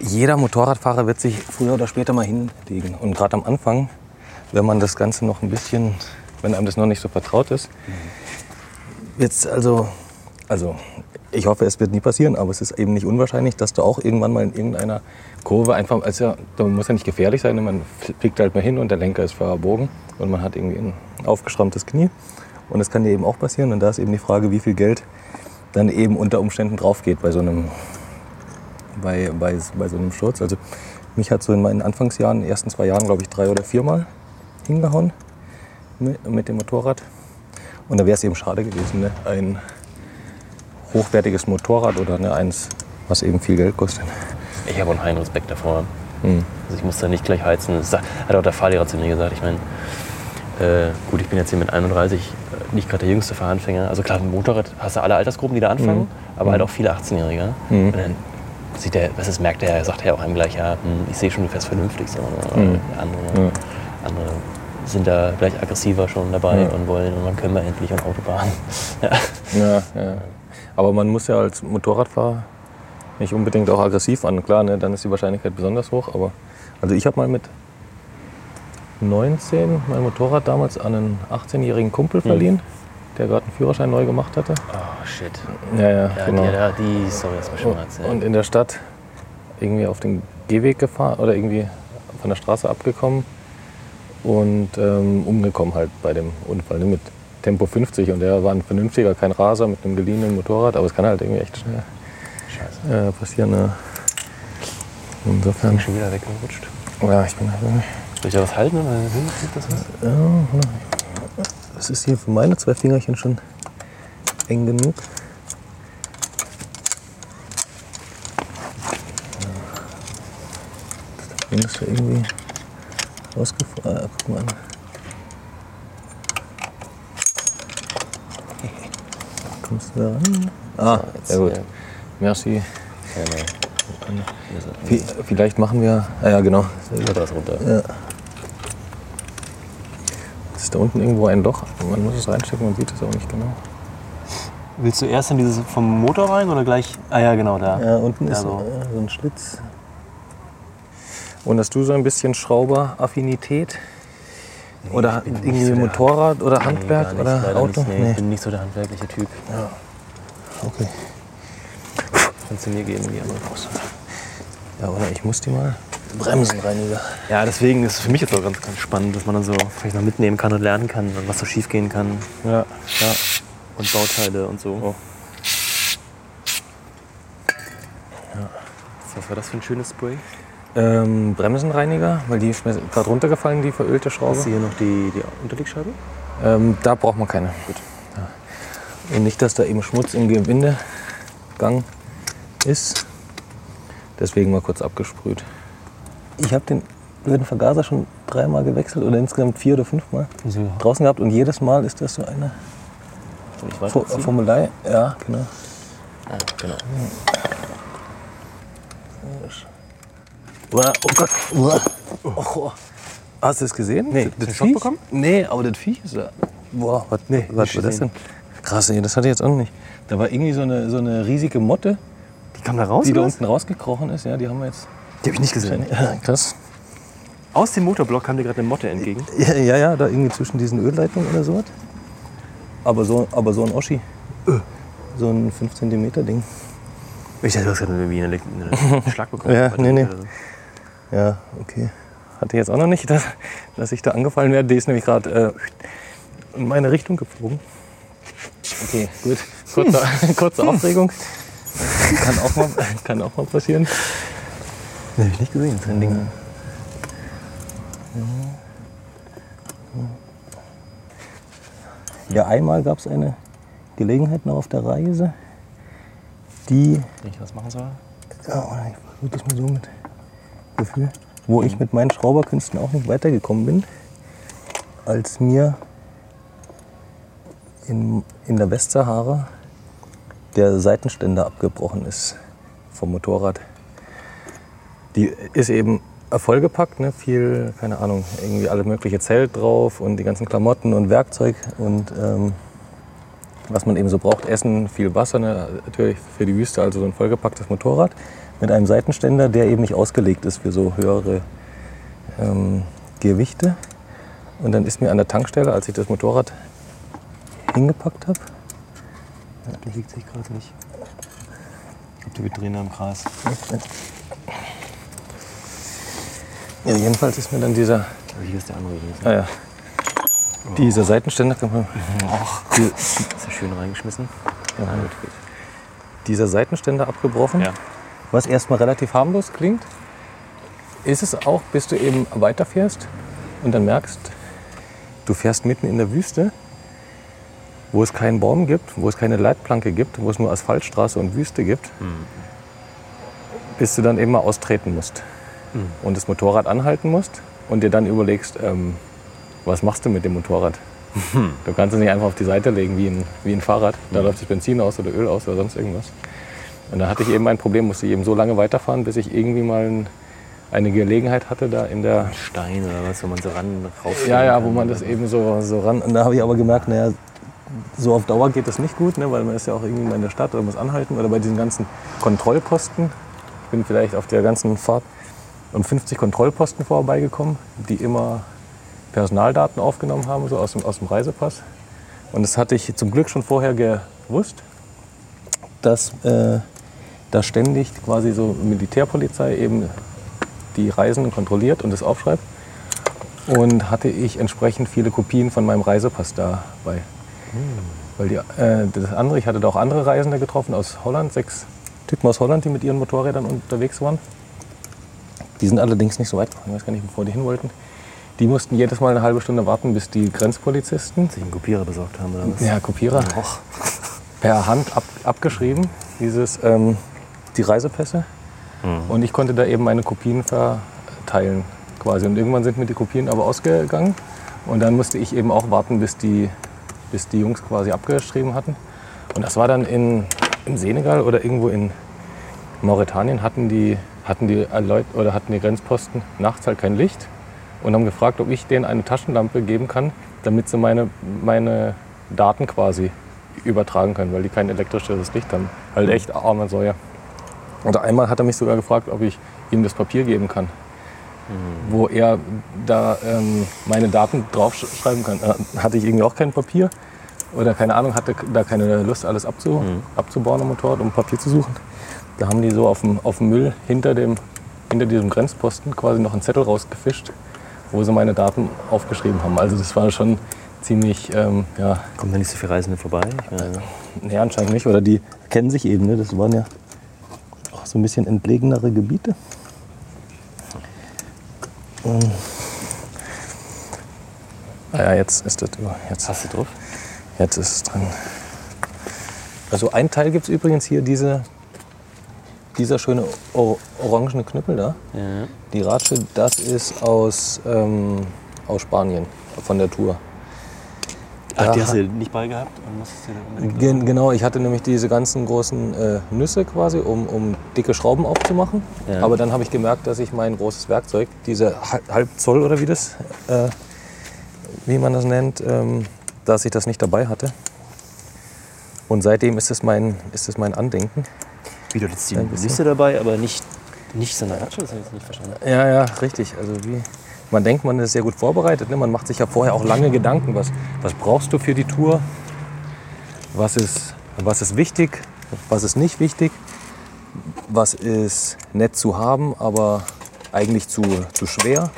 jeder Motorradfahrer wird sich früher oder später mal hinlegen. Und gerade am Anfang, wenn man das Ganze noch ein bisschen, wenn einem das noch nicht so vertraut ist, jetzt also, also ich hoffe, es wird nie passieren, aber es ist eben nicht unwahrscheinlich, dass du auch irgendwann mal in irgendeiner Kurve einfach, also da muss ja nicht gefährlich sein, man fliegt halt mal hin und der Lenker ist verbogen und man hat irgendwie ein aufgeschrammtes Knie. Und das kann dir eben auch passieren. Und da ist eben die Frage, wie viel Geld dann eben unter Umständen drauf geht bei so einem, bei, bei, bei so einem Sturz. Also mich hat so in meinen Anfangsjahren, in den ersten zwei Jahren, glaube ich, drei oder viermal hingehauen mit, mit dem Motorrad. Und da wäre es eben schade gewesen, ne? ein hochwertiges Motorrad oder ne, eins, was eben viel Geld kostet. Ich habe einen heiden Respekt davor. Hm. Also ich muss da nicht gleich heizen. Das hat auch der Fahrlehrer zu mir gesagt. Ich meine, äh, gut, ich bin jetzt hier mit 31 äh, nicht gerade der jüngste Fahranfänger. Also klar, im Motorrad hast du alle Altersgruppen, die da anfangen, mhm. aber halt hm. auch viele 18-Jährige. Mhm. Und dann sieht der, was ist, merkt er, sagt er auch einem gleich, ja, hm, ich sehe schon, du fährst vernünftig. So, mhm. andere, andere sind da gleich aggressiver schon dabei und wollen und dann können wir endlich auf Autobahn. ja. ja, ja. Aber man muss ja als Motorradfahrer nicht unbedingt auch aggressiv an. Klar, ne, dann ist die Wahrscheinlichkeit besonders hoch. Aber also ich habe mal mit 19 mein Motorrad damals an einen 18-jährigen Kumpel mhm. verliehen, der gerade einen Führerschein neu gemacht hatte. Oh shit. Ja, ja, ja genau. Die, die Story hast du schon mal erzählt. Und in der Stadt irgendwie auf den Gehweg gefahren oder irgendwie von der Straße abgekommen und ähm, umgekommen halt bei dem Unfall mit Tempo 50 und der war ein vernünftiger, kein Raser mit einem geliehenen Motorrad, aber es kann halt irgendwie echt schnell äh, passieren. Ne? Insofern. Schon wieder weggerutscht. Ja, ich bin halt irgendwie. Soll ich da was halten? Oder hilft das was? Ja, das ist hier für meine zwei Fingerchen schon eng genug. Das ist irgendwie rausgefallen. Ah, guck mal an. Kommst du da ran? Ah, sehr gut. Merci. Vi- Vielleicht machen wir. Ah ja, genau. Da das runter. Ja. Ist da unten irgendwo ein Loch? Man muss es reinstecken, man sieht es auch nicht genau. Willst du erst in dieses vom Motor rein oder gleich? Ah ja, genau da. Ja, unten Ja, ist so. so ein Schlitz. Und hast du so ein bisschen Schrauberaffinität? oder bin nicht irgendwie der- Motorrad oder Nee, Handwerk nicht, oder Auto? Nicht, nee, Ich bin nicht so der handwerkliche Typ. Okay. Kannst du mir geben, die andere Post. Ja, oder ich muss die mal. Bremsenreiniger. Ja, deswegen ist es für mich jetzt auch ganz, ganz spannend, dass man dann so vielleicht noch mitnehmen kann und lernen kann, und was so schief gehen kann. Ja, ja. Und Bauteile und so. Oh. Was war das für ein schönes Spray? Ähm, Bremsenreiniger, weil die ist mir gerade runtergefallen, die verölte Schraube. Du hier noch die, die Unterlegscheibe? Ähm, da braucht man keine. Gut. Ja. Und nicht, dass da eben Schmutz im Gewindegang ist. Deswegen mal kurz abgesprüht. Ich habe den blöden Vergaser schon dreimal gewechselt oder insgesamt vier oder fünfmal Wieso? draußen gehabt und jedes Mal ist das so eine? Formelei. Ja, genau. Ah, genau. Uah, Oh Gott. Oh. Hast du es gesehen? Nee. Das Hast du einen Schock Viech? bekommen? Nee, aber das Viech ist da. Boah, was, nee, was war das denn? Krass, ey, das hatte ich jetzt auch noch nicht. Da war irgendwie so eine, so eine riesige Motte, Die kam da raus? die da unten rausgekrochen ist. Ja, die haben wir jetzt. Die habe ich nicht gesehen. Ja, krass. Aus dem Motorblock kam dir gerade eine Motte entgegen. Ja, ja, ja, da irgendwie zwischen diesen Ölleitungen oder so. Aber so, aber so ein Oschi. So ein 5 cm Ding. Ich dachte, du hast gerade irgendwie einen einen Schlag bekommen. Ja, nee, nee. so. Ja, okay. Hatte jetzt auch noch nicht, dass, dass ich da angefallen werde. Die ist nämlich gerade äh, in meine Richtung geflogen. Okay, gut. Kurze, kurze Aufregung. Kann auch, mal, kann auch mal passieren. Nee, hab ich nicht gesehen. So ein Ding. Ja, einmal gab es eine Gelegenheit noch auf der Reise, die, Wenn ich was machen soll? ja, ich versuche das mal so mit Gefühl, wo ich mit meinen Schrauberkünsten auch nicht weitergekommen bin, als mir in, in der Westsahara der Seitenständer abgebrochen ist vom Motorrad. Die ist eben vollgepackt, ne? viel, keine Ahnung, irgendwie alle mögliche Zelt drauf und die ganzen Klamotten und Werkzeug und ähm, was man eben so braucht, Essen, viel Wasser, ne? natürlich für die Wüste, also so ein vollgepacktes Motorrad mit einem Seitenständer, der eben nicht ausgelegt ist für so höhere ähm, Gewichte. Und dann ist mir an der Tankstelle, als ich das Motorrad hingepackt habe, Das liegt sich gerade nicht. Ich glaube, wir drehen da im Kreis. ja, jedenfalls ist mir dann dieser, Aber hier ist der andere übrigens. ah ja, dieser Seitenständer, Och, die, ist ja schön reingeschmissen. ja, gut, gut. dieser Seitenständer abgebrochen. Ja. Was erstmal relativ harmlos klingt, ist es auch, bis du eben weiterfährst und dann merkst, du fährst mitten in der Wüste, wo es keinen Baum gibt, wo es keine Leitplanke gibt, wo es nur Asphaltstraße und Wüste gibt, bis du dann eben mal austreten musst und das Motorrad anhalten musst und dir dann überlegst, ähm, was machst du mit dem Motorrad? Du kannst es nicht einfach auf die Seite legen wie ein, wie ein Fahrrad. Da läuft das Benzin aus oder Öl aus oder sonst irgendwas. Und da hatte ich eben ein Problem, musste ich eben so lange weiterfahren, bis ich irgendwie mal ein, eine Gelegenheit hatte da in der... Stein oder was, wo man so ran raus. Ja, ja, wo man das eben so, so ran... Und da habe ich aber gemerkt, naja, so auf Dauer geht das nicht gut, ne, weil man ist ja auch irgendwie mal in der Stadt oder muss anhalten. Oder bei diesen ganzen Kontrollposten. Ich bin vielleicht auf der ganzen Fahrt an 50 Kontrollposten vorbeigekommen, die immer Personaldaten aufgenommen haben, so aus dem, aus dem Reisepass. Und das hatte ich zum Glück schon vorher gewusst, dass äh, da ständig quasi so Militärpolizei eben die Reisenden kontrolliert und das aufschreibt. und hatte ich entsprechend viele Kopien von meinem Reisepass dabei. Weil die, äh, das andere, ich hatte da auch andere Reisende getroffen aus Holland, sechs Typen aus Holland, die mit ihren Motorrädern unterwegs waren. Die sind allerdings nicht so weit ich weiß gar nicht, bevor die hin wollten. Die mussten jedes Mal eine halbe Stunde warten, bis die Grenzpolizisten Sich einen Kopierer besorgt haben oder was? ja, Kopierer. Per Hand ab, abgeschrieben, dieses, ähm, die Reisepässe. Und ich konnte da eben meine Kopien verteilen quasi. Und irgendwann sind mir die Kopien aber ausgegangen. Und dann musste ich eben auch warten, bis die, bis die Jungs quasi abgeschrieben hatten. Und das war dann in, im Senegal oder irgendwo in Mauretanien hatten die, hatten die Leute oder hatten die Grenzposten nachts halt kein Licht und haben gefragt, ob ich denen eine Taschenlampe geben kann, damit sie meine, meine Daten quasi übertragen können, weil die kein elektrisches Licht haben. Halt echt arme Säue. Und einmal hat er mich sogar gefragt, ob ich ihm das Papier geben kann, wo er da ähm, meine Daten draufschreiben kann. Äh, hatte ich irgendwie auch kein Papier oder keine Ahnung, hatte da keine Lust, alles abzu, abzubauen am Motorrad, um Papier zu suchen. Da haben die so auf dem, auf dem Müll hinter, dem, hinter diesem Grenzposten quasi noch einen Zettel rausgefischt, wo sie meine Daten aufgeschrieben haben. Also das war schon ziemlich, ähm, ja, Kommen da nicht so viele Reisende vorbei? Ich meine, Nee, anscheinend nicht. Oder die kennen sich eben. Ne? Das waren ja so ein bisschen entlegenere Gebiete. Und ah ja, jetzt ist das. Jetzt, hast du drauf? jetzt ist es drin. Also ein Teil gibt es übrigens hier, diese, dieser schöne or orangene Knüppel da. Ja. Die Ratsche, das ist aus, ähm, aus Spanien, von der Tour. Ach, die hast du nicht bei gehabt Gen genau, ich hatte nämlich diese ganzen großen äh, Nüsse quasi, um, um dicke Schrauben aufzumachen. Ja. Aber dann habe ich gemerkt, dass ich mein großes Werkzeug, diese Hal- halb Zoll oder wie das, äh, wie man das nennt, ähm, dass ich das nicht dabei hatte. Und seitdem ist es mein, ist es mein Andenken. Wie du jetzt die. Liste dabei, aber nicht, nicht so eine Ratsche, das habe ich jetzt nicht verstanden. Ja, ja, richtig. Also wie, man denkt, man ist sehr gut vorbereitet. Ne? Man macht sich ja vorher auch lange Gedanken, was, was brauchst du für die Tour, was ist, was ist wichtig, was ist nicht wichtig, was ist nett zu haben, aber eigentlich zu, zu schwer.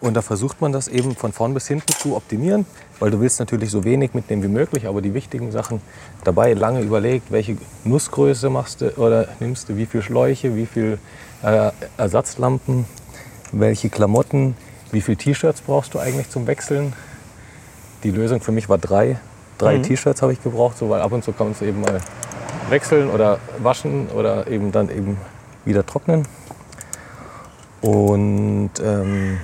Und da versucht man das eben von vorn bis hinten zu optimieren, weil du willst natürlich so wenig mitnehmen wie möglich, aber die wichtigen Sachen dabei lange überlegt, welche Nussgröße machst du oder nimmst du, wie viel Schläuche, wie viel äh, Ersatzlampen, welche Klamotten, wie viel T-Shirts brauchst du eigentlich zum Wechseln. Die Lösung für mich war drei. Drei T-Shirts habe ich gebraucht, so, weil ab und zu kannst du eben mal wechseln oder waschen oder eben dann eben wieder trocknen. Und ähm,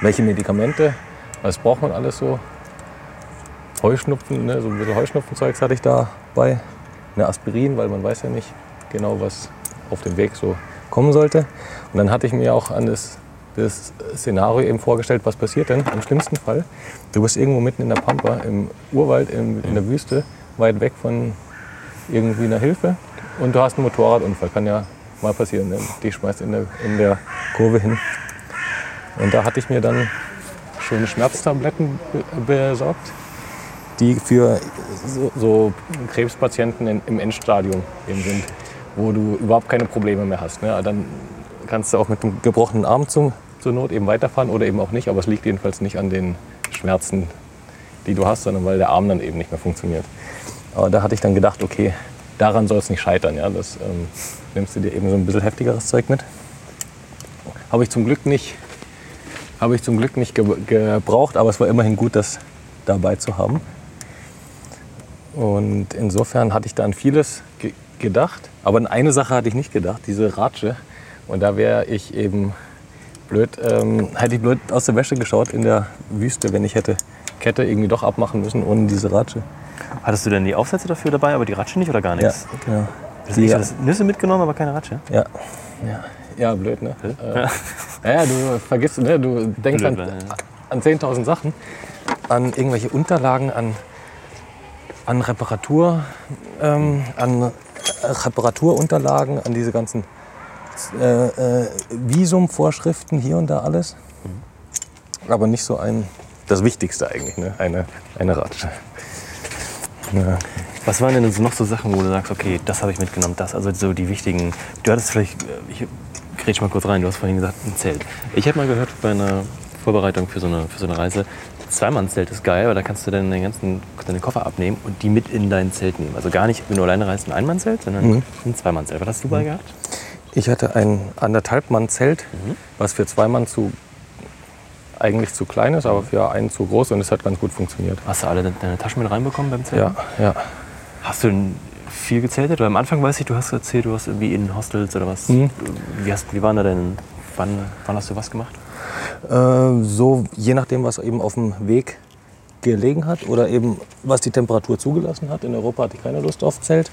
welche Medikamente, was braucht man alles so? Heuschnupfen, ne, so ein bisschen Heuschnupfenzeugs hatte ich dabei. Eine Aspirin, weil man weiß ja nicht genau, was auf dem Weg so kommen sollte. Und dann hatte ich mir auch an das, das Szenario eben vorgestellt, was passiert denn im schlimmsten Fall. Du bist irgendwo mitten in der Pampa, im Urwald, in, in der Wüste, weit weg von irgendwie einer Hilfe und du hast einen Motorradunfall. Kann ja mal passieren. Ne? Die schmeißt in der, in der Kurve hin. Und da hatte ich mir dann schöne Schmerztabletten be besorgt, die für so, so Krebspatienten in, im Endstadium eben sind, wo du überhaupt keine Probleme mehr hast. Ne? Dann kannst du auch mit einem gebrochenen Arm zum, zur Not eben weiterfahren oder eben auch nicht, aber es liegt jedenfalls nicht an den Schmerzen, die du hast, sondern weil der Arm dann eben nicht mehr funktioniert. Aber da hatte ich dann gedacht, okay, daran soll es nicht scheitern. Ja? Das ähm, nimmst du dir eben so ein bisschen heftigeres Zeug mit. Habe ich zum Glück nicht, habe ich zum Glück nicht ge gebraucht, aber es war immerhin gut, das dabei zu haben. Und insofern hatte ich da an vieles ge gedacht. Aber an eine Sache hatte ich nicht gedacht, diese Ratsche. Und da wäre ich eben blöd, ähm, hätte ich blöd aus der Wäsche geschaut in der Wüste, wenn ich hätte Kette irgendwie doch abmachen müssen ohne diese Ratsche. Hattest du denn die Aufsätze dafür dabei, aber die Ratsche nicht oder gar Ja, nichts? genau. Das so, Nüsse mitgenommen, aber keine Ratsche? Ja, ja. Ja blöd, ne? Äh, ja, du vergisst, ne? du denkst Blöd, an, ja. an 10.000 Sachen, an irgendwelche Unterlagen, an, an Reparatur, ähm, an Reparaturunterlagen, an diese ganzen äh, äh, Visumvorschriften hier und da alles. Aber nicht so ein, das Wichtigste eigentlich, ne? eine, eine Ratsche. Ja. Was waren denn so noch so Sachen, wo du sagst, okay, das habe ich mitgenommen, das, also so die wichtigen. Du hattest vielleicht, äh, ich grätsch mal kurz rein, du hast vorhin gesagt, ein Zelt. Ich habe mal gehört bei einer Vorbereitung für so eine, für so eine Reise, Zweimannzelt ist geil, weil da kannst du dann den ganzen, deine Koffer abnehmen und die mit in dein Zelt nehmen. Also gar nicht, wenn du alleine reist, ein Einmannzelt, sondern Mhm. ein Zweimannzelt. Was hast du bei gehabt? Ich hatte ein anderthalb Mann Zelt, was für zwei Mann zu eigentlich zu klein ist, aber für einen zu groß und es hat ganz gut funktioniert. Hast du alle de- deine Taschen mit reinbekommen beim Zelt? Ja, ja. Hast du viel gezeltet? Weil am Anfang weiß ich, du hast erzählt, du hast irgendwie in Hostels oder was. Mhm. Wie, hast, wie waren da denn, wann, wann hast du was gemacht? Äh, so je nachdem, was eben auf dem Weg gelegen hat oder eben was die Temperatur zugelassen hat. In Europa hatte ich keine Lust auf Zelt.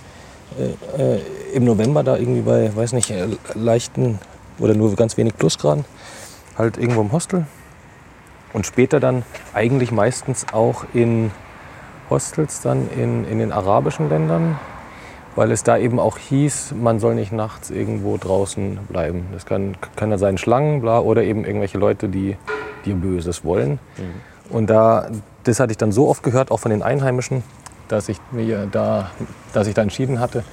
Äh, äh, Im November da irgendwie bei, weiß nicht, äh, leichten oder nur ganz wenig Plusgraden, halt irgendwo im Hostel. Und später dann eigentlich meistens auch in Hostels dann in, in den arabischen Ländern, weil es da eben auch hieß, man soll nicht nachts irgendwo draußen bleiben. Das kann, kann ja sein Schlangen, bla, oder eben irgendwelche Leute, die dir Böses wollen. Und da, das hatte ich dann so oft gehört, auch von den Einheimischen, dass ich mir da, dass ich da entschieden hatte,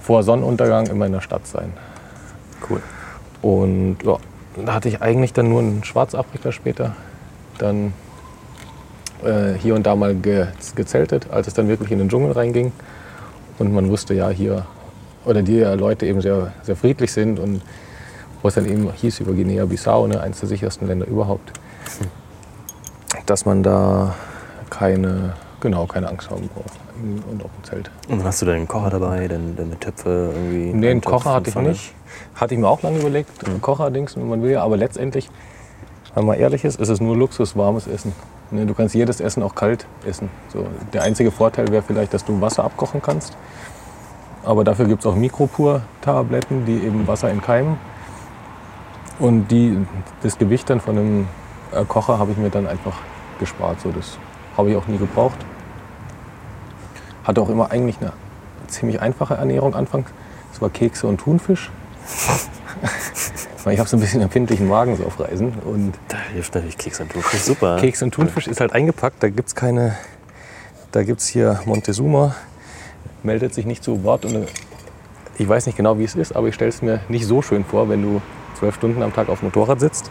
vor Sonnenuntergang immer in der Stadt sein. Cool. Und ja, da hatte ich eigentlich dann nur in Schwarzafrika später dann äh, hier und da mal ge gezeltet, als es dann wirklich in den Dschungel reinging. Und man wusste ja hier, oder die Leute eben sehr, sehr friedlich sind und wo es dann eben hieß über Guinea-Bissau, ne, eines der sichersten Länder überhaupt, dass man da keine, genau, keine Angst haben braucht. Und auch im Zelt. Und dann hast du deinen Kocher dabei, deine, deine Töpfe irgendwie? Nee, einen Kocher hatte ich nicht. Hatte ich mir auch lange überlegt, mhm. Kocher-Dings, wenn man will. Aber letztendlich, wenn man ehrlich ist, ist es nur Luxus, warmes Essen. Ne, Du kannst jedes Essen auch kalt essen. So, der einzige Vorteil wäre vielleicht, dass du Wasser abkochen kannst. Aber dafür gibt es auch Mikropur-Tabletten, die eben Wasser entkeimen. Und die, das Gewicht dann von einem äh, Kocher habe ich mir dann einfach gespart. So, das habe ich auch nie gebraucht. Hatte auch immer eigentlich eine ziemlich einfache Ernährung anfangs. Das war Kekse und Thunfisch. Weil ich habe so ein bisschen empfindlichen Magen so auf Reisen. Und Da hilft natürlich Keks und Thunfisch. Super. Keks und Thunfisch ist halt eingepackt. Da gibt es keine. Da gibt es hier Montezuma, meldet sich nicht zu Wort. Und äh, ich weiß nicht genau, wie es ist, aber ich stelle es mir nicht so schön vor, wenn du zwölf Stunden am Tag auf dem Motorrad sitzt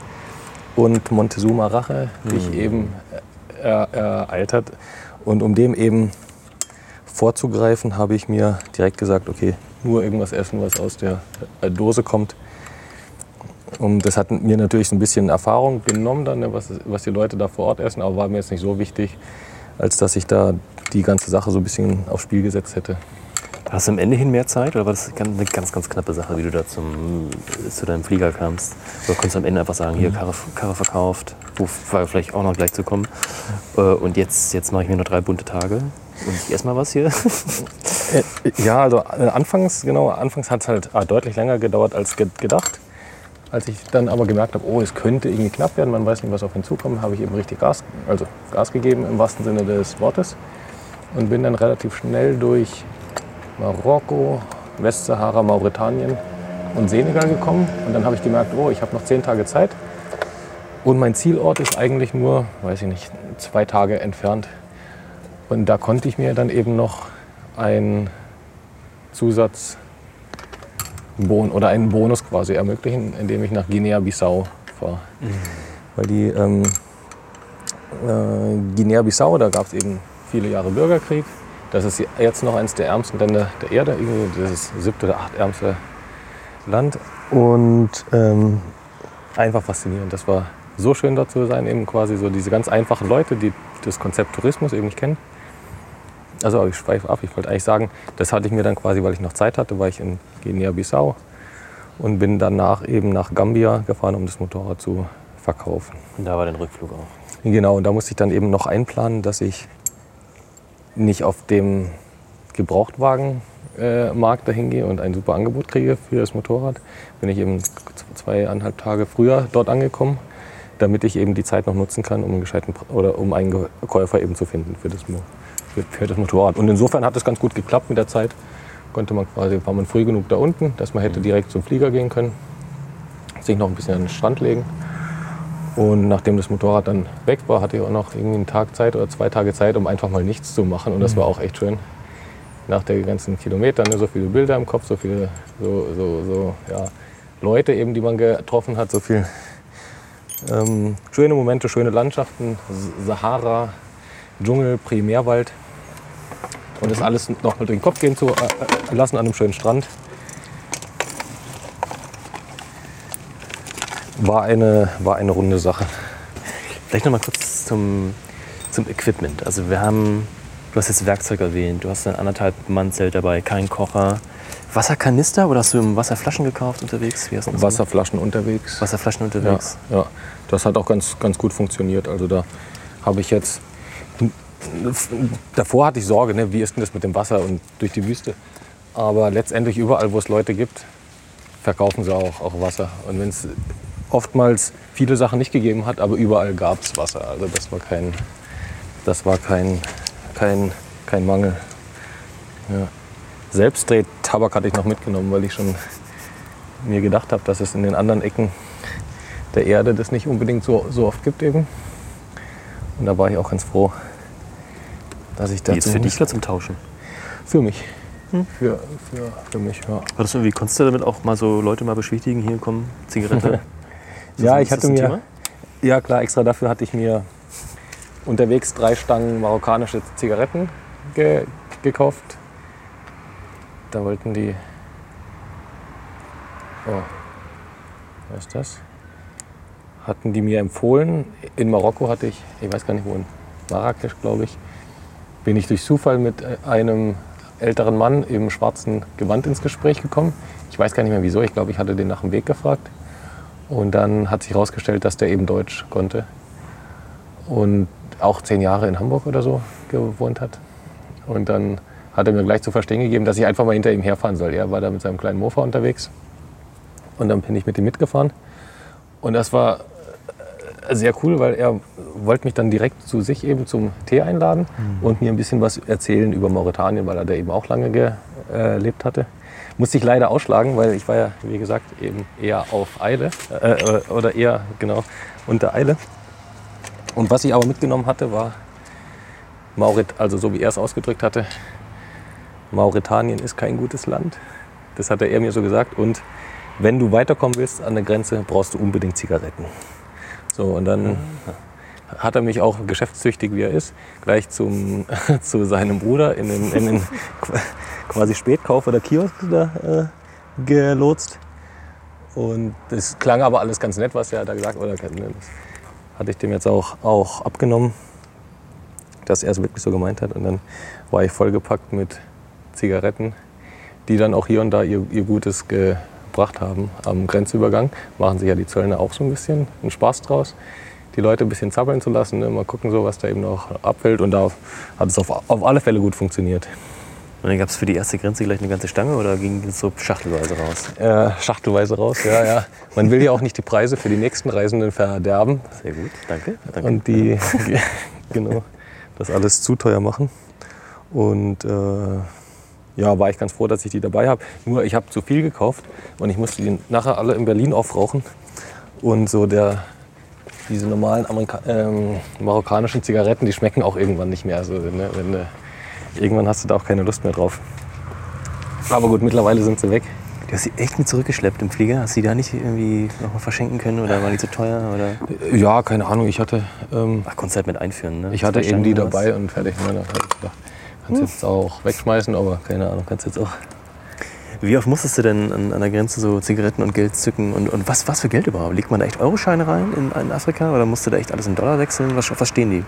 und Montezuma Rache dich eben äh, ereilt hat. Und um dem eben vorzugreifen, habe ich mir direkt gesagt, okay, nur irgendwas essen, was aus der äh, Dose kommt. Und das hat mir natürlich ein bisschen Erfahrung genommen, dann, ne, was, was die Leute da vor Ort essen, aber war mir jetzt nicht so wichtig, als dass ich da die ganze Sache so ein bisschen aufs Spiel gesetzt hätte. Hast du am Ende hin mehr Zeit oder war das eine ganz, ganz knappe Sache, wie du da zum, zu deinem Flieger kamst? Oder konntest du am Ende einfach sagen, hier Karre, Karre verkauft, wo war vielleicht auch noch gleich zu kommen. Äh, Und jetzt, jetzt mache ich mir noch drei bunte Tage und ich esse mal was hier. Äh, Ja, also äh, anfangs, genau, anfangs hat es halt ah, deutlich länger gedauert als ge gedacht. Als ich dann aber gemerkt habe, oh, es könnte irgendwie knapp werden, man weiß nicht, was auf ihn zukommt, habe ich eben richtig Gas, also Gas gegeben im wahrsten Sinne des Wortes und bin dann relativ schnell durch Marokko, Westsahara, Mauretanien und Senegal gekommen. Und dann habe ich gemerkt, oh, ich habe noch zehn Tage Zeit. Und mein Zielort ist eigentlich nur, weiß ich nicht, zwei Tage entfernt. Und da konnte ich mir dann eben noch einen Zusatz oder einen Bonus quasi ermöglichen, indem ich nach Guinea-Bissau fahre. Weil die ähm, äh, Guinea-Bissau, da gab es eben viele Jahre Bürgerkrieg. Das ist jetzt noch eines der ärmsten Länder der Erde, irgendwie das siebte oder achtärmste Land. Und ähm, einfach faszinierend. Das war so schön dort zu sein, eben quasi so diese ganz einfachen Leute, die das Konzept Tourismus eben nicht kennen. Also ich schweife ab, ich wollte eigentlich sagen, das hatte ich mir dann quasi, weil ich noch Zeit hatte, war ich in Guinea-Bissau und bin danach eben nach Gambia gefahren, um das Motorrad zu verkaufen. Und da war dein Rückflug auch. Genau, und da musste ich dann eben noch einplanen, dass ich nicht auf dem Gebrauchtwagenmarkt dahin gehe und ein super Angebot kriege für das Motorrad. Bin ich eben zweieinhalb Tage früher dort angekommen, damit ich eben die Zeit noch nutzen kann, um einen gescheiten oder um einen Käufer eben zu finden für das, Mo- für das Motorrad. Und insofern hat es ganz gut geklappt mit der Zeit. Konnte man quasi, war man früh genug da unten, dass man hätte direkt zum Flieger gehen können, sich noch ein bisschen an den Strand legen. Und nachdem das Motorrad dann weg war, hatte ich auch noch irgendwie einen Tag Zeit oder zwei Tage Zeit, um einfach mal nichts zu machen. Und das war auch echt schön. nach den ganzen Kilometern, ne, so viele Bilder im Kopf, so viele so, so, so, ja, Leute eben, die man getroffen hat, so viel ähm, schöne Momente, schöne Landschaften, Sahara, Dschungel, Primärwald. Und das alles noch mal durch den Kopf gehen zu äh, lassen an einem schönen Strand. War eine, war eine runde Sache. Vielleicht noch mal kurz zum, zum Equipment. Also wir haben, du hast jetzt Werkzeug erwähnt, du hast ein anderthalb Mann Zelt dabei, kein Kocher. Wasserkanister oder hast du Wasserflaschen gekauft unterwegs? Wie hast du Wasserflaschen unterwegs. Wasserflaschen unterwegs? Ja, ja, das hat auch ganz, ganz gut funktioniert. Also da habe ich jetzt, davor hatte ich Sorge, ne, wie ist denn das mit dem Wasser und durch die Wüste. Aber letztendlich überall, wo es Leute gibt, verkaufen sie auch, auch Wasser. Und wenn es oftmals viele Sachen nicht gegeben hat, aber überall gab es Wasser. Also das war kein, das war kein, kein, kein Mangel. Ja. Selbstdrehtabak hatte ich noch mitgenommen, weil ich schon mir gedacht habe, dass es in den anderen Ecken der Erde das nicht unbedingt so, so oft gibt eben. Und da war ich auch ganz froh, dass ich das. Jetzt für dich oder zum Tauschen? Für mich. Hm? Für, für, für mich, ja. War das irgendwie, konntest du damit auch mal so Leute mal beschwichtigen, hier kommen, Zigarette? ja, ich hatte mir. Thema? Ja, klar, extra dafür hatte ich mir unterwegs drei Stangen marokkanische Zigaretten ge gekauft. Da wollten die. Oh, was ist das? Hatten die mir empfohlen. In Marokko hatte ich, ich weiß gar nicht wo, in Marrakesch, glaube ich, bin ich durch Zufall mit einem älteren Mann im schwarzen Gewand ins Gespräch gekommen. Ich weiß gar nicht mehr wieso, ich glaube, ich hatte den nach dem Weg gefragt. Und dann hat sich herausgestellt, dass der eben Deutsch konnte. Und auch zehn Jahre in Hamburg oder so gewohnt hat. Und dann hat er mir gleich zu verstehen gegeben, dass ich einfach mal hinter ihm herfahren soll. Er war da mit seinem kleinen Mofa unterwegs. Und dann bin ich mit ihm mitgefahren. Und das war äh, sehr cool, weil er wollte mich dann direkt zu sich eben zum Tee einladen mhm. und mir ein bisschen was erzählen über Mauretanien, weil er da eben auch lange gelebt hatte. Musste ich leider ausschlagen, weil ich war ja, wie gesagt, eben eher auf Eile äh, äh, oder eher genau unter Eile. Und was ich aber mitgenommen hatte, war Maurit, also so wie er es ausgedrückt hatte, Mauretanien ist kein gutes Land. Das hat er mir so gesagt. Und wenn du weiterkommen willst an der Grenze, brauchst du unbedingt Zigaretten. So, und dann hat er mich auch geschäftstüchtig, wie er ist, gleich zum, zu seinem Bruder in den, in den quasi Spätkauf oder Kiosk da, äh, gelotst. Und das klang aber alles ganz nett, was er da gesagt hat. Das hatte ich dem jetzt auch, auch abgenommen, dass er es wirklich so gemeint hat. Und dann war ich vollgepackt mit Zigaretten, die dann auch hier und da ihr, ihr Gutes gebracht haben am Grenzübergang. Machen sich ja die Zöllner auch so ein bisschen einen Spaß draus die Leute ein bisschen zappeln zu lassen, ne? mal gucken, so, was da eben noch abfällt. Und da hat es auf, auf alle Fälle gut funktioniert. Und dann gab es für die erste Grenze gleich eine ganze Stange oder ging es so schachtelweise raus? Äh, schachtelweise raus, ja, ja. Man will ja auch nicht die Preise für die nächsten Reisenden verderben. Sehr gut, danke. danke. Und die, genau, das alles zu teuer machen. Und äh, ja, war ich ganz froh, dass ich die dabei habe. Nur ich habe zu viel gekauft und ich musste die nachher alle in Berlin aufrauchen. Und so der, diese normalen Amerika ähm, marokkanischen Zigaretten, die schmecken auch irgendwann nicht mehr. Also, ne, wenn, äh, irgendwann hast du da auch keine Lust mehr drauf. Aber gut, mittlerweile sind sie weg. Du hast sie echt mit zurückgeschleppt im Flieger? Hast du die da nicht irgendwie noch mal verschenken können oder waren die zu teuer? Oder? Ja, keine Ahnung. Ich hatte. Ähm, Ach, konntest halt mit einführen, ne? Ich hatte eben die dabei und fertig. Ne, kannst du jetzt auch wegschmeißen, aber keine Ahnung, kannst jetzt auch wie oft musstest du denn an, an der Grenze so Zigaretten und Geld zücken? Und, und was, was für Geld überhaupt? Legt man da echt Euroscheine rein in, in Afrika oder musst du da echt alles in Dollar wechseln? Was, was stehen die?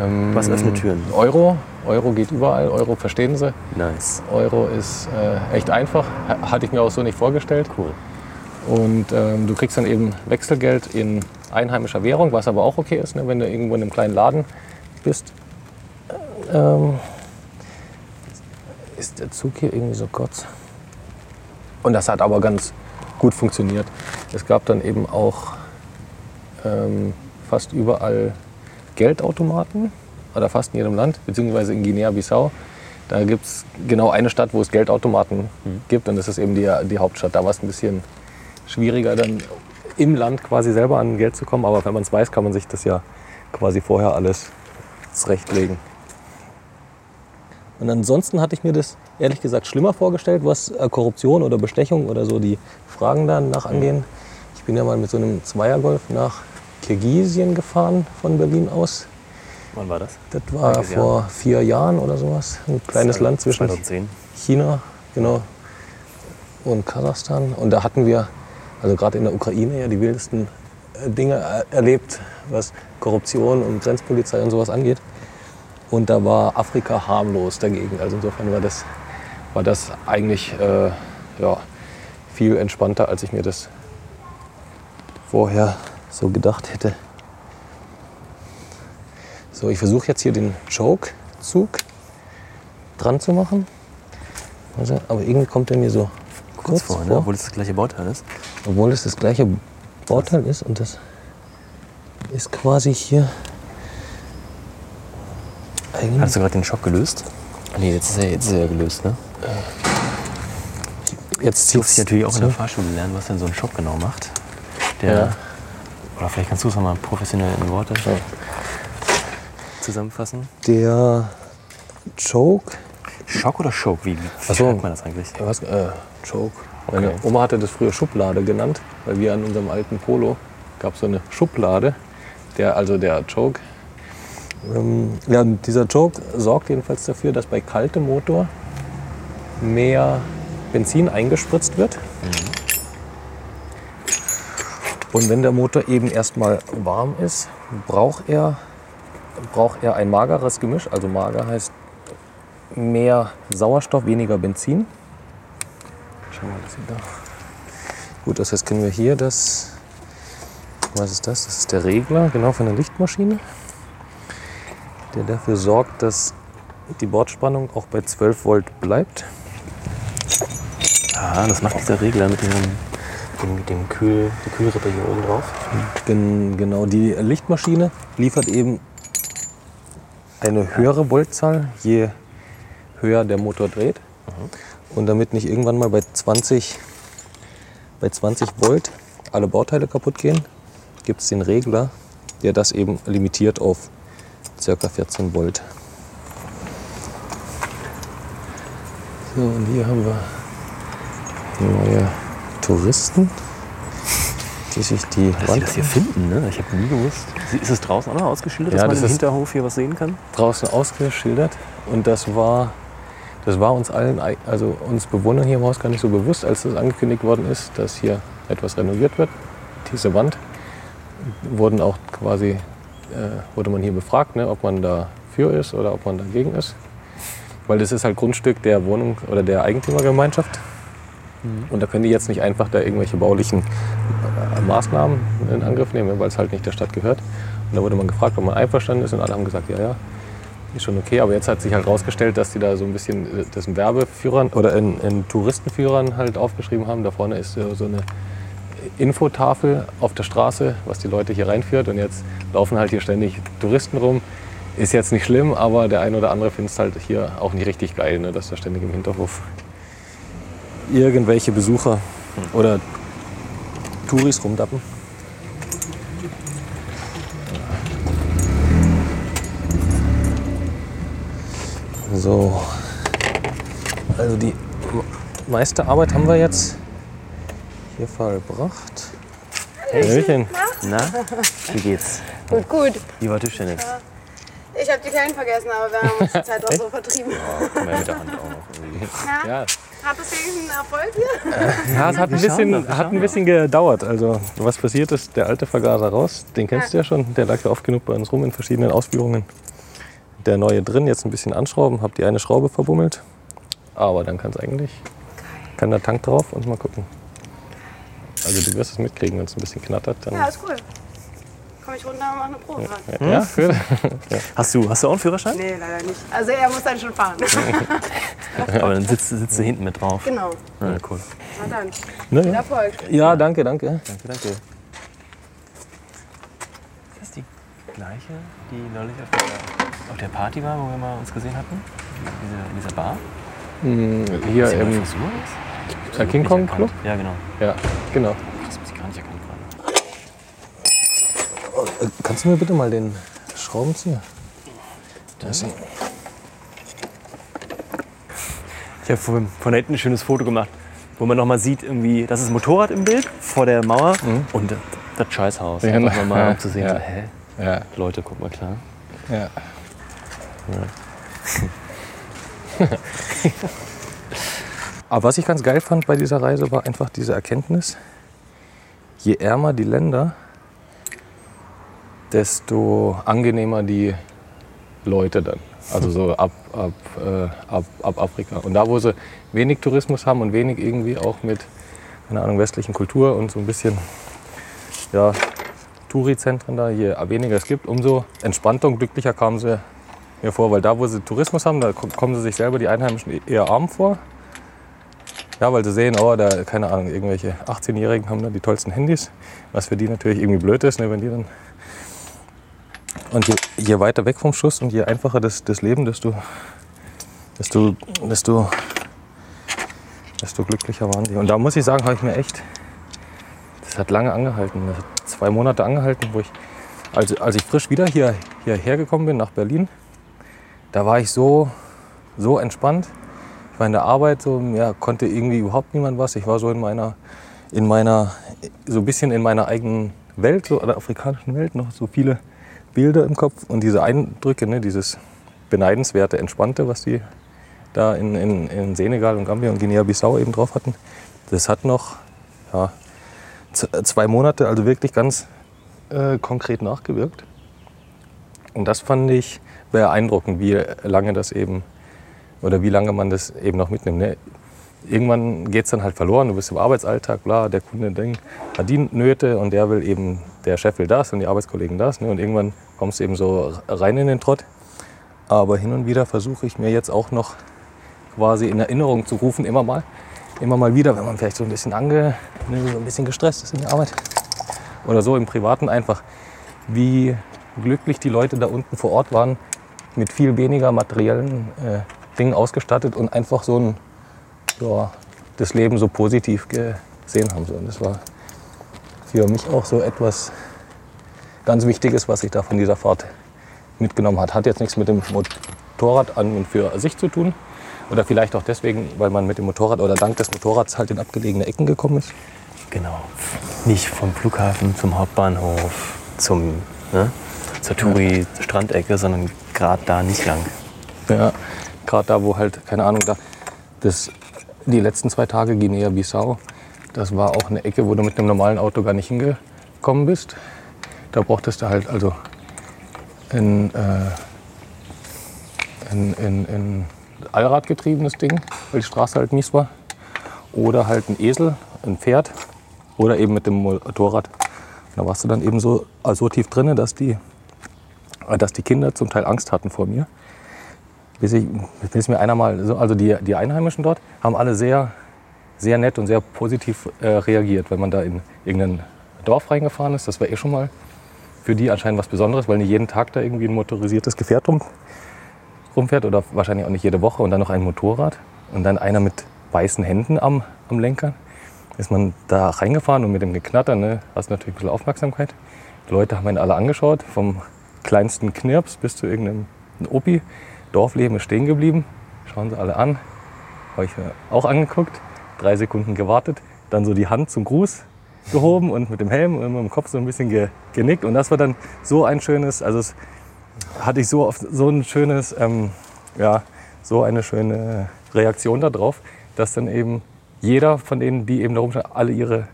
Ähm, was öffnet Türen? Euro. Euro geht überall. Euro verstehen sie. Nice. Euro ist äh, echt einfach. Hatte ich mir auch so nicht vorgestellt. Cool. Und ähm, du kriegst dann eben Wechselgeld in einheimischer Währung, was aber auch okay ist, ne, wenn du irgendwo in einem kleinen Laden bist. Ähm, ist der Zug hier irgendwie so kurz? Und das hat aber ganz gut funktioniert. Es gab dann eben auch ähm, fast überall Geldautomaten oder fast in jedem Land, beziehungsweise in Guinea-Bissau. Da gibt es genau eine Stadt, wo es Geldautomaten mhm. gibt und das ist eben die, die Hauptstadt. Da war es ein bisschen schwieriger, dann im Land quasi selber an Geld zu kommen. Aber wenn man es weiß, kann man sich das ja quasi vorher alles zurechtlegen. Und ansonsten hatte ich mir das ehrlich gesagt schlimmer vorgestellt, was äh, Korruption oder Bestechung oder so die Fragen danach angehen. Ich bin ja mal mit so einem Zweiergolf nach Kirgisien gefahren von Berlin aus. Wann war das? Das war Welches vor vier Jahren oder sowas. Ein kleines Land zwischen 2010. China, genau, und Kasachstan. Und da hatten wir, also gerade in der Ukraine, ja die wildesten äh, Dinge er- erlebt, was Korruption und Grenzpolizei und sowas angeht. Und da war Afrika harmlos dagegen. Also insofern war das, war das eigentlich äh, ja, viel entspannter, als ich mir das vorher so gedacht hätte. So, ich versuche jetzt hier den Choke-Zug dran zu machen. Also, aber irgendwie kommt er mir so Kurz vor, ne? obwohl es das gleiche Bauteil ist. obwohl es das gleiche Bauteil ist und das ist quasi hier eigentlich Hast du gerade den Schock gelöst? Nee, jetzt ist er, jetzt ist er ja gelöst, ne? jetzt Du musst zieht's natürlich auch in der Fahrschule lernen, was denn so ein Schock genau macht. Der, Ja. Oder vielleicht kannst du es nochmal professionell in Worte zusammenfassen. der Choke Schock oder Schock? Wie, wie Ach so. man das eigentlich? Ja, Was? Äh, Choke. Meine Okay. Oma hatte das früher Schublade genannt, weil wir an unserem alten Polo gab so eine Schublade, der also der Choke. Ähm, ja, dieser Choke sorgt jedenfalls dafür, dass bei kaltem Motor mehr Benzin eingespritzt wird. Und wenn der Motor eben erstmal warm ist, braucht er, braucht er ein mageres Gemisch. Also mager heißt mehr Sauerstoff, weniger Benzin. Schauen wir mal, das da. Gut, das heißt, kennen wir hier das. Was ist das? Das ist der Regler, genau von der Lichtmaschine, der dafür sorgt, dass die Bordspannung auch bei 12 Volt bleibt. Ah, das macht dieser Regler mit diesem, dem, dem Kühl, der Kühlrippe hier oben drauf. Gen genau, die Lichtmaschine liefert eben eine höhere Voltzahl, je höher der Motor dreht. Und damit nicht irgendwann mal bei 20, bei 20 Volt alle Bauteile kaputt gehen, gibt es den Regler, der das eben limitiert auf ca. 14 Volt. So, und hier haben wir neue Touristen, die sich die Dass sie das hier finden, ne? Ich habe nie gewusst. Ist es draußen auch noch ausgeschildert, Ja, dass man das im ist- Hinterhof hier was sehen kann? draußen ausgeschildert und das war, das war uns allen, also uns Bewohnern hier im Haus gar nicht so bewusst, als das angekündigt worden ist, dass hier etwas renoviert wird. Diese Wand wurden auch quasi, wurde man hier befragt, ne, ob man dafür ist oder ob man dagegen ist. Weil das ist halt Grundstück der Wohnung oder der Eigentümergemeinschaft. Und da können die jetzt nicht einfach da irgendwelche baulichen äh, Maßnahmen in Angriff nehmen, weil es halt nicht der Stadt gehört. Und da wurde man gefragt, ob man einverstanden ist und alle haben gesagt, ja, ja, ist schon okay. Aber jetzt hat sich halt rausgestellt, dass die da so ein bisschen äh, das in Werbeführern oder in, in Touristenführern halt aufgeschrieben haben. Da vorne ist äh, so eine Infotafel auf der Straße, was die Leute hier reinführt. Und jetzt laufen halt hier ständig Touristen rum. Ist jetzt nicht schlimm, aber der eine oder andere findet es halt hier auch nicht richtig geil, ne, dass da ständig im Hinterhof irgendwelche Besucher oder Touris rumdappen. So, also die meiste Arbeit haben wir jetzt hier vollbracht. Hallöchen. Na, wie geht's? Gut, gut. Wie war Tischtennis? Ich habe die Kleinen vergessen, aber wir haben uns die Zeit auch so vertrieben. Oh, komm her mit der Hand auch noch irgendwie. Ja? Ja, Hat das einen Erfolg hier? Ja, es hat ein, bisschen, hat ein bisschen gedauert. Also, was passiert ist, der alte Vergaser raus, den kennst du ja schon, der lag ja oft genug bei uns rum in verschiedenen Ausführungen. Der neue drin, jetzt ein bisschen anschrauben, hab die eine Schraube verbummelt. Aber dann kann es eigentlich, kann der Tank drauf und mal gucken. Also du wirst es mitkriegen, wenn es ein bisschen knattert. Dann, Ja, ist cool. Komm ich runter und mach eine Probefahrt? ja, gut. Hast du, hast du auch einen Führerschein? Nee, leider nicht. Also er muss dann schon fahren. Aber dann sitzt, sitzt du hinten mit drauf. genau. Ja, cool. Na dann. Viel ja. Erfolg. ja, danke, danke. Danke, danke. Ist das die gleiche, die neulich auf der, auf der Party war, wo wir mal uns gesehen hatten? Diese, in dieser Bar? Hm, Hier Ist die neue im äh, King Kong erkannt. Club. Ja, genau. Ja, genau. Das muss ich gar nicht erkannt gerade. Äh, Kannst du mir bitte mal den Schraubenzieher? Da ist sie. habe von, von hinten ein schönes Foto gemacht, wo man nochmal sieht, irgendwie, das ist ein Motorrad im Bild vor der Mauer und das, das Scheißhaus. Ja, nochmal, um ja, zu sehen, ja. so, hä? Ja. Leute, guck mal klar. Ja. Aber was ich ganz geil fand bei dieser Reise, war einfach diese Erkenntnis, je ärmer die Länder, desto angenehmer die Leute dann. Also so ab, ab, äh, ab, ab Afrika. Und da, wo sie wenig Tourismus haben und wenig irgendwie auch mit, keine Ahnung, westlichen Kultur und so ein bisschen, ja, Touri-Zentren da, je weniger es gibt, umso entspannter und glücklicher kamen sie mir vor. Weil da, wo sie Tourismus haben, da ko- kommen sie sich selber, die Einheimischen, eher arm vor. Ja, weil sie sehen, oh, da, keine Ahnung, irgendwelche 18-Jährigen haben da die tollsten Handys. Was für die natürlich irgendwie blöd ist, ne, wenn die dann. Und je, je weiter weg vom Schuss und je einfacher das, das Leben, desto, desto, desto, desto glücklicher waren die. Und da muss ich sagen, habe ich mir echt, das hat lange angehalten. Das hat zwei Monate angehalten, wo ich, als, als ich frisch wieder hier, hierher gekommen bin, nach Berlin, da war ich so, so entspannt. Ich war in der Arbeit, so, ja, konnte irgendwie überhaupt niemand was. Ich war so in meiner, in meiner, so ein bisschen in meiner eigenen Welt, so der afrikanischen Welt, noch so viele Bilder im Kopf und diese Eindrücke, ne, dieses beneidenswerte, entspannte, was die da in, in, in Senegal und Gambia und Guinea-Bissau eben drauf hatten. Das hat noch ja, zwei Monate, also wirklich ganz äh, konkret nachgewirkt. Und das fand ich beeindruckend, wie lange das eben oder wie lange man das eben noch mitnimmt. Ne? Irgendwann geht es dann halt verloren, du bist im Arbeitsalltag, bla, der Kunde denkt, hat die Nöte und der will eben, der Chef will das und die Arbeitskollegen das. Ne? Und irgendwann kommst du eben so rein in den Trott. Aber hin und wieder versuche ich mir jetzt auch noch quasi in Erinnerung zu rufen, immer mal, immer mal wieder, wenn man vielleicht so ein bisschen ange, ne, so ein bisschen gestresst ist in der Arbeit oder so im Privaten einfach, wie glücklich die Leute da unten vor Ort waren, mit viel weniger materiellen äh, Dingen ausgestattet und einfach so ein, ja, das Leben so positiv gesehen haben. So. Und das war für mich auch so etwas ganz Wichtiges, was ich da von dieser Fahrt mitgenommen hat. Hat jetzt nichts mit dem Motorrad an und für sich zu tun. Oder vielleicht auch deswegen, weil man mit dem Motorrad oder dank des Motorrads halt in abgelegene Ecken gekommen ist. Genau. Nicht vom Flughafen zum Hauptbahnhof, zum, ne, zur Touri-Strandecke, sondern gerade da nicht lang. Ja, gerade da, wo halt, keine Ahnung, da, das, die letzten zwei Tage Guinea-Bissau, das war auch eine Ecke, wo du mit einem normalen Auto gar nicht hingekommen bist. Da brauchtest du halt also ein, äh, ein, ein, ein Allradgetriebenes Ding, weil die Straße halt mies war. Oder halt ein Esel, ein Pferd oder eben mit dem Motorrad. Da warst du dann eben so, also so tief drin, dass die, dass die Kinder zum Teil Angst hatten vor mir bis, ich, bis mir einer mal, so, also die, die Einheimischen dort, haben alle sehr, sehr nett und sehr positiv äh, reagiert, wenn man da in irgendein Dorf reingefahren ist. Das war eh schon mal für die anscheinend was Besonderes, weil nicht jeden Tag da irgendwie ein motorisiertes Gefährt rum, rumfährt oder wahrscheinlich auch nicht jede Woche und dann noch ein Motorrad und dann einer mit weißen Händen am, am Lenker. Ist man da reingefahren und mit dem Geknatter, ne, hast du natürlich ein bisschen Aufmerksamkeit. Die Leute haben einen alle angeschaut, vom kleinsten Knirps bis zu irgendeinem Opi. Dorfleben ist stehen geblieben. Schauen sie alle an. Habe ich mir auch angeguckt. Drei Sekunden gewartet. Dann so die Hand zum Gruß gehoben und mit dem Helm und mit dem Kopf so ein bisschen ge genickt. Und das war dann so ein schönes, also es hatte ich so oft so ein schönes, ähm, ja, so eine schöne Reaktion darauf, dass dann eben jeder von denen, die eben da rumstanden, alle ihre,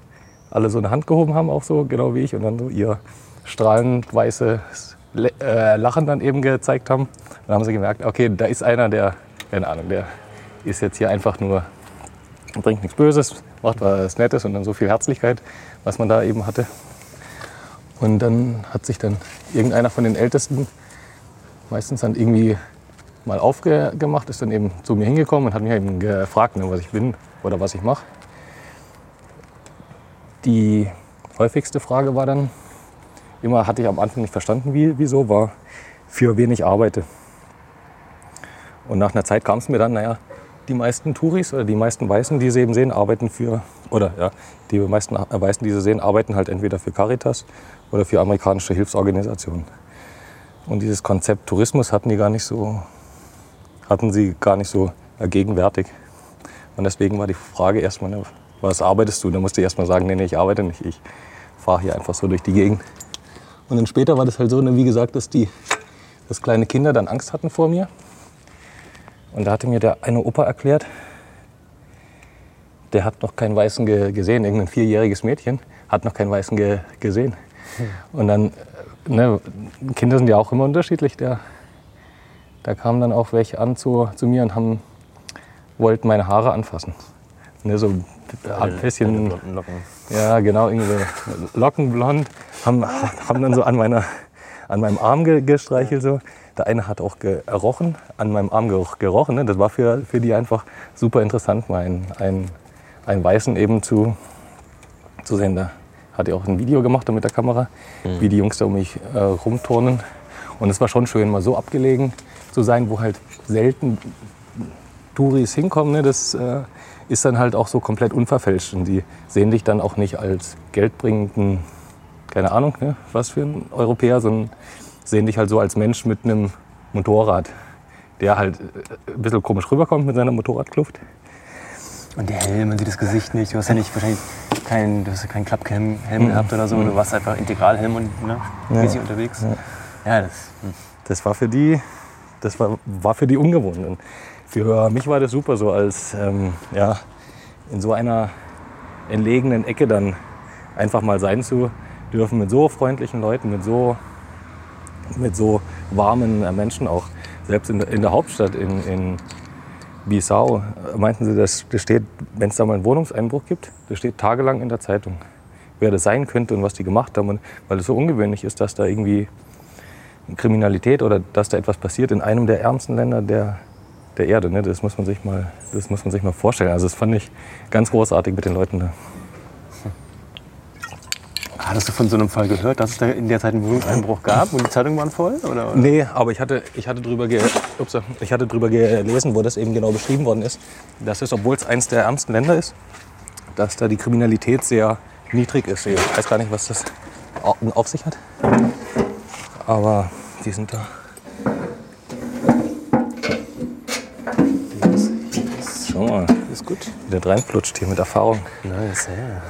alle so eine Hand gehoben haben, auch so, genau wie ich, und dann so ihr strahlend weißes äh, Lachen dann eben gezeigt haben. Dann haben sie gemerkt, okay, da ist einer, der, keine Ahnung, der ist jetzt hier einfach nur, bringt nichts Böses, macht was Nettes und dann so viel Herzlichkeit, was man da eben hatte. Und dann hat sich dann irgendeiner von den Ältesten meistens dann irgendwie mal aufgemacht, ist dann eben zu mir hingekommen und hat mich eben gefragt, ne, was ich bin oder was ich mache. Die häufigste Frage war dann, immer hatte ich am Anfang nicht verstanden, wie, wieso war, für wen ich arbeite. Und nach einer Zeit kam es mir dann, naja, die meisten Touris oder die meisten Weißen, die sie eben sehen, arbeiten für, oder ja, die meisten Weißen, die sie sehen, arbeiten halt entweder für Caritas oder für amerikanische Hilfsorganisationen. Und dieses Konzept Tourismus hatten die gar nicht so, hatten sie gar nicht so gegenwärtig. Und deswegen war die Frage erstmal, was arbeitest du? Da musste ich erstmal sagen, nee, nee, ich arbeite nicht. Ich fahre hier einfach so durch die Gegend. Und dann später war das halt so, ne, wie gesagt, dass die dass kleine Kinder dann Angst hatten vor mir. Und da hatte mir der eine Opa erklärt, der hat noch keinen Weißen ge gesehen, irgendein vierjähriges Mädchen hat noch keinen Weißen ge gesehen. Und dann, äh, ne, Kinder sind ja auch immer unterschiedlich. Der, da kamen dann auch welche an zu, zu mir und haben, wollten meine Haare anfassen. Ne, so ein bisschen, Locken. ja genau, irgendwie so lockenblond, haben, haben dann so an, meiner, an meinem Arm ge gestreichelt. So. Der eine hat auch gerochen, an meinem Arm geroch- gerochen. Ne? Das war für, für die einfach super interessant, mal einen, einen, einen Weißen eben zu, zu sehen. Da hatte ich auch ein Video gemacht mit der Kamera, wie die Jungs da um mich äh, rumturnen. Und es war schon schön, mal so abgelegen zu sein, wo halt selten Touris hinkommen. Ne? Das äh, ist dann halt auch so komplett unverfälscht. Und die sehen dich dann auch nicht als geldbringenden, keine Ahnung, ne? was für ein Europäer, sondern sehen dich halt so als Mensch mit einem Motorrad, der halt äh, ein bisschen komisch rüberkommt mit seiner Motorradkluft. Und der Helm, man sieht das Gesicht nicht. Du hast ja nicht wahrscheinlich keinen, du hast ja keinen Klapphelm Helm gehabt oder so. Du warst einfach Integralhelm und ne, mäßig unterwegs. Ja, das. hm. das war für die, das war, war für die ungewohnt. Und für mich war das super, so als ähm, ja, in so einer entlegenen Ecke dann einfach mal sein zu dürfen mit so freundlichen Leuten, mit so, mit so warmen äh, Menschen auch. Selbst in, der- in der Hauptstadt, in, in Bissau, äh, meinten sie, das, das steht, wenn es da mal einen Wohnungseinbruch gibt, das steht tagelang in der Zeitung, wer das sein könnte und was die gemacht haben. Und weil es so ungewöhnlich ist, dass da irgendwie Kriminalität oder dass da etwas passiert in einem der ärmsten Länder der, der Erde. Ne? Das, muss man sich mal, das muss man sich mal vorstellen. Also das fand ich ganz großartig mit den Leuten da. Hattest du von so einem Fall gehört, dass es da in der Zeit einen Wohnungseinbruch gab und die Zeitungen waren voll? Oder? Nee, aber ich hatte, ich hatte, drüber, ge, ups, ich hatte drüber gelesen, wo das eben genau beschrieben worden ist. Dass es, obwohl es eines der ärmsten Länder ist, dass da die Kriminalität sehr niedrig ist. Ich weiß gar nicht, was das au- auf sich hat. Aber die sind da. Schau mal, Ist gut. wie der reinflutscht hier mit Erfahrung. Nice, ja.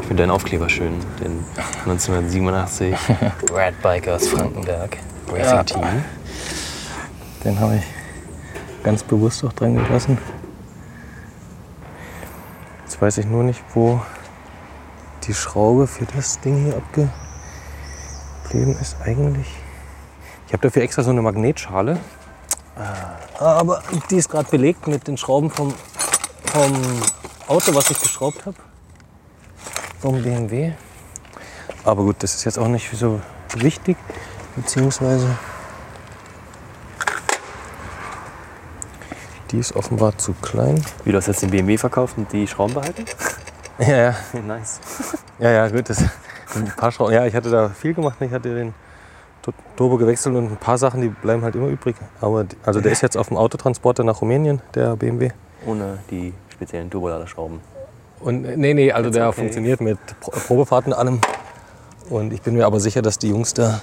Ich finde deinen Aufkleber schön, den 1987 Red Bikers Frankenberg Racing Ja. Team. Den habe ich ganz bewusst auch dran gelassen. Jetzt weiß ich nur nicht, wo die Schraube für das Ding hier abgeblieben ist eigentlich. Ich habe dafür extra so eine Magnetschale. Aber die ist gerade belegt mit den Schrauben vom, vom Auto, was ich geschraubt habe. Vom BMW. Aber gut, das ist jetzt auch nicht so wichtig. Beziehungsweise die ist offenbar zu klein. Wie du hast jetzt den BMW verkauft und die Schrauben behalten? Ja, ja. nice. Ja, ja, gut. Das, ein paar Schrauben. Ja, ich hatte da viel gemacht. Ich hatte den Turbo gewechselt und ein paar Sachen, die bleiben halt immer übrig. Aber also der ist jetzt auf dem Autotransporter nach Rumänien, der BMW. Ohne die speziellen Turboladerschrauben. Und äh, nee, nee, also der okay. funktioniert mit Pro- Probefahrten und allem. Und ich bin mir aber sicher, dass die Jungs da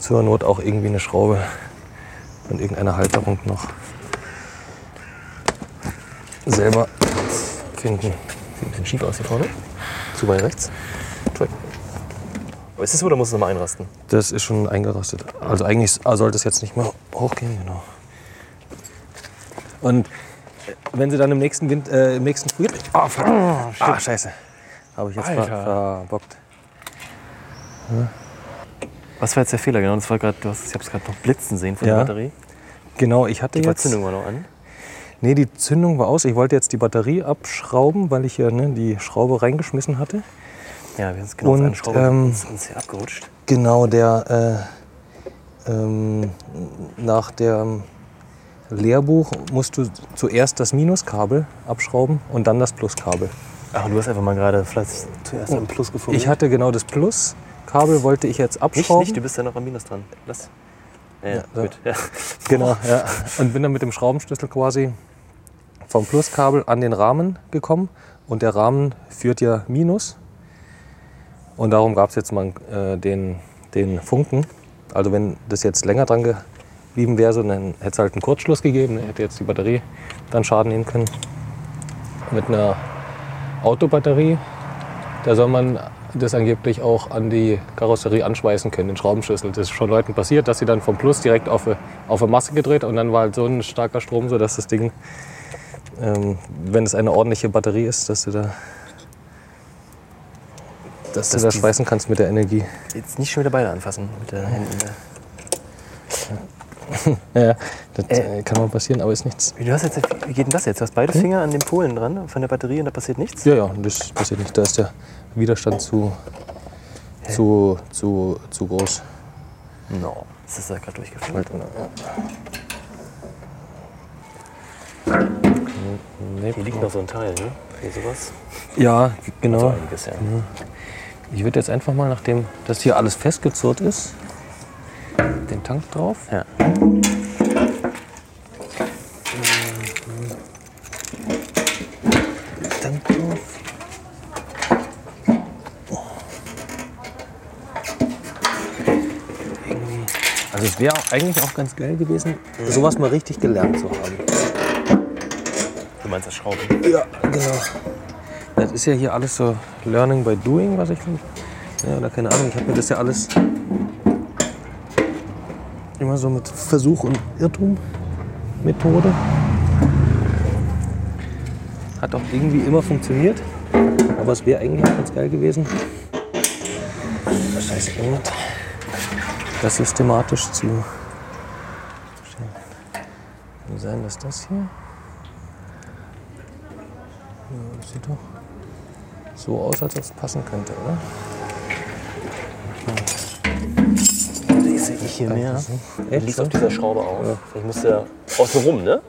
zur Not auch irgendwie eine Schraube von irgendeiner Halterung noch selber finden. Sieht ein bisschen schief aus hier vorne. Zu weit rechts. Entschuldigung. Aber ist es so oder muss es nochmal einrasten? Das ist schon eingerastet. Also eigentlich sollte es jetzt nicht mehr hochgehen, genau. Und äh, wenn sie dann im nächsten Wind, äh, im nächsten Frühjahr. Oh, fuck. ah, scheiße. Habe ich jetzt ver verbockt. Was war jetzt der Fehler genau? Das war grad, du hast, ich habe es gerade noch blitzen sehen von Ja. der Batterie. Genau, ich hatte Die jetzt. Zündung war noch an. Nee, die Zündung war aus. Ich wollte jetzt die Batterie abschrauben, weil ich ja ne, die Schraube reingeschmissen hatte. Ja, wir sind genau auf Und, eine Schraube ähm, uns, hier abgerutscht. Genau, der äh, ähm, nach dem Lehrbuch musst du zuerst das Minuskabel abschrauben und dann das Pluskabel. Ach, du hast einfach mal gerade vielleicht zuerst am Plus gefunden. Ich hatte genau das Pluskabel, wollte ich jetzt nicht, abschrauben. nicht, du bist ja noch am Minus dran. Lass. Ja, ja, so. gut. Ja. Genau, ja. Und bin dann mit dem Schraubenschlüssel quasi vom Pluskabel an den Rahmen gekommen. Und der Rahmen führt ja Minus. Und darum gab es jetzt mal äh, den, den Funken. Also wenn das jetzt länger dran geblieben wäre, so, dann hätte es halt einen Kurzschluss gegeben, ne? hätte jetzt die Batterie dann Schaden nehmen können. Mit einer Autobatterie, da soll man das angeblich auch an die Karosserie anschweißen können, den Schraubenschlüssel. Das ist schon Leuten passiert, dass sie dann vom Plus direkt auf eine, auf eine Masse gedreht und dann war halt so ein starker Strom, so dass das Ding, ähm, wenn es eine ordentliche Batterie ist, dass du da, dass Dass du da die- schweißen kannst mit der Energie. Jetzt nicht schon wieder beide anfassen mit den Händen. Ja, das äh, kann mal passieren, aber ist nichts. Wie, du hast jetzt, wie geht denn das jetzt? Du hast beide Finger an den Polen dran von der Batterie und da passiert nichts? Ja, ja, das passiert nicht. Da ist der Widerstand zu, zu, zu, zu groß. No. Das ist ja gerade durchgefallen. Nee, Hier liegt noch so ein Teil, ne? Hier sowas. Ja, So genau. einiges, ja. Ich würde jetzt einfach mal, nachdem das hier alles festgezurrt ist, den Tank drauf. Ja. Tank drauf. Also es wäre eigentlich auch ganz geil gewesen, sowas mal richtig gelernt zu haben. Du meinst das Schrauben? Ja, genau. Das ist ja hier alles so Learning by Doing, was ich finde. Ja, oder keine Ahnung, ich habe mir das ja alles immer so mit Versuch und Irrtum Methode. Hat auch irgendwie immer funktioniert. Aber es wäre eigentlich auch ganz geil gewesen. Scheiße, irgendwas. Das systematisch zu. Kann sein, dass das hier. Ja, das sieht doch so aus, als ob es passen könnte, oder? Sehe ich hier mehr. Echt? Liegt auf dieser Schraube auf. Vielleicht muss der außen rum, ne?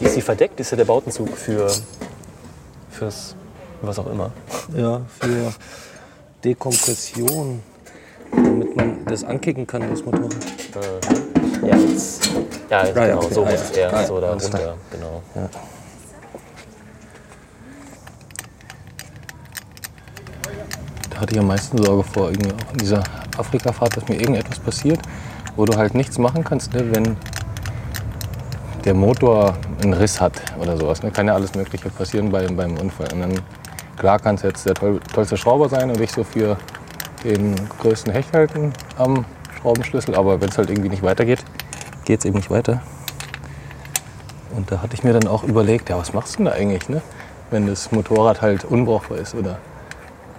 Die ist die verdeckt, ist ja der Bautenzug für fürs was auch immer. Ja, für Dekompression, damit man das ankicken kann, das Motorrad. Ja, jetzt, ja, jetzt Ah, ja, genau, okay. so Ah, muss ja. es eher Ah, ja, so da runter, genau. Da hatte ich am meisten Sorge vor, irgendwie auch in dieser Afrikafahrt, dass mir irgendetwas passiert, wo du halt nichts machen kannst, ne, wenn der Motor einen Riss hat oder sowas. Ne, kann ja alles Mögliche passieren bei, beim Unfall. Und dann, klar kannst du jetzt der toll, tollste Schrauber sein und dich so für den größten Hecht halten am Schraubenschlüssel, aber wenn es halt irgendwie nicht weitergeht, geht es eben nicht weiter. Und da hatte ich mir dann auch überlegt, ja, was machst du denn da eigentlich, ne? wenn das Motorrad halt unbrauchbar ist oder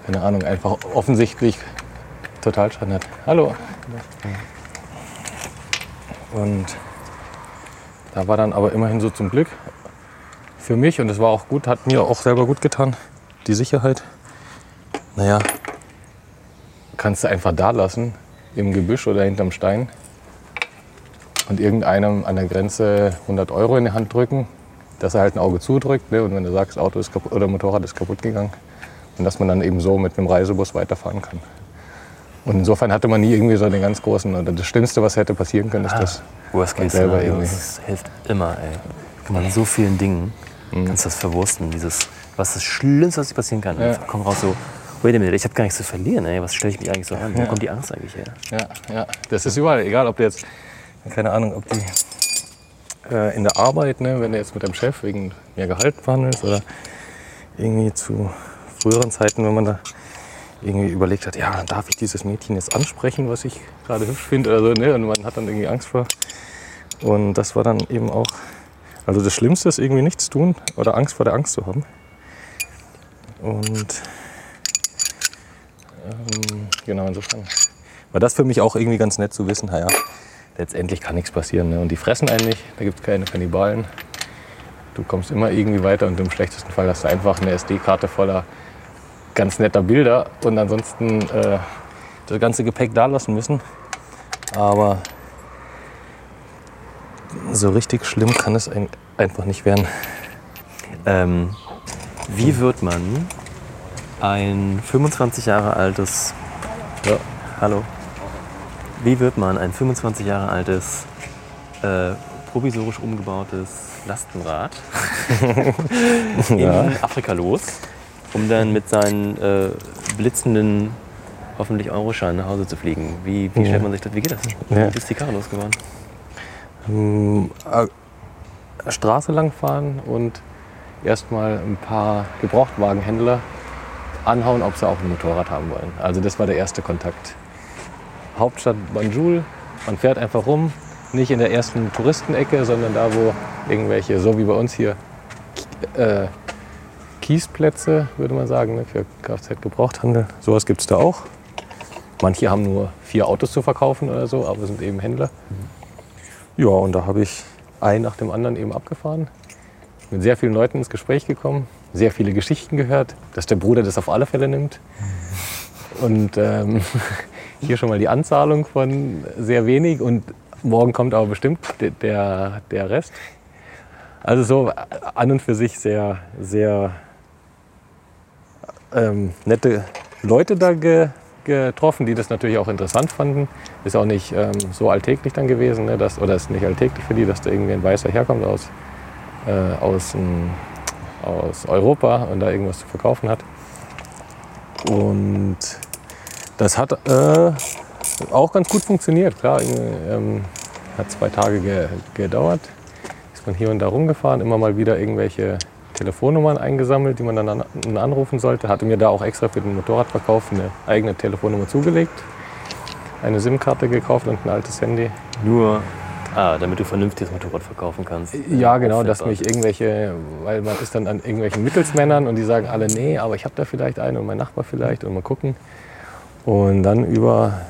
keine Ahnung, einfach offensichtlich total hat. Hallo. Und da war dann aber immerhin so zum Glück für mich und es war auch gut, hat mir auch selber gut getan, die Sicherheit. Naja, kannst du einfach da lassen, im Gebüsch oder hinterm Stein und irgendeinem an der Grenze 100 Euro in die Hand drücken, dass er halt ein Auge zudrückt ne? und wenn du sagst, Auto ist kaputt oder Motorrad ist kaputt gegangen, und dass man dann eben so mit einem Reisebus weiterfahren kann. Und insofern hatte man nie irgendwie so den ganz großen, oder das Schlimmste, was hätte passieren können, ist das. Worst Case selber irgendwie. das hilft immer, ey. Kann man so vielen Dingen Mhm. kannst du das verwursten, dieses, was das Schlimmste, was dir passieren kann. Ja. Komm raus so, wait a minute, ich habe gar nichts zu verlieren, ey. Was stelle ich mich eigentlich so an? Wo Ja. kommt die Angst eigentlich her? Ja, ja, das ist überall, egal ob du jetzt, keine Ahnung, ob die äh, in der Arbeit, ne, wenn du jetzt mit deinem Chef wegen mehr Gehalt verhandelst oder irgendwie zu früheren Zeiten, wenn man da irgendwie überlegt hat, ja, darf ich dieses Mädchen jetzt ansprechen, was ich gerade hübsch finde oder so, ne? und man hat dann irgendwie Angst vor. Und das war dann eben auch, also das Schlimmste ist irgendwie nichts tun oder Angst vor der Angst zu haben. Und ähm, genau, insofern war das für mich auch irgendwie ganz nett zu wissen, naja, letztendlich kann nichts passieren. Ne? Und die fressen einen nicht, da gibt es keine Kannibalen. Du kommst immer irgendwie weiter und im schlechtesten Fall hast du einfach eine SD-Karte voller ganz netter Bilder und ansonsten äh, das ganze Gepäck da lassen müssen. Aber so richtig schlimm kann es ein, einfach nicht werden. Ähm, wie wird man ein 25 Jahre altes, Ja. hallo, wie wird man ein 25 Jahre altes, äh, provisorisch umgebautes Lastenrad in Ja. Afrika los, um dann mit seinen äh, blitzenden hoffentlich Euroschein nach Hause zu fliegen. Wie, wie stellt man sich das, wie geht das? Ja. Wie ist die Karre losgeworden? Ähm, äh, Straße lang fahren und erstmal ein paar Gebrauchtwagenhändler anhauen, ob sie auch ein Motorrad haben wollen. Also das war der erste Kontakt. Hauptstadt Banjul, man fährt einfach rum, nicht in der ersten Touristenecke, sondern da, wo irgendwelche, so wie bei uns hier, äh, Kiesplätze, würde man sagen, ne, für Kfz-Gebrauchthandel. Sowas gibt es da auch. Manche haben nur vier Autos zu verkaufen oder so, aber sind eben Händler. Ja, und da habe ich ein nach dem anderen eben abgefahren. Mit sehr vielen Leuten ins Gespräch gekommen, sehr viele Geschichten gehört, dass der Bruder das auf alle Fälle nimmt. Und ähm, hier schon mal die Anzahlung von sehr wenig und morgen kommt aber bestimmt de- der, der Rest. Also so an und für sich sehr, sehr ähm, nette Leute da ge, getroffen, die das natürlich auch interessant fanden. Ist auch nicht ähm, so alltäglich dann gewesen, ne, dass, oder ist nicht alltäglich für die, dass da irgendwie ein Weißer herkommt aus, äh, aus, ähm, aus Europa und da irgendwas zu verkaufen hat. Und das hat äh, auch ganz gut funktioniert. Klar, ähm, hat zwei Tage ge gedauert. Ist man hier und da rumgefahren, immer mal wieder irgendwelche Telefonnummern eingesammelt, die man dann an, anrufen sollte. Hatte mir da auch extra für den Motorradverkauf eine eigene Telefonnummer zugelegt. Eine SIM-Karte gekauft und ein altes Handy. Nur, ah, damit du vernünftiges Motorrad verkaufen kannst. Ja, genau, dass mich irgendwelche, weil man ist dann an irgendwelchen Mittelsmännern und die sagen alle, nee, aber ich habe da vielleicht einen und mein Nachbar vielleicht und mal gucken. Und dann über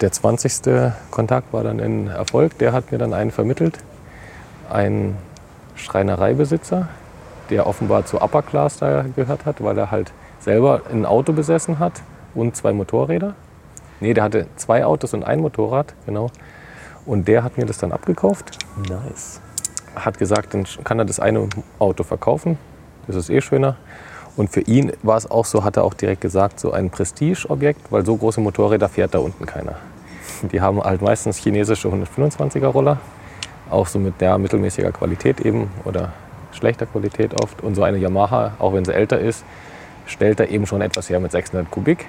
der 20. Kontakt war dann ein Erfolg, der hat mir dann einen vermittelt. Ein Schreinereibesitzer, der offenbar zu Upper Class da gehört hat, weil er halt selber ein Auto besessen hat und zwei Motorräder. Nee, der hatte zwei Autos und ein Motorrad, genau. Und der hat mir das dann abgekauft Nice. hat gesagt, dann kann er das eine Auto verkaufen. Das ist eh schöner. Und für ihn war es auch so, hat er auch direkt gesagt, so ein Prestigeobjekt, weil so große Motorräder fährt da unten keiner. Die haben halt meistens chinesische 125er Roller, auch so mit der mittelmäßiger Qualität eben oder schlechter Qualität oft. Und so eine Yamaha, auch wenn sie älter ist, stellt er eben schon etwas her mit 600 Kubik.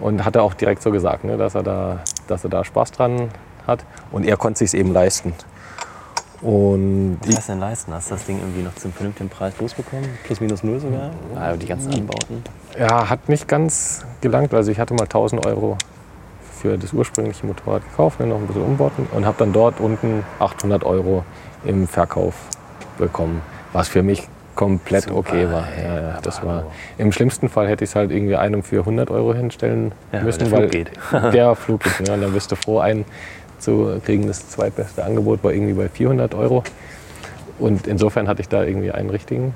Und hat er auch direkt so gesagt, ne, dass, er da, dass er da Spaß dran hat. Und er konnte sich eben leisten. Und Was heißt denn leisten? Hast du das Ding irgendwie noch zum vernünftigen Preis losbekommen? Plus minus null sogar? Ah, die ganzen Anbauten. Ja, hat nicht ganz gelangt. Also ich hatte mal 1000 Euro für das ursprüngliche Motorrad gekauft, noch ein bisschen umbauten und habe dann dort unten 800 Euro im Verkauf bekommen, was für mich komplett Super, okay war. Ja, ja, das war. Im schlimmsten Fall hätte ich es halt irgendwie einem für 100 Euro hinstellen Ja, weil müssen, der Flug weil geht. der Flug geht. Ne? Und dann bist du froh, einen zu kriegen. Das zweitbeste Angebot war irgendwie bei 400 Euro. Und insofern hatte ich da irgendwie einen richtigen.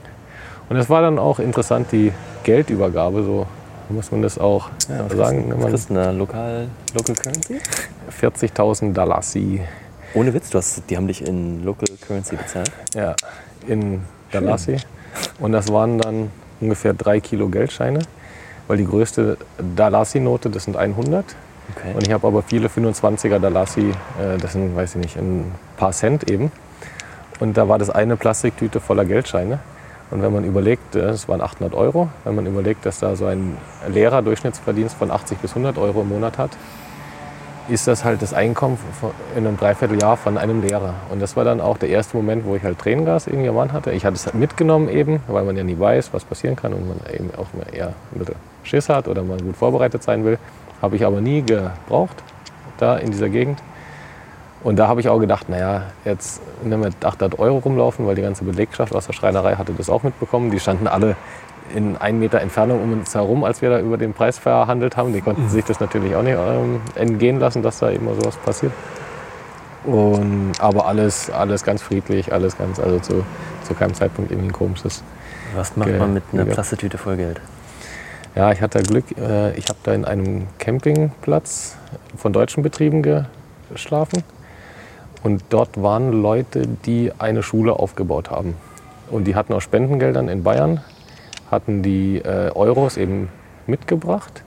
Und es war dann auch interessant, die Geldübergabe, so muss man das auch Ja, sagen. Was kriegst du denn da? Lokal, Local Currency? 40.000 Dalassi Ohne Witz, du hast, die haben dich in Local Currency bezahlt. ja, in Dalassi. Und das waren dann ungefähr drei Kilo Geldscheine, weil die größte Dalassi-Note, das sind 100. Okay. Und ich habe aber viele 25er Dalassi, äh, das sind, weiß ich nicht, ein paar Cent eben. Und da war das eine Plastiktüte voller Geldscheine. Und wenn man überlegt, äh, das waren 800 Euro, wenn man überlegt, dass da so ein Lehrer Durchschnittsverdienst von 80 bis 100 Euro im Monat hat, ist das halt das Einkommen in einem Dreivierteljahr von einem Lehrer. Und das war dann auch der erste Moment, wo ich halt Tränengas Mann hatte. Ich hatte es halt mitgenommen eben, weil man ja nie weiß, was passieren kann und man eben auch eher ein bisschen Schiss hat oder man gut vorbereitet sein will. Habe ich aber nie gebraucht, da in dieser Gegend. Und da habe ich auch gedacht, naja, jetzt nehmen wir 800 Euro rumlaufen, weil die ganze Belegschaft aus der Schreinerei hatte das auch mitbekommen. Die standen alle in einen Meter Entfernung um uns herum, als wir da über den Preis verhandelt haben. Die konnten sich das natürlich auch nicht ähm, entgehen lassen, dass da immer sowas passiert. Und, aber alles, alles ganz friedlich, alles ganz, also zu, zu keinem Zeitpunkt irgendwie ein komisches. Was macht man mit einer Plastiktüte voll Geld? Ja, ich hatte Glück, äh, ich habe da in einem Campingplatz von deutschen Betrieben geschlafen. Und dort waren Leute, die eine Schule aufgebaut haben. Und die hatten aus Spendengeldern in Bayern, hatten die äh, Euros eben mitgebracht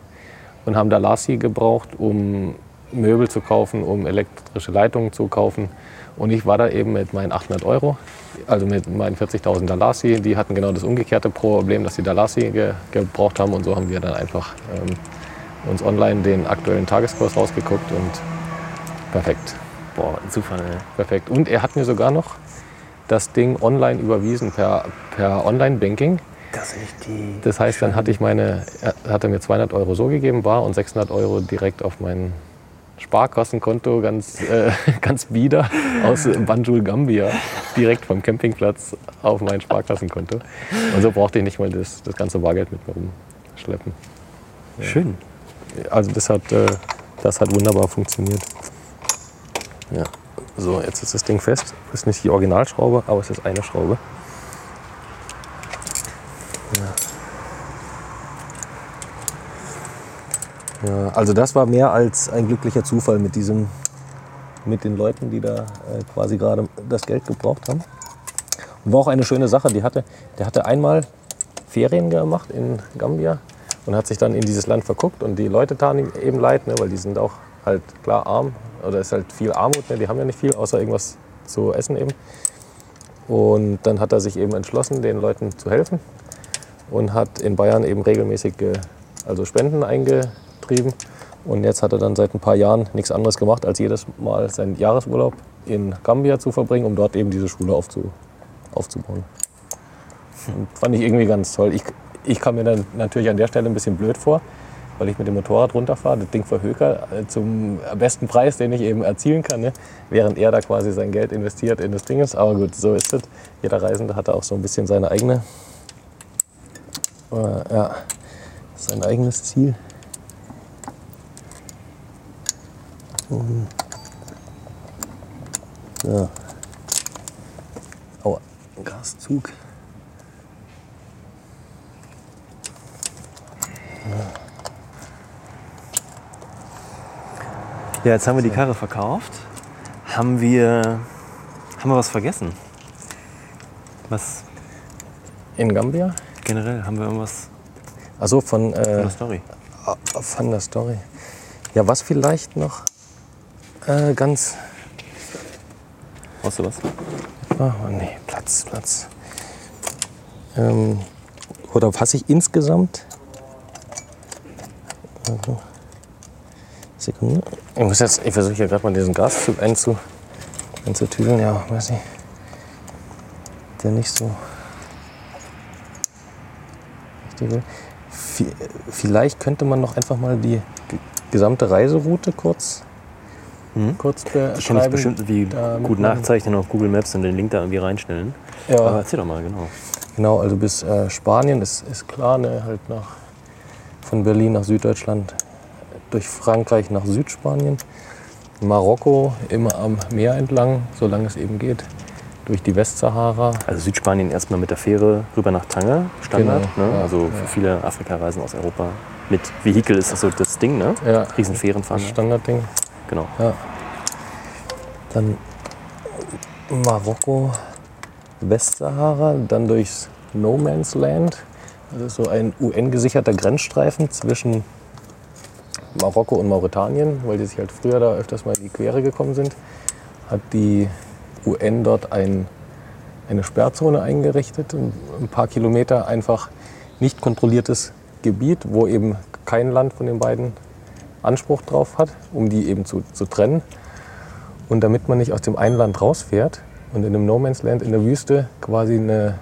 und haben da Lassi gebraucht, um Möbel zu kaufen, um elektrische Leitungen zu kaufen. Und ich war da eben mit meinen 800 Euro, also mit meinen 40.000 Dalasi. Die hatten genau das umgekehrte Problem, dass sie Dalasi ge gebraucht haben. Und so haben wir dann einfach ähm, uns online den aktuellen Tageskurs rausgeguckt und perfekt. Boah, ein Zufall, ey. Perfekt. Und er hat mir sogar noch das Ding online überwiesen per, per Online-Banking. Das ist echt die. Das heißt, dann hatte ich meine, er hat er mir 200 Euro so gegeben, bar und 600 Euro direkt auf mein Sparkassenkonto, ganz, äh, ganz bieder aus Banjul, Gambia, direkt vom Campingplatz auf mein Sparkassenkonto. Und so brauchte ich nicht mal das, das ganze Bargeld mit mir rumschleppen. Schön. Also das hat, äh, das hat wunderbar funktioniert. Ja. So, jetzt ist das Ding fest. Das ist nicht die Originalschraube, aber es ist eine Schraube. Ja. ja, also das war mehr als ein glücklicher Zufall mit diesem, mit den Leuten, die da äh, quasi gerade das Geld gebraucht haben. Und war auch eine schöne Sache. Die hatte, der hatte einmal Ferien gemacht in Gambia und hat sich dann in dieses Land verguckt und die Leute taten ihm eben leid, ne, weil die sind auch halt klar arm oder ist halt viel Armut, ne, die haben ja nicht viel, außer irgendwas zu essen eben. Und dann hat er sich eben entschlossen, den Leuten zu helfen und hat in Bayern eben regelmäßig äh, also Spenden eingetrieben. Und jetzt hat er dann seit ein paar Jahren nichts anderes gemacht, als jedes Mal seinen Jahresurlaub in Gambia zu verbringen, um dort eben diese Schule aufzu, aufzubauen. Und fand ich irgendwie ganz toll. Ich, ich kam mir dann natürlich an der Stelle ein bisschen blöd vor, weil ich mit dem Motorrad runterfahre, das Ding verhöker äh, zum besten Preis, den ich eben erzielen kann, ne? während er da quasi sein Geld investiert in das Ding. Aber gut, so ist es. Jeder Reisende hat da auch so ein bisschen seine eigene, äh, ja, sein eigenes Ziel. Und, ja. Aua, Gaszug. Ja, jetzt haben wir die Karre verkauft. Haben wir, haben wir was vergessen? Was In Gambia? Generell? Haben wir irgendwas Also von, äh, der Story? von der Story. Ja, was vielleicht noch äh, ganz. Brauchst du was? Oh, nee, Platz, Platz. Ähm, oder was ich insgesamt. Also, Sekunde. Ich muss jetzt, ich versuche hier gerade mal diesen Gaszug einzu, einzutüdeln. Ja, weiß ich. Der nicht so. Vi- Vielleicht könnte man noch einfach mal die ge- gesamte Reiseroute kurz, Mhm. kurz Ich kann beschreiben. das bestimmt wie damit gut nachzeichnen auf Google Maps und den Link da irgendwie reinstellen. Ja. Aber erzähl doch mal, genau. Genau, also bis äh, Spanien ist, ist klar, ne, halt nach, von Berlin nach Süddeutschland, durch Frankreich nach Südspanien, Marokko immer am Meer entlang, solange es eben geht, durch die Westsahara. Also Südspanien erstmal mit der Fähre rüber nach Tanger, Standard. Genau, ne? ja, also für viele Afrika-Reisen aus Europa mit Vehikel ist das so das Ding, ne? Ja, Riesenfähren fahren. das ne? Standardding. Genau. Ja. Dann Marokko, Westsahara, dann durchs No Man's Land. Das ist so ein UN-gesicherter Grenzstreifen zwischen Marokko und Mauretanien, weil die sich halt früher da öfters mal in die Quere gekommen sind. Hat die UN dort ein, eine Sperrzone eingerichtet, ein, paar Kilometer einfach nicht kontrolliertes Gebiet, wo eben kein Land von den beiden Anspruch drauf hat, um die eben zu, zu trennen. Und damit man nicht aus dem einen Land rausfährt und in einem No Man's Land in der Wüste quasi eine,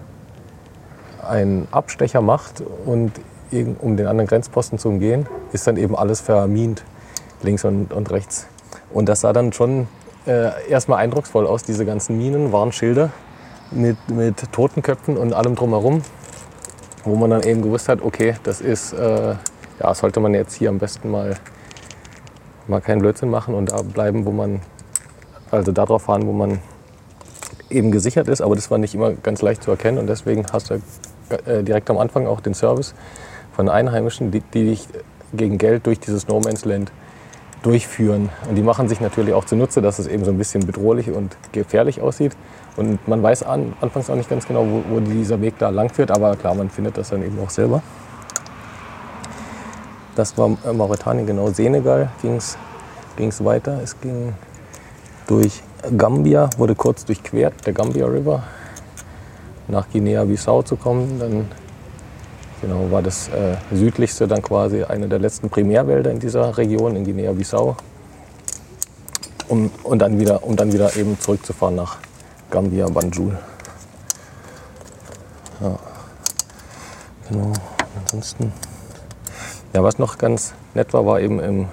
einen Abstecher macht und um den anderen Grenzposten zu umgehen, ist dann eben alles vermint, links und, und rechts. Und das sah dann schon äh, erstmal eindrucksvoll aus, diese ganzen Minen, Warnschilder mit, mit Totenköpfen und allem drumherum, wo man dann eben gewusst hat, okay, das ist, äh, ja, sollte man jetzt hier am besten mal, mal keinen Blödsinn machen und da bleiben, wo man, also da drauf fahren, wo man eben gesichert ist, aber das war nicht immer ganz leicht zu erkennen. Und deswegen hast du äh, direkt am Anfang auch den Service von Einheimischen, die, die dich gegen Geld durch dieses No Man's Land durchführen. Und die machen sich natürlich auch zunutze, dass es eben so ein bisschen bedrohlich und gefährlich aussieht. Und man weiß an, anfangs auch nicht ganz genau, wo, wo dieser Weg da lang führt, aber klar, man findet das dann eben auch selber. Das war äh, Mauretanien, genau. Senegal ging es weiter. Es ging durch Gambia, wurde kurz durchquert, der Gambia River, nach Guinea-Bissau zu kommen. Dann Genau, war das äh, südlichste dann quasi eine der letzten Primärwälder in dieser Region, in Guinea-Bissau. Um, und dann wieder, um dann wieder eben zurückzufahren nach Gambia, Banjul. Ja. Genau. Ansonsten. Ja, was noch ganz nett war, war eben im,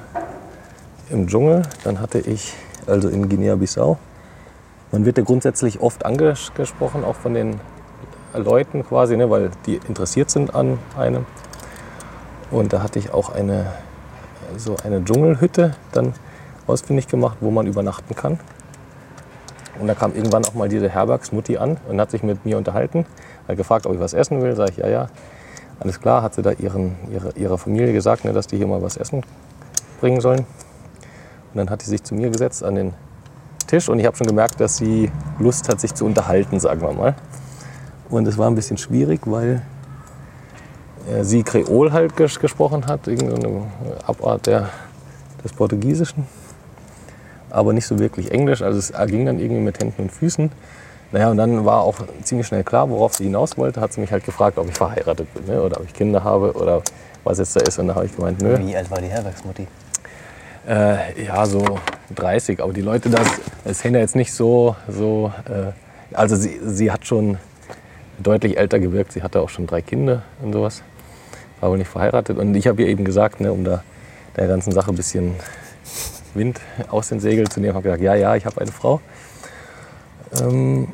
im Dschungel. Dann hatte ich, also in Guinea-Bissau, man wird ja grundsätzlich oft angesprochen, auch von den Leuten quasi, ne, weil die interessiert sind an einem. Und da hatte ich auch eine, so eine Dschungelhütte dann ausfindig gemacht, wo man übernachten kann. Und da kam irgendwann auch mal diese Herbergsmutti an und hat sich mit mir unterhalten. Hat gefragt, ob ich was essen will. Sag ich, ja, ja. Alles klar, hat sie da ihren, ihre, ihrer Familie gesagt, ne, dass die hier mal was essen bringen sollen. Und dann hat sie sich zu mir gesetzt an den Tisch und ich habe schon gemerkt, dass sie Lust hat, sich zu unterhalten, sagen wir mal. Und es war ein bisschen schwierig, weil sie Kreol halt ges gesprochen hat, irgendeine Abart der, des Portugiesischen, aber nicht so wirklich Englisch. Also es ging dann irgendwie mit Händen und Füßen. Naja, und dann war auch ziemlich schnell klar, worauf sie hinaus wollte. Hat sie mich halt gefragt, ob ich verheiratet bin ne? oder ob ich Kinder habe oder was jetzt da ist. Und da habe ich gemeint, nö. Wie alt war die Herbergsmutti? Äh, ja, so 30. Aber die Leute, das, das sind ja jetzt nicht so. so äh, also sie, sie hat schon deutlich älter gewirkt. Sie hatte auch schon drei Kinder und sowas. War wohl nicht verheiratet. Und ich habe ihr eben gesagt, ne, um da der ganzen Sache ein bisschen Wind aus den Segeln zu nehmen, habe gesagt, ja, ja, ich habe eine Frau. Ähm,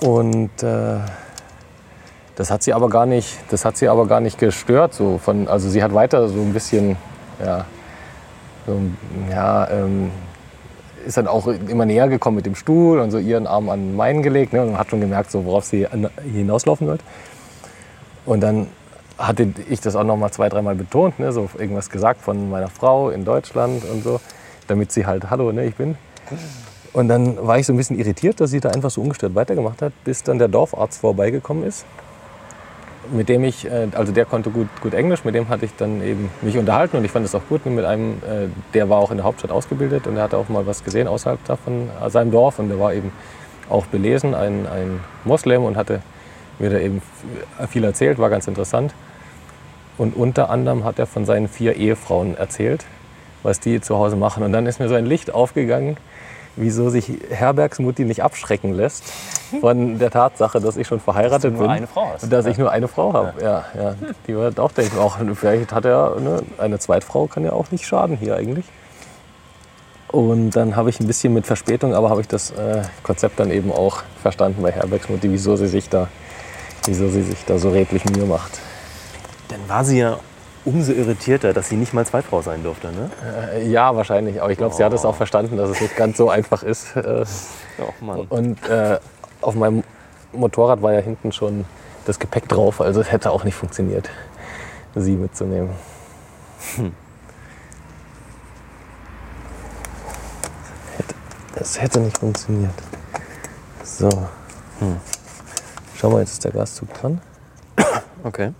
und äh, das hat sie aber gar nicht, das hat sie aber gar nicht gestört. So von, also sie hat weiter so ein bisschen, ja, so, ja ähm, ist dann auch immer näher gekommen mit dem Stuhl und so ihren Arm an meinen gelegt ne, und hat schon gemerkt, so, worauf sie hinauslaufen wird. Und dann hatte ich das auch noch mal zwei, dreimal betont, ne, so irgendwas gesagt von meiner Frau in Deutschland und so, damit sie halt, hallo, ne, ich bin. Und dann war ich so ein bisschen irritiert, dass sie da einfach so ungestört weitergemacht hat, bis dann der Dorfarzt vorbeigekommen ist mit dem ich, äh, also der konnte gut, gut Englisch, mit dem hatte ich dann eben mich unterhalten und ich fand es auch gut mit einem, äh, der war auch in der Hauptstadt ausgebildet und der hatte auch mal was gesehen außerhalb davon, äh, seinem Dorf und der war eben auch belesen, ein, ein Moslem und hatte mir da eben viel erzählt, war ganz interessant. Und unter anderem hat er von seinen vier Ehefrauen erzählt, was die zu Hause machen. Und dann ist mir so ein Licht aufgegangen, wieso sich Herbergsmutti nicht abschrecken lässt von der Tatsache, dass ich schon verheiratet nur bin. eine Frau hast. Und dass ich nur eine Frau habe. Ja. Ja, Die wird auch denken, auch, vielleicht hat er ne, eine Zweitfrau, kann ja auch nicht schaden hier eigentlich. Und dann habe ich ein bisschen mit Verspätung, aber habe ich das äh, Konzept dann eben auch verstanden bei Herbergsmutti, wieso sie sich da, wieso sie sich da so redlich Mühe macht. Dann war sie ja umso irritierter, dass sie nicht mal Zweitfrau sein durfte, ne? Äh, ja, wahrscheinlich. Aber ich glaube, sie hat es auch verstanden, dass es nicht ganz so einfach ist. Äh, Oh Mann. Und äh, auf meinem Motorrad war ja hinten schon das Gepäck drauf, also es hätte auch nicht funktioniert, sie mitzunehmen. Hätte, das hätte nicht funktioniert. So. Schau mal, jetzt ist der Gaszug dran. Okay.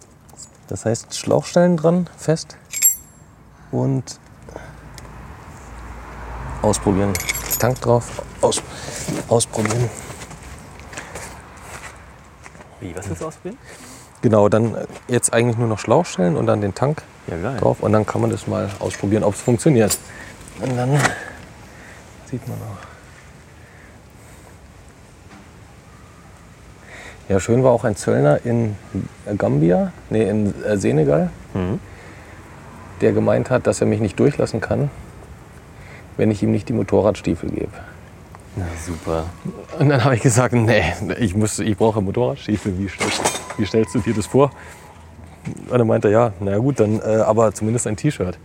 Das heißt, Schlauchstellen dran, fest und ausprobieren. Tank drauf, aus, ausprobieren. Wie, was willst du ausprobieren? Genau, dann äh, jetzt eigentlich nur noch Schlauchstellen und dann den Tank Ja, drauf und dann kann man das mal ausprobieren, ob es funktioniert. Und dann sieht man auch. Ja, schön war auch ein Zöllner in Gambia, nee, in äh, Senegal, Mhm. der gemeint hat, dass er mich nicht durchlassen kann, wenn ich ihm nicht die Motorradstiefel gebe. Na super. Und dann habe ich gesagt, nee, ich, muss, ich brauche Motorradstiefel. Wie stellst, wie stellst du dir das vor? Und dann meinte er, ja, na gut, dann äh, aber zumindest ein T-Shirt.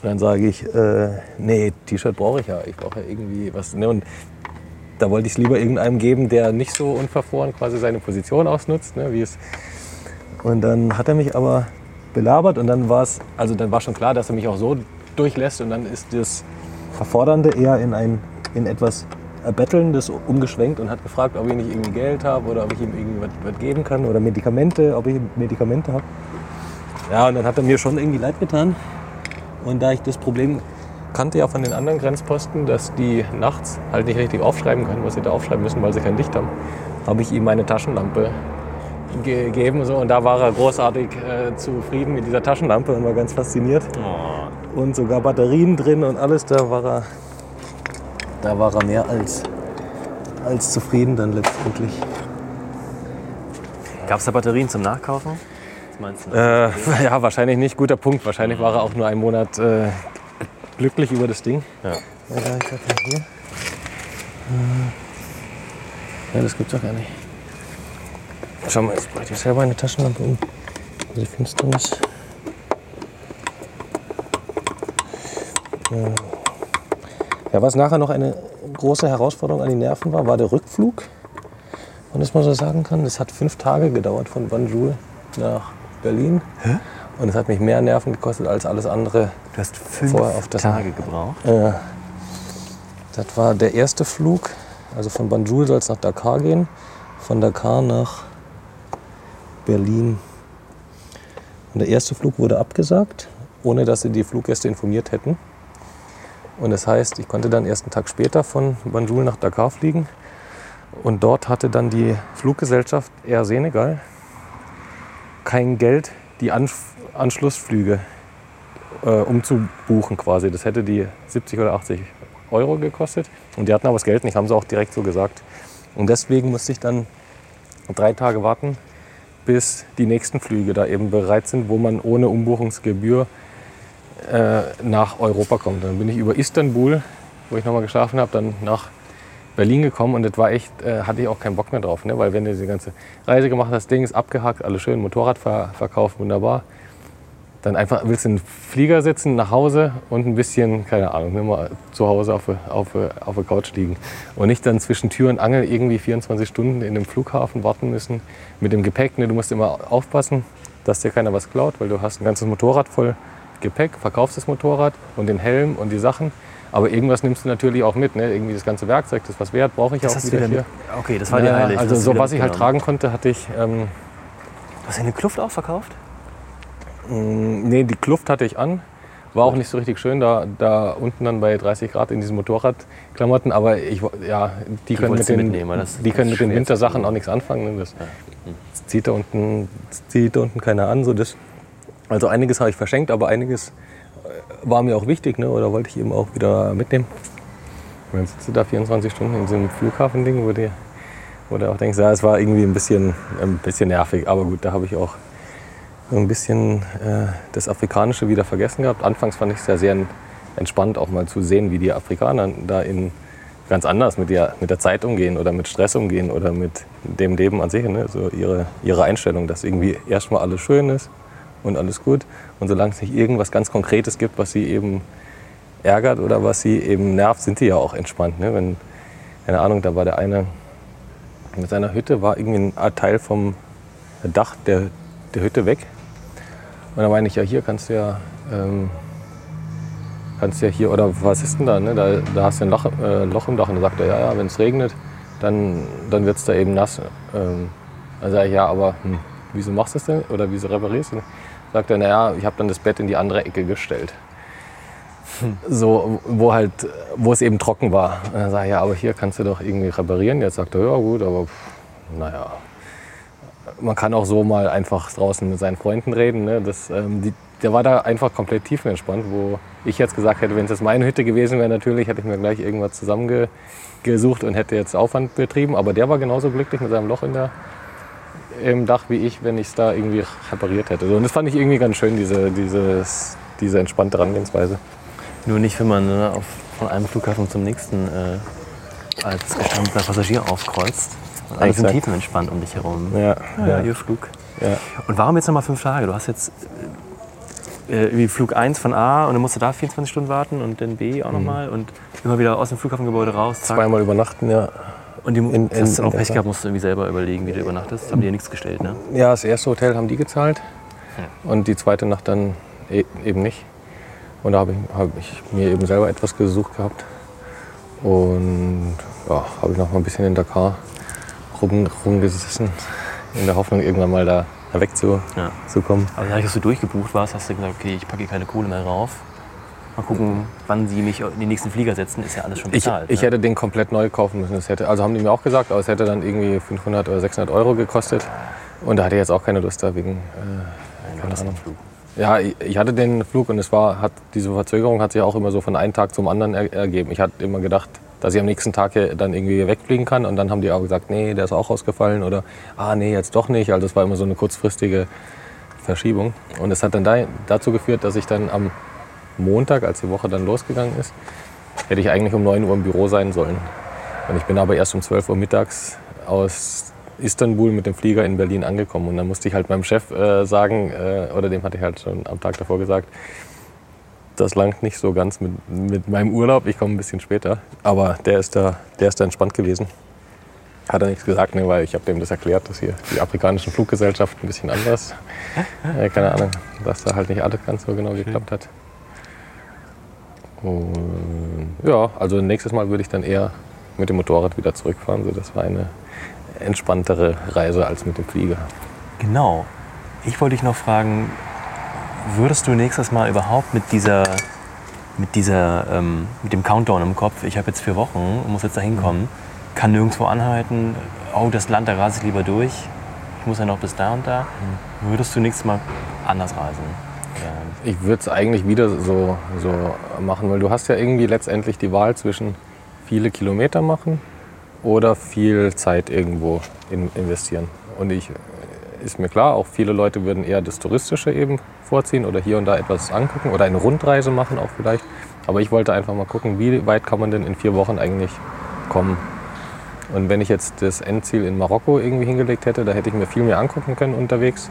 Und dann sage ich, äh, nee, T-Shirt brauche ich ja. Ich brauche ja irgendwie was. Ne? Und da wollte ich es lieber irgendeinem geben, der nicht so unverfroren quasi seine Position ausnutzt. Ne? Wie es und dann hat er mich aber belabert und dann war es, also dann war schon klar, dass er mich auch so durchlässt und dann ist das Verfordernde eher in ein in etwas Erbettelndes umgeschwenkt und hat gefragt, ob ich nicht irgendwie Geld habe oder ob ich ihm irgendwie was, was geben kann oder Medikamente, ob ich Medikamente habe. Ja, und dann hat er mir schon irgendwie leid getan. Und da ich das Problem kannte ja von den anderen Grenzposten, dass die nachts halt nicht richtig aufschreiben können, was sie da aufschreiben müssen, weil sie kein Licht haben, habe ich ihm meine Taschenlampe gegeben. So. Und da war er großartig äh, zufrieden mit dieser Taschenlampe und war ganz fasziniert. Oh. Und sogar Batterien drin und alles, da war er, da war er mehr als, als zufrieden dann letztendlich. Gab es da Batterien zum Nachkaufen? Was meinst du? Äh, ja, wahrscheinlich nicht. Guter Punkt. Wahrscheinlich war er auch nur einen Monat äh, glücklich über das Ding. Ja. Ich. Äh, Ja, das gibt's doch gar nicht. Schau mal, jetzt bräuchte ich selber eine Taschenlampe um. Die Finsternis. Ja. Ja, was nachher noch eine große Herausforderung an die Nerven war, war der Rückflug. Und das man so sagen kann, das hat fünf Tage gedauert von Banjul nach Berlin. Und es hat mich mehr Nerven gekostet als alles andere. Du hast fünf Vorher auf das- Tage gebraucht. Äh, das war der erste Flug. Also von Banjul soll es nach Dakar gehen. Von Dakar nach Berlin. Und der erste Flug wurde abgesagt, ohne dass sie die Fluggäste informiert hätten. Und das heißt, ich konnte dann erst einen Tag später von Banjul nach Dakar fliegen. Und dort hatte dann die Fluggesellschaft Air Senegal kein Geld, die Anschlussflüge äh, umzubuchen quasi. Das hätte die 70 oder 80 Euro gekostet. Und die hatten aber das Geld nicht, haben sie auch direkt so gesagt. Und deswegen musste ich dann drei Tage warten, bis die nächsten Flüge da eben bereit sind, wo man ohne Umbuchungsgebühr äh, nach Europa kommt. Dann bin ich über Istanbul, wo ich nochmal geschlafen habe, dann nach Berlin gekommen und das war echt, äh, hatte ich auch keinen Bock mehr drauf, ne? weil wenn du diese ganze Reise gemacht hast, Ding ist abgehakt, alles schön, Motorrad ver verkauft, wunderbar. Dann einfach willst du in den Flieger sitzen, nach Hause und ein bisschen, keine Ahnung, mal zu Hause auf, der- auf, auf der Couch liegen. Und nicht dann zwischen Tür und Angel irgendwie 24 Stunden in dem Flughafen warten müssen mit dem Gepäck. Ne? Du musst immer aufpassen, dass dir keiner was klaut, weil du hast ein ganzes Motorrad voll Gepäck, verkaufst das Motorrad und den Helm und die Sachen. Aber irgendwas nimmst du natürlich auch mit. Ne? Irgendwie das ganze Werkzeug, das was wert, brauche ich Das auch hast du wieder wieder hier. Okay, das war dir Ja, heilig. Also so du was ich halt tragen konnte, hatte ich. Ähm, Du hast ja eine Kluft auch verkauft? Mh, nee, die Kluft hatte ich an. War auch nicht so richtig schön, da, da unten dann bei 30 Grad in diesen Motorradklamotten. Aber ich, ja, die, können mit den, die können mit den Wintersachen auch nichts anfangen. Ne? Das, das zieht da unten, zieht da unten keiner an. So das. Also einiges habe ich verschenkt, aber einiges äh, war mir auch wichtig ne? oder wollte ich eben auch wieder mitnehmen. Und dann sitzt du da 24 Stunden in so einem Flughafending, wo du, wo du auch denkst, ja, es war irgendwie ein bisschen, ein bisschen nervig. Aber gut, da habe ich auch ein bisschen äh, das Afrikanische wieder vergessen gehabt. Anfangs fand ich es ja sehr entspannt, auch mal zu sehen, wie die Afrikaner da in ganz anders mit der, mit der Zeit umgehen oder mit Stress umgehen oder mit dem Leben an sich. Ne? So ihre, ihre Einstellung, dass irgendwie erstmal alles schön ist und alles gut. Und solange es nicht irgendwas ganz Konkretes gibt, was sie eben ärgert oder was sie eben nervt, sind die ja auch entspannt. Ne? Wenn, keine Ahnung, da war der eine mit seiner Hütte, war irgendwie ein Teil vom Dach der, der Hütte weg. Und da meine ich, ja, hier kannst du ja, ähm, kannst ja hier, oder was ist denn da? Ne? Da, da hast du ein Loch, äh, Loch im Dach. Und dann sagt er, ja, ja, wenn es regnet, dann, dann wird es da eben nass. Ähm, dann sage ich, ja, aber hm, wieso machst du das denn? Oder wieso reparierst du das? Sagt er, naja, ich habe dann das Bett in die andere Ecke gestellt. So, wo halt, wo es eben trocken war. Und dann sage ich, ja, aber hier kannst du doch irgendwie reparieren. Jetzt sagt er, ja gut, aber pff, naja, man kann auch so mal einfach draußen mit seinen Freunden reden. Ne? Das, ähm, die, der war da einfach komplett tiefenentspannt, wo ich jetzt gesagt hätte, wenn es jetzt meine Hütte gewesen wäre, natürlich hätte ich mir gleich irgendwas zusammengesucht und hätte jetzt Aufwand betrieben. Aber der war genauso glücklich mit seinem Loch in der, im Dach wie ich, wenn ich es da irgendwie repariert hätte. Und das fand ich irgendwie ganz schön, diese, dieses, diese entspannte Herangehensweise. Nur nicht, wenn man ne, auf, von einem Flughafen zum nächsten äh, als gestandener Passagier aufkreuzt. Alles sind tiefenentspannt um dich herum. Ja, ja, ja. ihr Flug. Ja. Und warum jetzt nochmal fünf Tage? Du hast jetzt äh, irgendwie Flug 1 von A und dann musst du da 24 Stunden warten und dann B auch nochmal und immer wieder aus dem Flughafengebäude raus. Zack. Zweimal übernachten, ja. Und die, in- das hast du in auch Pech gehabt, musst du irgendwie selber überlegen, wie du übernachtest. Haben die ja nichts gestellt, ne? Ja, das erste Hotel haben die gezahlt und die zweite Nacht dann e eben nicht. Und da habe ich, hab ich mir eben selber etwas gesucht gehabt. Und ja, habe ich noch mal ein bisschen in Dakar rum, rumgesessen, in der Hoffnung, irgendwann mal da wegzukommen. Ja. Zu kommen. Aber dadurch, dass du durchgebucht warst, hast du gesagt, okay, ich packe keine Kohle mehr rauf. Mal gucken, wann sie mich in den nächsten Flieger setzen, ist ja alles schon ich, bezahlt. ich ne? hätte den komplett neu kaufen müssen. Das hätte, also haben die mir auch gesagt, aber es hätte dann irgendwie 500 oder 600 Euro gekostet. Und da hatte ich jetzt auch keine Lust da wegen, äh, keine Ahnung. Ja, ich, ich hatte den Flug und es war, hat, diese Verzögerung hat sich auch immer so von einem Tag zum anderen er, ergeben. Ich hatte immer gedacht, dass ich am nächsten Tag dann irgendwie wegfliegen kann und dann haben die auch gesagt, nee, der ist auch ausgefallen oder ah, nee, jetzt doch nicht. Also es war immer so eine kurzfristige Verschiebung. Und es hat dann da, dazu geführt, dass ich dann am Montag, als die Woche dann losgegangen ist, hätte ich eigentlich um 9 Uhr im Büro sein sollen. Und ich bin aber erst um 12 Uhr mittags aus Istanbul mit dem Flieger in Berlin angekommen. Und dann musste ich halt meinem Chef äh, sagen, äh, oder dem hatte ich halt schon am Tag davor gesagt, das langt nicht so ganz mit, mit meinem Urlaub, ich komme ein bisschen später. Aber der ist da, der ist da entspannt gewesen. Hat er nichts gesagt, ne, weil ich habe dem das erklärt, dass hier die afrikanischen Fluggesellschaften ein bisschen anders, äh, keine Ahnung, dass da halt nicht alles ganz so genau geklappt hat. Und ja, also nächstes Mal würde ich dann eher mit dem Motorrad wieder zurückfahren. So, das war eine entspanntere Reise als mit dem Flieger. Genau. Ich wollte dich noch fragen, würdest du nächstes Mal überhaupt mit dieser, mit dieser, ähm, mit dem Countdown im Kopf, ich habe jetzt vier Wochen, muss jetzt da hinkommen, kann nirgendwo anhalten, oh, das Land, da rase ich lieber durch, ich muss ja noch bis da und da, würdest du nächstes Mal anders reisen? Ich würde es eigentlich wieder so, so machen, weil du hast ja irgendwie letztendlich die Wahl zwischen viele Kilometer machen oder viel Zeit irgendwo in, investieren. Und ich ist mir klar, auch viele Leute würden eher das Touristische eben vorziehen oder hier und da etwas angucken oder eine Rundreise machen auch vielleicht. Aber ich wollte einfach mal gucken, wie weit kann man denn in vier Wochen eigentlich kommen. Und wenn ich jetzt das Endziel in Marokko irgendwie hingelegt hätte, da hätte ich mir viel mehr angucken können unterwegs.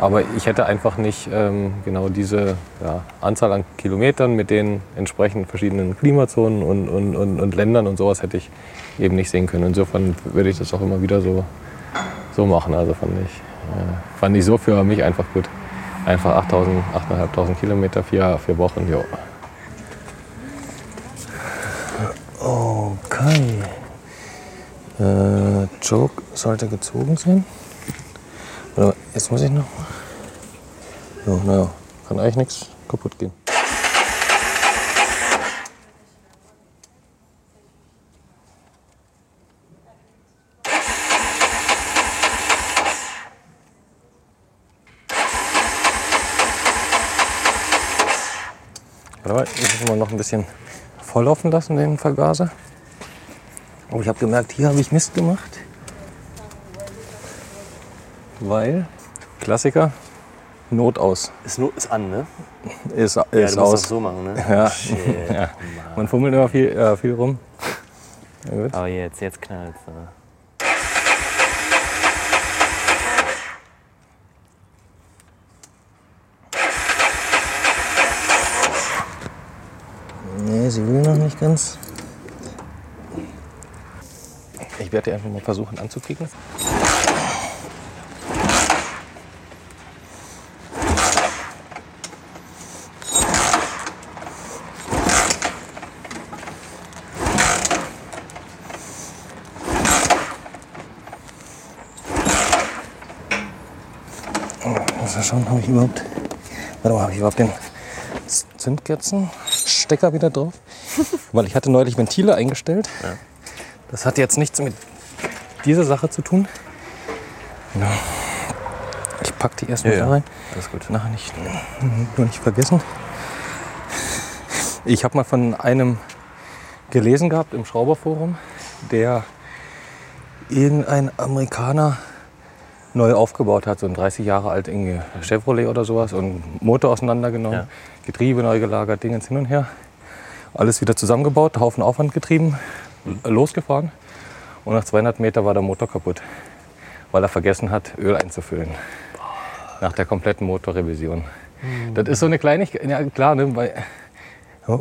Aber ich hätte einfach nicht ähm, genau diese ja, Anzahl an Kilometern mit den entsprechend verschiedenen Klimazonen und, und, und, und, Ländern und sowas hätte ich eben nicht sehen können. Insofern würde ich das auch immer wieder so, so machen. Also fand ich, äh, fand ich so für mich einfach gut. Einfach 8.000, 8.500 Kilometer, vier, vier Wochen, jo. Okay. Äh, Joke sollte gezogen sein. Jetzt muss ich noch. Ja, naja, kann eigentlich nichts kaputt gehen. Mal, ich muss mal noch ein bisschen volllaufen lassen, den Vergaser. Aber ich habe gemerkt, hier habe ich Mist gemacht. Weil, Klassiker, Not aus. Ist, nur, ist an, ne? Ist, Ja, ist du musst aus. das so machen, ne? Ja. Shit. ja. Man fummelt immer viel, äh, viel rum. Ja. Aber jetzt, jetzt knallt es. Sie will noch nicht ganz. Ich werde die einfach mal versuchen anzukicken. Muss mal schauen, habe ich überhaupt. Warte mal, habe ich überhaupt den Zündkerzenstecker wieder drauf? Weil ich hatte neulich Ventile eingestellt. Das hat jetzt nichts mit dieser Sache zu tun. Ja. Ich packe die erstmal Ja, ja. da rein. Alles gut. Nachher nicht, nur nicht vergessen. Ich habe mal von einem gelesen gehabt im Schrauberforum, der irgendein Amerikaner neu aufgebaut hat, so ein 30 Jahre alt irgendwie Chevrolet oder sowas und Motor auseinandergenommen, Ja. Getriebe neu gelagert, Dingens hin und her. Alles wieder zusammengebaut, Haufen Aufwand getrieben, losgefahren und nach 200 Meter war der Motor kaputt, weil er vergessen hat, Öl einzufüllen. Nach der kompletten Motorrevision. Das ist so eine Kleinigkeit, ja klar, ne, weil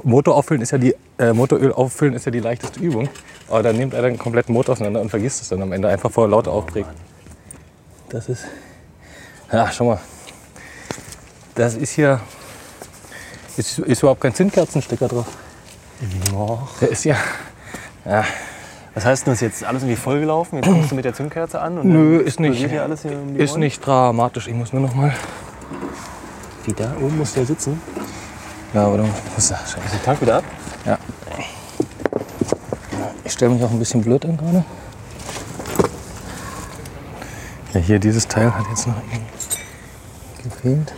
Motor auffüllen ist ja die, äh, Motoröl auffüllen ist ja die leichteste Übung. Aber dann nimmt er den kompletten Motor auseinander und vergisst es dann am Ende einfach vor lauter Aufregen. Das ist. Ja, schau mal. Das ist hier. Ist, ist überhaupt kein Zündkerzenstecker drauf. Der ist ja. Ja, Was heißt denn das jetzt? Alles irgendwie vollgelaufen? Jetzt kommst du mit der Zündkerze an? Und Nö, dann ist nicht. Hier alles hier um ist Ohren? nicht dramatisch. Ich muss nur noch mal. Wie da oben muss der sitzen? Ja, aber du musst. Scheiße. Ist der Tank wieder ab? Ja. Ich stelle mich auch ein bisschen blöd an gerade. Ja, hier dieses Teil hat jetzt noch gefehlt.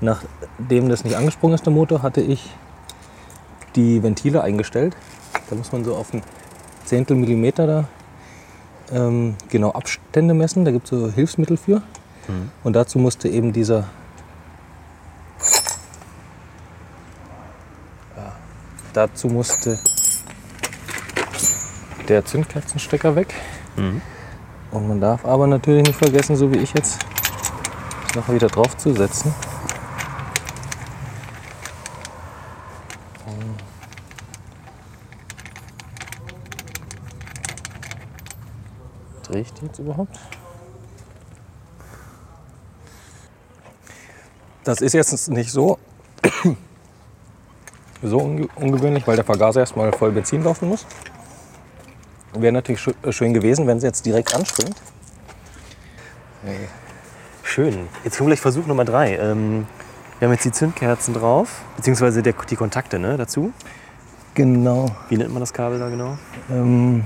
Nachdem das nicht angesprungen ist, der Motor, hatte ich die Ventile eingestellt. Da muss man so auf ein Zehntel Millimeter da ähm, genau Abstände messen. Da gibt es so Hilfsmittel für. Und dazu musste eben dieser dazu musste der Zündkerzenstecker weg. Und man darf aber natürlich nicht vergessen, so wie ich jetzt, das noch wieder drauf zu setzen. Drehe ich die jetzt überhaupt? Das ist jetzt nicht so, so unge ungewöhnlich, weil der Vergaser erstmal voll Benzin laufen muss. Wäre natürlich schö- äh, schön gewesen, wenn sie jetzt direkt anspringt. Schön. Jetzt gleich Versuch Nummer drei. Ähm, wir haben jetzt die Zündkerzen drauf, beziehungsweise der, die Kontakte ne, dazu. Genau. Wie nennt man das Kabel da genau? Ähm,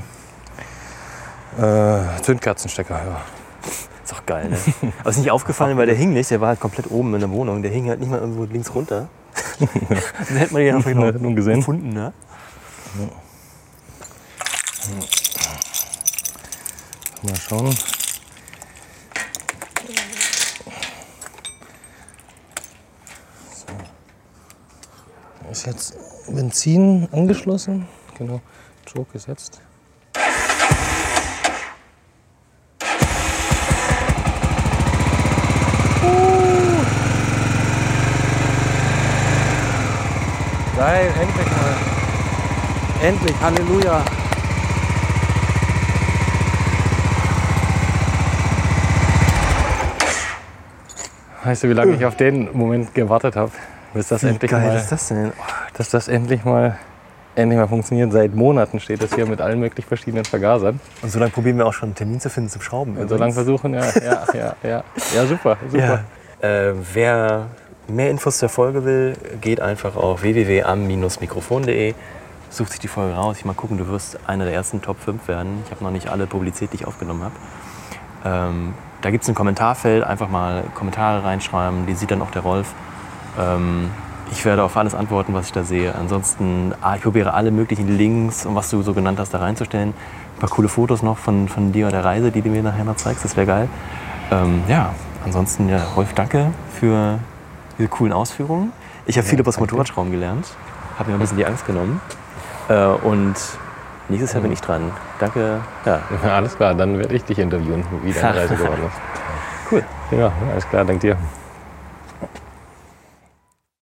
äh, Zündkerzenstecker, ja. Ist doch geil, ne? Aber ist nicht aufgefallen, weil der hing nicht, der war halt komplett oben in der Wohnung. Der hing halt nicht mal irgendwo links runter. Dann hätte man den einfach gesehen. gefunden, ne? Mal schauen. So. Ist jetzt Benzin angeschlossen? Genau. Choke gesetzt. Geil, endlich mal. Endlich, Halleluja. Weißt du, wie lange ich auf den Moment gewartet habe, bis das endlich geil mal, ist das denn? Oh, dass das endlich mal, endlich mal funktioniert. Seit Monaten steht das hier mit allen möglich verschiedenen Vergasern. Und so lange probieren wir auch schon einen Termin zu finden zum Schrauben. Und so lange versuchen, ja, ja, ja, ja, ja, super, super. Ja. Äh, wer mehr Infos zur Folge will, geht einfach auf www.am-mikrofon.de, sucht sich die Folge raus. Ich mal gucken, du wirst einer der ersten Top 5 werden. Ich habe noch nicht alle publiziert, die ich aufgenommen habe. Ähm, da gibt es ein Kommentarfeld, einfach mal Kommentare reinschreiben, die sieht dann auch der Rolf. Ähm, ich werde auf alles antworten, was ich da sehe. Ansonsten, ah, ich probiere alle möglichen Links und was du so genannt hast, da reinzustellen. Ein paar coole Fotos noch von, von dir und der Reise, die du mir nachher noch zeigst, das wäre geil. Ähm, ja, ansonsten, ja, Rolf, danke für diese coolen Ausführungen. Ich habe viel über das Motorradschrauben gelernt, habe mir ein bisschen die Angst genommen. Äh, und nächstes Jahr bin ich dran. Danke. Ja, alles klar, dann werde ich dich interviewen, wie deine Reise geworden ist. cool. Ja, alles klar, dank dir.